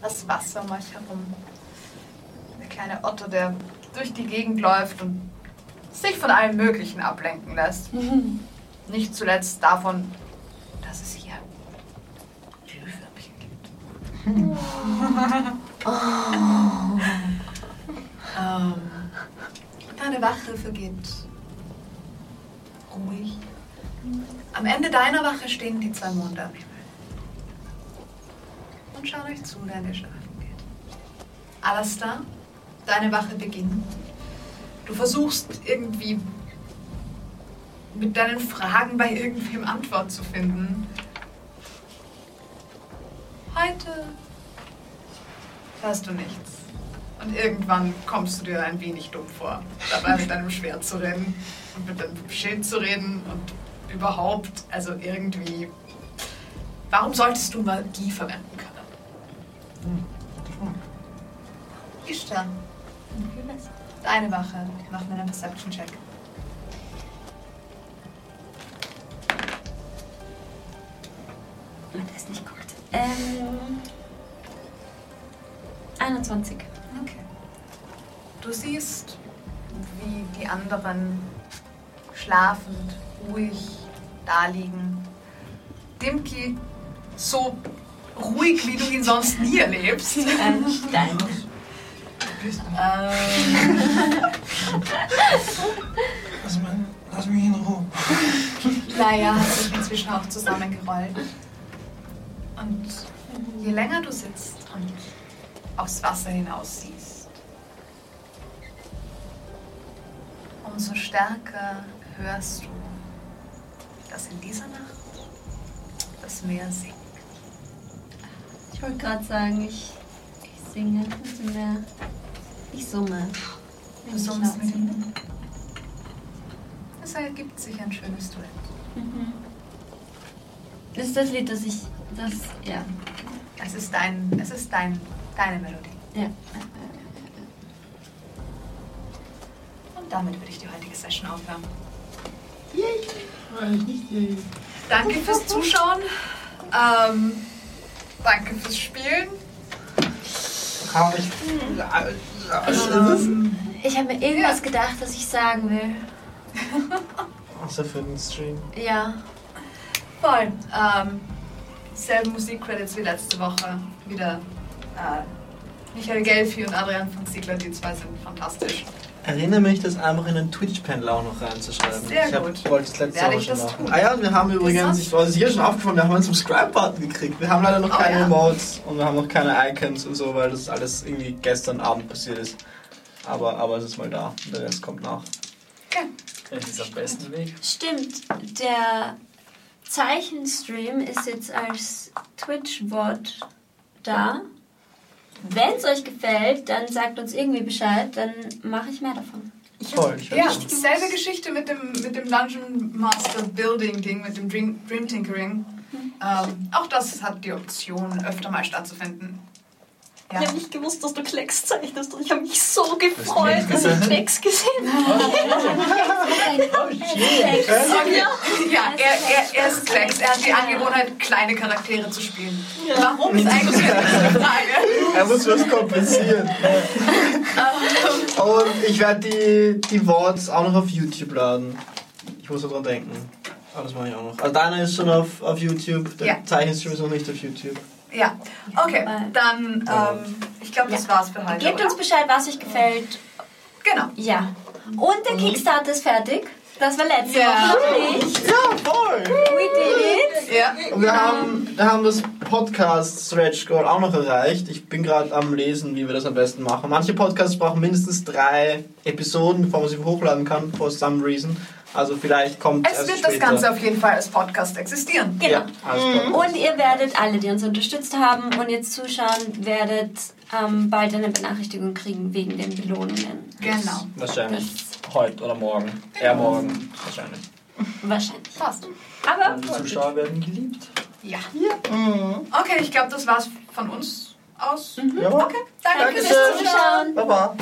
Das Wasser um euch herum. Der kleine Otto, der durch die Gegend läuft und sich von allem Möglichen ablenken lässt. Nicht zuletzt davon, dass es hier Glühwürmchen gibt. ähm, deine Wache vergeht ruhig. Am Ende deiner Wache stehen die zwei Monde am Himmel. Und schauen euch zu, während ihr schlafen geht. Alastair, deine Wache beginnt. Du versuchst irgendwie mit deinen Fragen bei irgendwem Antwort zu finden. Heute hörst du nichts. Und irgendwann kommst du dir ein wenig dumm vor, dabei mit deinem Schwert zu rennen und mit deinem Schild zu reden und überhaupt, also irgendwie. Warum solltest du Magie verwenden können? Ishtar, deine Wache, mach mir einen Perception-Check. Wenn das nicht guckt. Ähm. 21. Okay. Du siehst, wie die anderen schlafend, ruhig daliegen. Dimki so ruhig, wie du ihn sonst nie erlebst. Ein Stein. Ähm, Lass, mal, lass mich in Ruhe. Laia hat sich inzwischen auch zusammengerollt. Und je länger du sitzt und aufs Wasser hinaus siehst, umso stärker hörst du, dass in dieser Nacht das Meer singt. Ich wollte gerade sagen, ich, ich singe mit dem Meer. Ich summe. Du summst mit ihm. Es ergibt sich ein schönes Duett. Mhm. Das ist das Lied, das ich. Das. Ja. Es ist dein, es ist dein, deine Melodie. Ja. Und damit würde ich die heutige Session aufhören. Nein, nicht je. Danke fürs Zuschauen. Ähm, danke fürs Spielen. Kann ich. Ähm, Ich habe mir irgendwas gedacht, was ich sagen will. Außer für den Stream. Ja. voll. Ähm, selben Musikcredits wie letzte Woche. Wieder äh, Michael Gelfi und Adrian von Ziegler. Die zwei sind fantastisch. Erinnere mich, das einfach in den Twitch-Panel auch noch reinzuschreiben. Sehr ich hab- gut. wollte es letzte Woche ich schon das machen. tun. Ah ja, wir haben übrigens, ich weiß es hier schon aufgefallen, wir haben einen Subscribe-Button gekriegt. Wir haben leider noch Oh, keine ja. Emotes und wir haben noch keine Icons und so, weil das alles irgendwie gestern Abend passiert ist. Aber, aber es ist mal da und der Rest kommt nach. Es ist am besten Weg. Stimmt, der Zeichenstream ist jetzt als Twitch-Wort da. Wenn es euch gefällt, dann sagt uns irgendwie Bescheid, dann mache ich mehr davon. Toll, ich Ja, hab's- selbe Geschichte mit dem, mit dem Dungeon Master Building Ding, mit dem Dream, Dream Tinkering. Ähm, auch das hat die Option, öfter mal stattzufinden. Ja. Ich habe nicht gewusst, dass du Klecks zeichnest und ich habe mich so gefreut, Klecks dass ich Klecks gesehen Okay. Ja, er, er, er ist Klecks. Er hat die Angewohnheit, kleine Charaktere zu spielen. Warum ist eigentlich eine Frage? Er muss was kompensieren. Und ich werde die, die Worts auch noch auf YouTube laden. Ich muss daran denken. Aber das mache ich auch noch. Also deiner ist schon auf, auf YouTube, der Ja. Zeichenstream ist noch nicht auf YouTube. Ja, okay, dann, ähm, ich glaube, das war's für heute. Gebt oder? uns Bescheid, was euch gefällt. Genau. Ja. Und der Kickstarter ist fertig. Das war letzte Ja. Woche nicht. Ja, voll! We did it. Ja. Und wir haben, wir haben das Podcast Stretch Goal auch noch erreicht. Ich bin gerade am Lesen, wie wir das am besten machen. Manche Podcasts brauchen mindestens drei Episoden, bevor man sie hochladen kann, for some reason. Also vielleicht kommt Es erst wird das. Ganze auf jeden Fall als Podcast existieren. Genau. Ja, als Podcast. Und ihr werdet alle, die uns unterstützt haben und jetzt zuschauen, werdet ähm, bald eine Benachrichtigung kriegen wegen den Belohnungen. Genau. Wahrscheinlich. Das Heute oder morgen. Eher morgen. Wahrscheinlich. wahrscheinlich. Passt. Aber Und die Zuschauer werden geliebt. Ja. Okay, ich glaube, das war's von uns aus. Ja. Okay, danke fürs Dankeschön. Zuschauen. zuschauen. Baba.